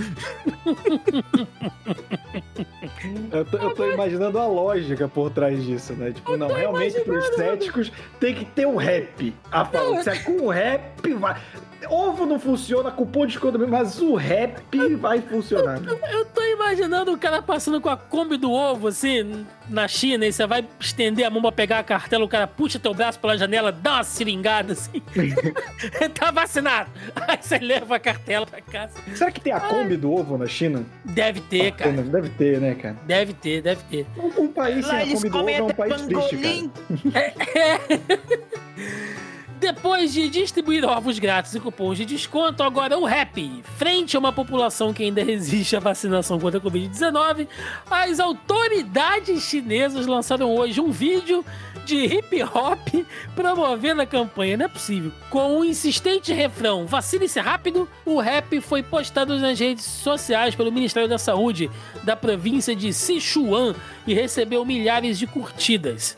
eu, tô, eu tô imaginando a lógica por trás disso, né? Tipo, não, realmente para os céticos tem que ter um rap. A favor. Se é com rap, vai. Ovo não funciona, cupom de desconto mesmo, mas o rap vai funcionar. Eu, eu tô imaginando o cara passando com a Kombi do ovo, assim, na China, e você vai estender a mão pra pegar a cartela, o cara puxa teu braço pela janela, dá uma seringada, assim. [laughs] tá vacinado. Aí você leva a cartela pra casa. Será que tem a Kombi do ovo na China? Deve ter, ah, cara. Deve ter, né, cara? Deve ter, deve ter. Um, um país sem a Kombi do ovo é um país triste, cara. É, é. Depois de distribuir ovos grátis e cupons de desconto, agora o rap. Frente a uma população que ainda [laughs] resiste à vacinação contra a Covid-19, as autoridades chinesas lançaram hoje um vídeo de hip hop promovendo a campanha. Não é possível. Com um insistente refrão: vacine-se rápido, o rap foi postado nas redes sociais pelo Ministério da Saúde da província de Sichuan e recebeu milhares de curtidas.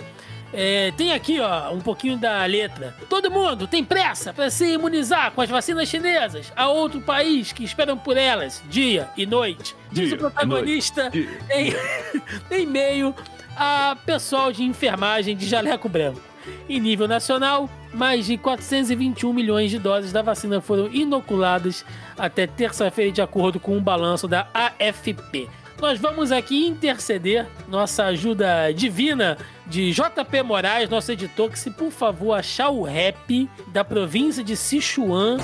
É, tem aqui, ó, um pouquinho da letra. Todo mundo tem pressa para se imunizar com as vacinas chinesas a outro país que esperam por elas dia e noite. Diz dia, o protagonista em, [laughs] em meio a pessoal de enfermagem de jaleco branco. Em nível nacional, mais de 421 milhões de doses da vacina foram inoculadas até terça-feira, de acordo com um balanço da AFP. Nós vamos aqui interceder nossa ajuda divina de JP Moraes, nosso editor, que se por favor achar o rap da província de Sichuan.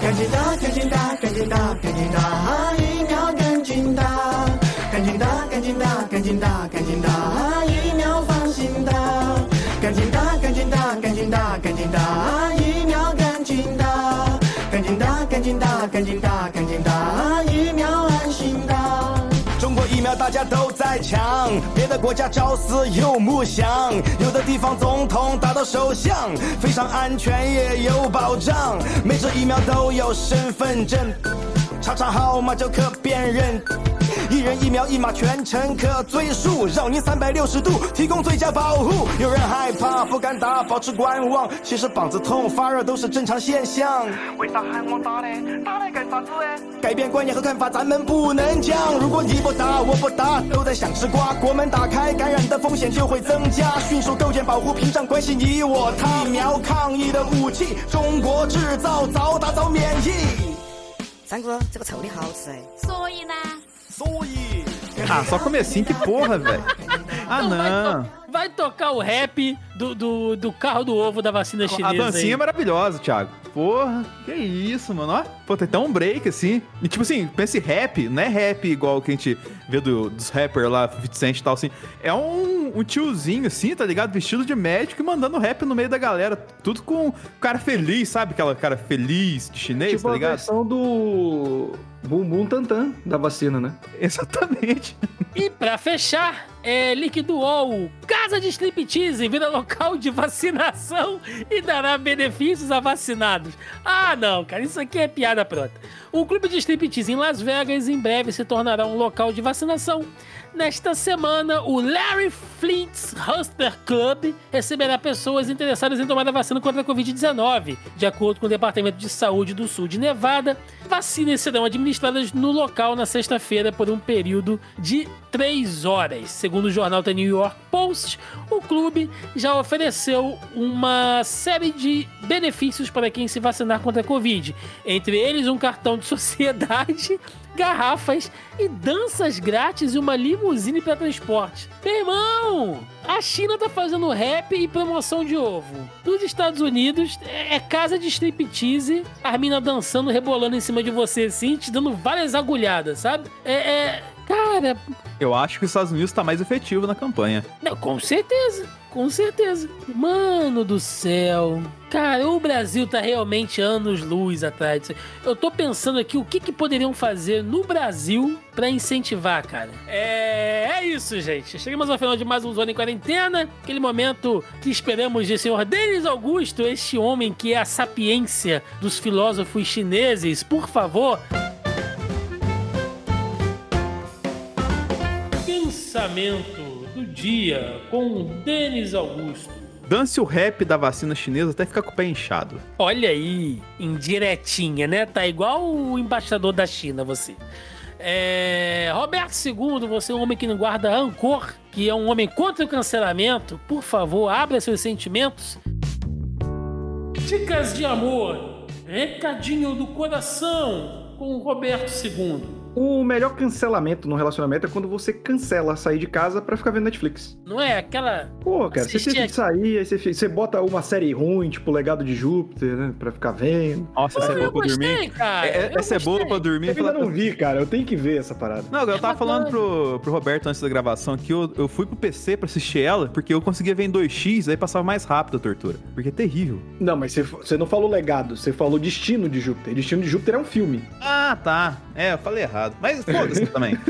大家都在抢，别的国家朝思又暮想，有的地方总统打到首相，非常安全也有保障，每支疫苗都有身份证，查查号码就可辨认。一人一秒一码全程可追溯，绕您三百六十度提供最佳保护。有人害怕不敢打，保持观望，其实膀子痛发热都是正常现象。为啥喊我打呢？打来干啥子哎？改变观念和看法咱们不能讲。如果你不打我不打，都在想吃瓜。国门打开，感染的风险就会增加。迅速构建保护屏障，关系你我他。疫苗抗疫的武器，中国制造，早打早免疫。三哥，这个臭的好吃哎。所以呢？Ah, só comecinho, que porra, velho. Ah, não. Vai, tocar o rap do, do, do, carro do ovo da vacina chinesa. A dancinha aí. é maravilhosa, Thiago. Porra, que isso, mano. Ó, pô, tem até um break, assim. E tipo assim, pense rap, não é rap igual que a gente vê do, dos rappers lá, 20 Cent e tal, assim. É um, um tiozinho, assim, tá ligado? Vestido de médico e mandando rap no meio da galera. Tudo com cara feliz, sabe? Aquela cara feliz de chinês, tipo tá a ligado? versão do bumbum tantan da vacina, né? [laughs] Exatamente. E pra fechar, é, Líquido UOL, Casa de Striptease vira local de vacinação e dará benefícios a vacinados. Ah, não, cara, isso aqui é piada pronta. O clube de striptease em Las Vegas em breve se tornará um local de vacinação. Nesta semana, o Larry Flint's Hustler Club receberá pessoas interessadas em tomar a vacina contra a Covid-19. De acordo com o Departamento de Saúde do Sul de Nevada, vacinas serão administradas no local na sexta-feira por um período de três horas. Segundo o jornal The New York Post, o clube já ofereceu uma série de benefícios para quem se vacinar contra a Covid. Entre eles, um cartão de sociedade [laughs] garrafas e danças grátis e uma limusine para transporte. Meu irmão, a China tá fazendo rap e promoção de ovo. Nos Estados Unidos é casa de striptease, as minas dançando, rebolando em cima de você assim, te dando várias agulhadas, sabe? É, é cara, Eu acho que os Estados Unidos tá mais efetivo na campanha. não, com certeza. Com certeza. Mano do céu. Cara, o Brasil tá realmente anos-luz atrás. Eu tô pensando aqui o que, que poderiam fazer no Brasil pra incentivar, cara. É, é isso, gente. Chegamos ao final de mais um Zona em Quarentena. Aquele momento que esperamos de senhor Denis Augusto, este homem que é a sapiência dos filósofos chineses. Por favor, pensamento dia com Denis Augusto. Dance o rap da vacina chinesa até ficar com o pé inchado. Olha aí, indiretinha, né? Tá igual o embaixador da China, você. É... Roberto II, você é um homem que não guarda rancor, que é um homem contra o cancelamento. Por favor, abra seus sentimentos. Dicas de amor, recadinho do coração com o Roberto II. O melhor cancelamento no relacionamento é quando você cancela sair de casa pra ficar vendo Netflix. Não é aquela. Pô, cara, você Assistir teve que sair, aí você, você bota uma série ruim, tipo Legado de Júpiter, né? Pra ficar vendo. Nossa, essa é boa pra gostei, dormir. cara. É- essa é boa pra dormir. Eu ainda não vi, cara. Eu tenho que ver essa parada. Não, eu É tava falando pro, pro Roberto antes da gravação que eu, eu fui pro PC pra assistir ela, porque eu conseguia ver em 2x, aí passava mais rápido a tortura. Porque é terrível. Não, mas você, você não falou legado, você falou Destino de Júpiter. Destino de Júpiter é um filme. Ah, tá. É, eu falei errado. Mas foda-se também. [laughs]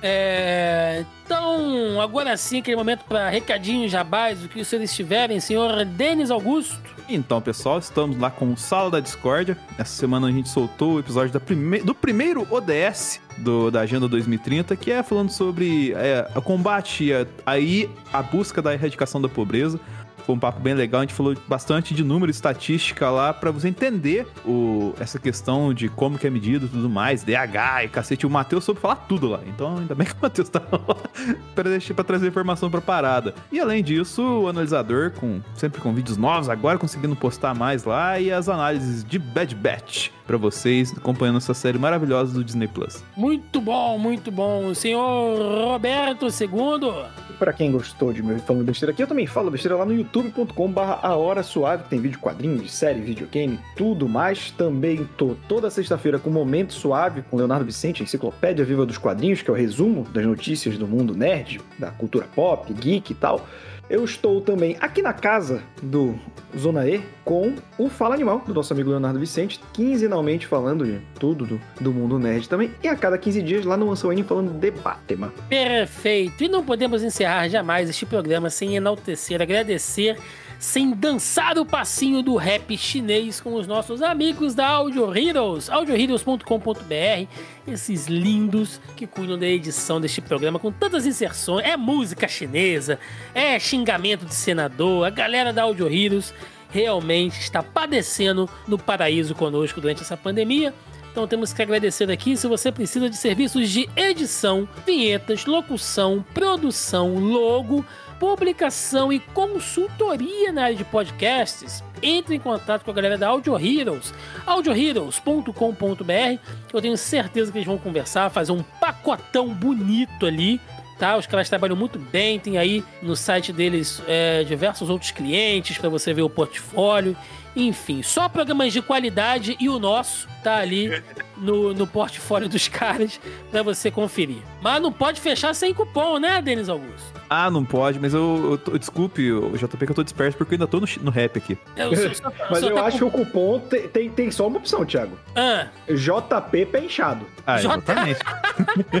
É, então, agora sim, aquele momento para recadinhos jabás, o que senhores tiverem, senhor Denis Augusto. Então, pessoal, estamos lá com o Sala da Discórdia. Essa semana a gente soltou o episódio prime... do primeiro ODS do, da Agenda 2030, que é falando sobre é, o combate e a, aí a busca da erradicação da pobreza. Foi um papo bem legal, a gente falou bastante de número e estatística lá pra você entender o, essa questão de como que é medido e tudo mais, DH e cacete. O Matheus soube falar tudo lá, então ainda bem que o Matheus tá lá [laughs] pra, deixar, pra trazer informação pra parada. E além disso, o analisador, com, sempre com vídeos novos, agora conseguindo postar mais lá, e as análises de Bad Batch pra vocês, acompanhando essa série maravilhosa do Disney Plus. Muito bom, muito bom. Senhor Roberto II. Pra quem gostou de me falando besteira aqui, eu também falo besteira lá no youtube.com.br A Hora Suave, tem vídeo quadrinho, de série, videogame, tudo mais. Também tô toda sexta-feira com Momento Suave, com Leonardo Vicente, Enciclopédia Viva dos Quadrinhos, que é o resumo das notícias do mundo nerd, da cultura pop, geek e tal. Eu estou também aqui na casa do Zona E com o Fala Animal, do nosso amigo Leonardo Vicente, quinzenalmente falando de tudo do, do mundo nerd também. E a cada 15 dias lá no Mansão falando de Batman. Perfeito. E não podemos encerrar jamais este programa sem enaltecer, agradecer, sem dançar o passinho do rap chinês com os nossos amigos da Audio Heroes, audioheroes.com.br, esses lindos que cuidam da edição deste programa com tantas inserções. É música chinesa, é xingamento de senador, a galera da Audio Heroes realmente está padecendo no paraíso conosco durante essa pandemia. Então temos que agradecer aqui se você precisa de serviços de edição, vinhetas, locução, produção, logo, publicação e consultoria na área de podcasts. Entre em contato com a galera da Audio Heroes, audioheroes.com.br. Eu tenho certeza que eles vão conversar, fazer um pacotão bonito ali tá? Os caras trabalham muito bem, tem aí no site deles é, diversos outros clientes para você ver o portfólio. Enfim, só programas de qualidade e o nosso tá ali [laughs] no, no portfólio dos [laughs] caras pra você conferir. Mas não pode fechar sem cupom, né, Denis Augusto? Ah, não pode, mas eu, eu tô- desculpe, o JP, que eu tô disperso porque eu ainda tô no, no rap aqui. Eu só- [laughs] só- Mas só eu tá acho com- que o cupom tem, tem, tem só uma opção, Thiago. Ah, JP pé inchado. Ah, exatamente. [laughs]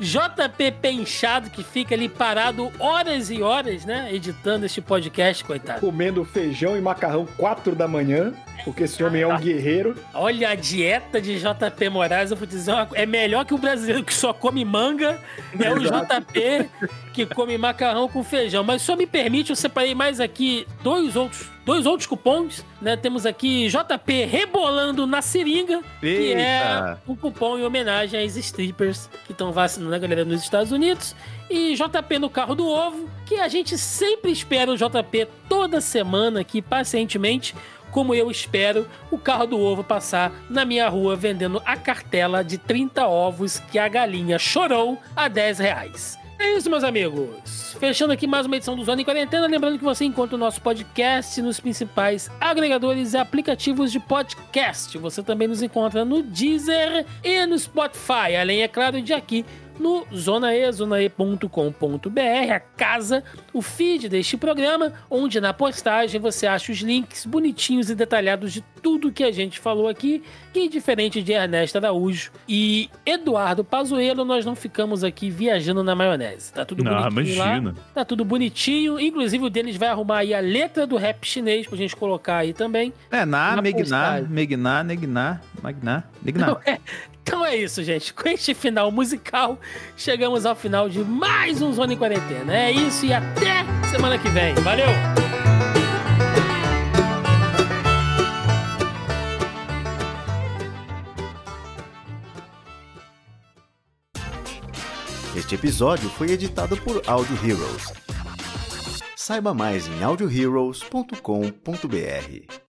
JP Penchado, que fica ali parado horas e horas, né? Editando este podcast, coitado. Comendo feijão e macarrão 4 da manhã, porque esse homem é um guerreiro. Olha a dieta de JP Moraes, eu vou dizer uma coisa, é melhor que o brasileiro que só come manga, é o JP que come macarrão com feijão. Mas só me permite, eu separei mais aqui dois outros, dois outros cupons, né? Temos aqui JP rebolando na seringa, que é Eita. um cupom em homenagem às strippers que estão vacinando a galera nos Estados Unidos. E JP no carro do ovo, que a gente sempre espera o JP toda semana aqui, pacientemente, como eu espero o carro do ovo passar na minha rua vendendo a cartela de 30 ovos que a galinha chorou a 10 reais. É isso, meus amigos. Fechando aqui mais uma edição do Zona em Quarentena. Lembrando que você encontra o nosso podcast nos principais agregadores e aplicativos de podcast. Você também nos encontra no Deezer e no Spotify. Além, é claro, de aqui no zonae, zonae.com.br, a casa, o feed deste programa, onde na postagem você acha os links bonitinhos e detalhados de tudo que a gente falou aqui, que diferente de Ernesto Araújo e Eduardo Pazuello, nós não ficamos aqui viajando na maionese. Tá tudo Não, bonitinho imagina. lá. Tá tudo bonitinho, inclusive o deles vai arrumar aí a letra do rap chinês pra gente colocar aí também. É, na, Na Megná. Megná, Negná, Magná, Negná. Então é, então é isso, gente. Com este final musical, chegamos ao final de mais um Zona em Quarentena. É isso e até semana que vem. Valeu! Este episódio foi editado por Audio Heroes. Saiba mais em audioheroes.com.br.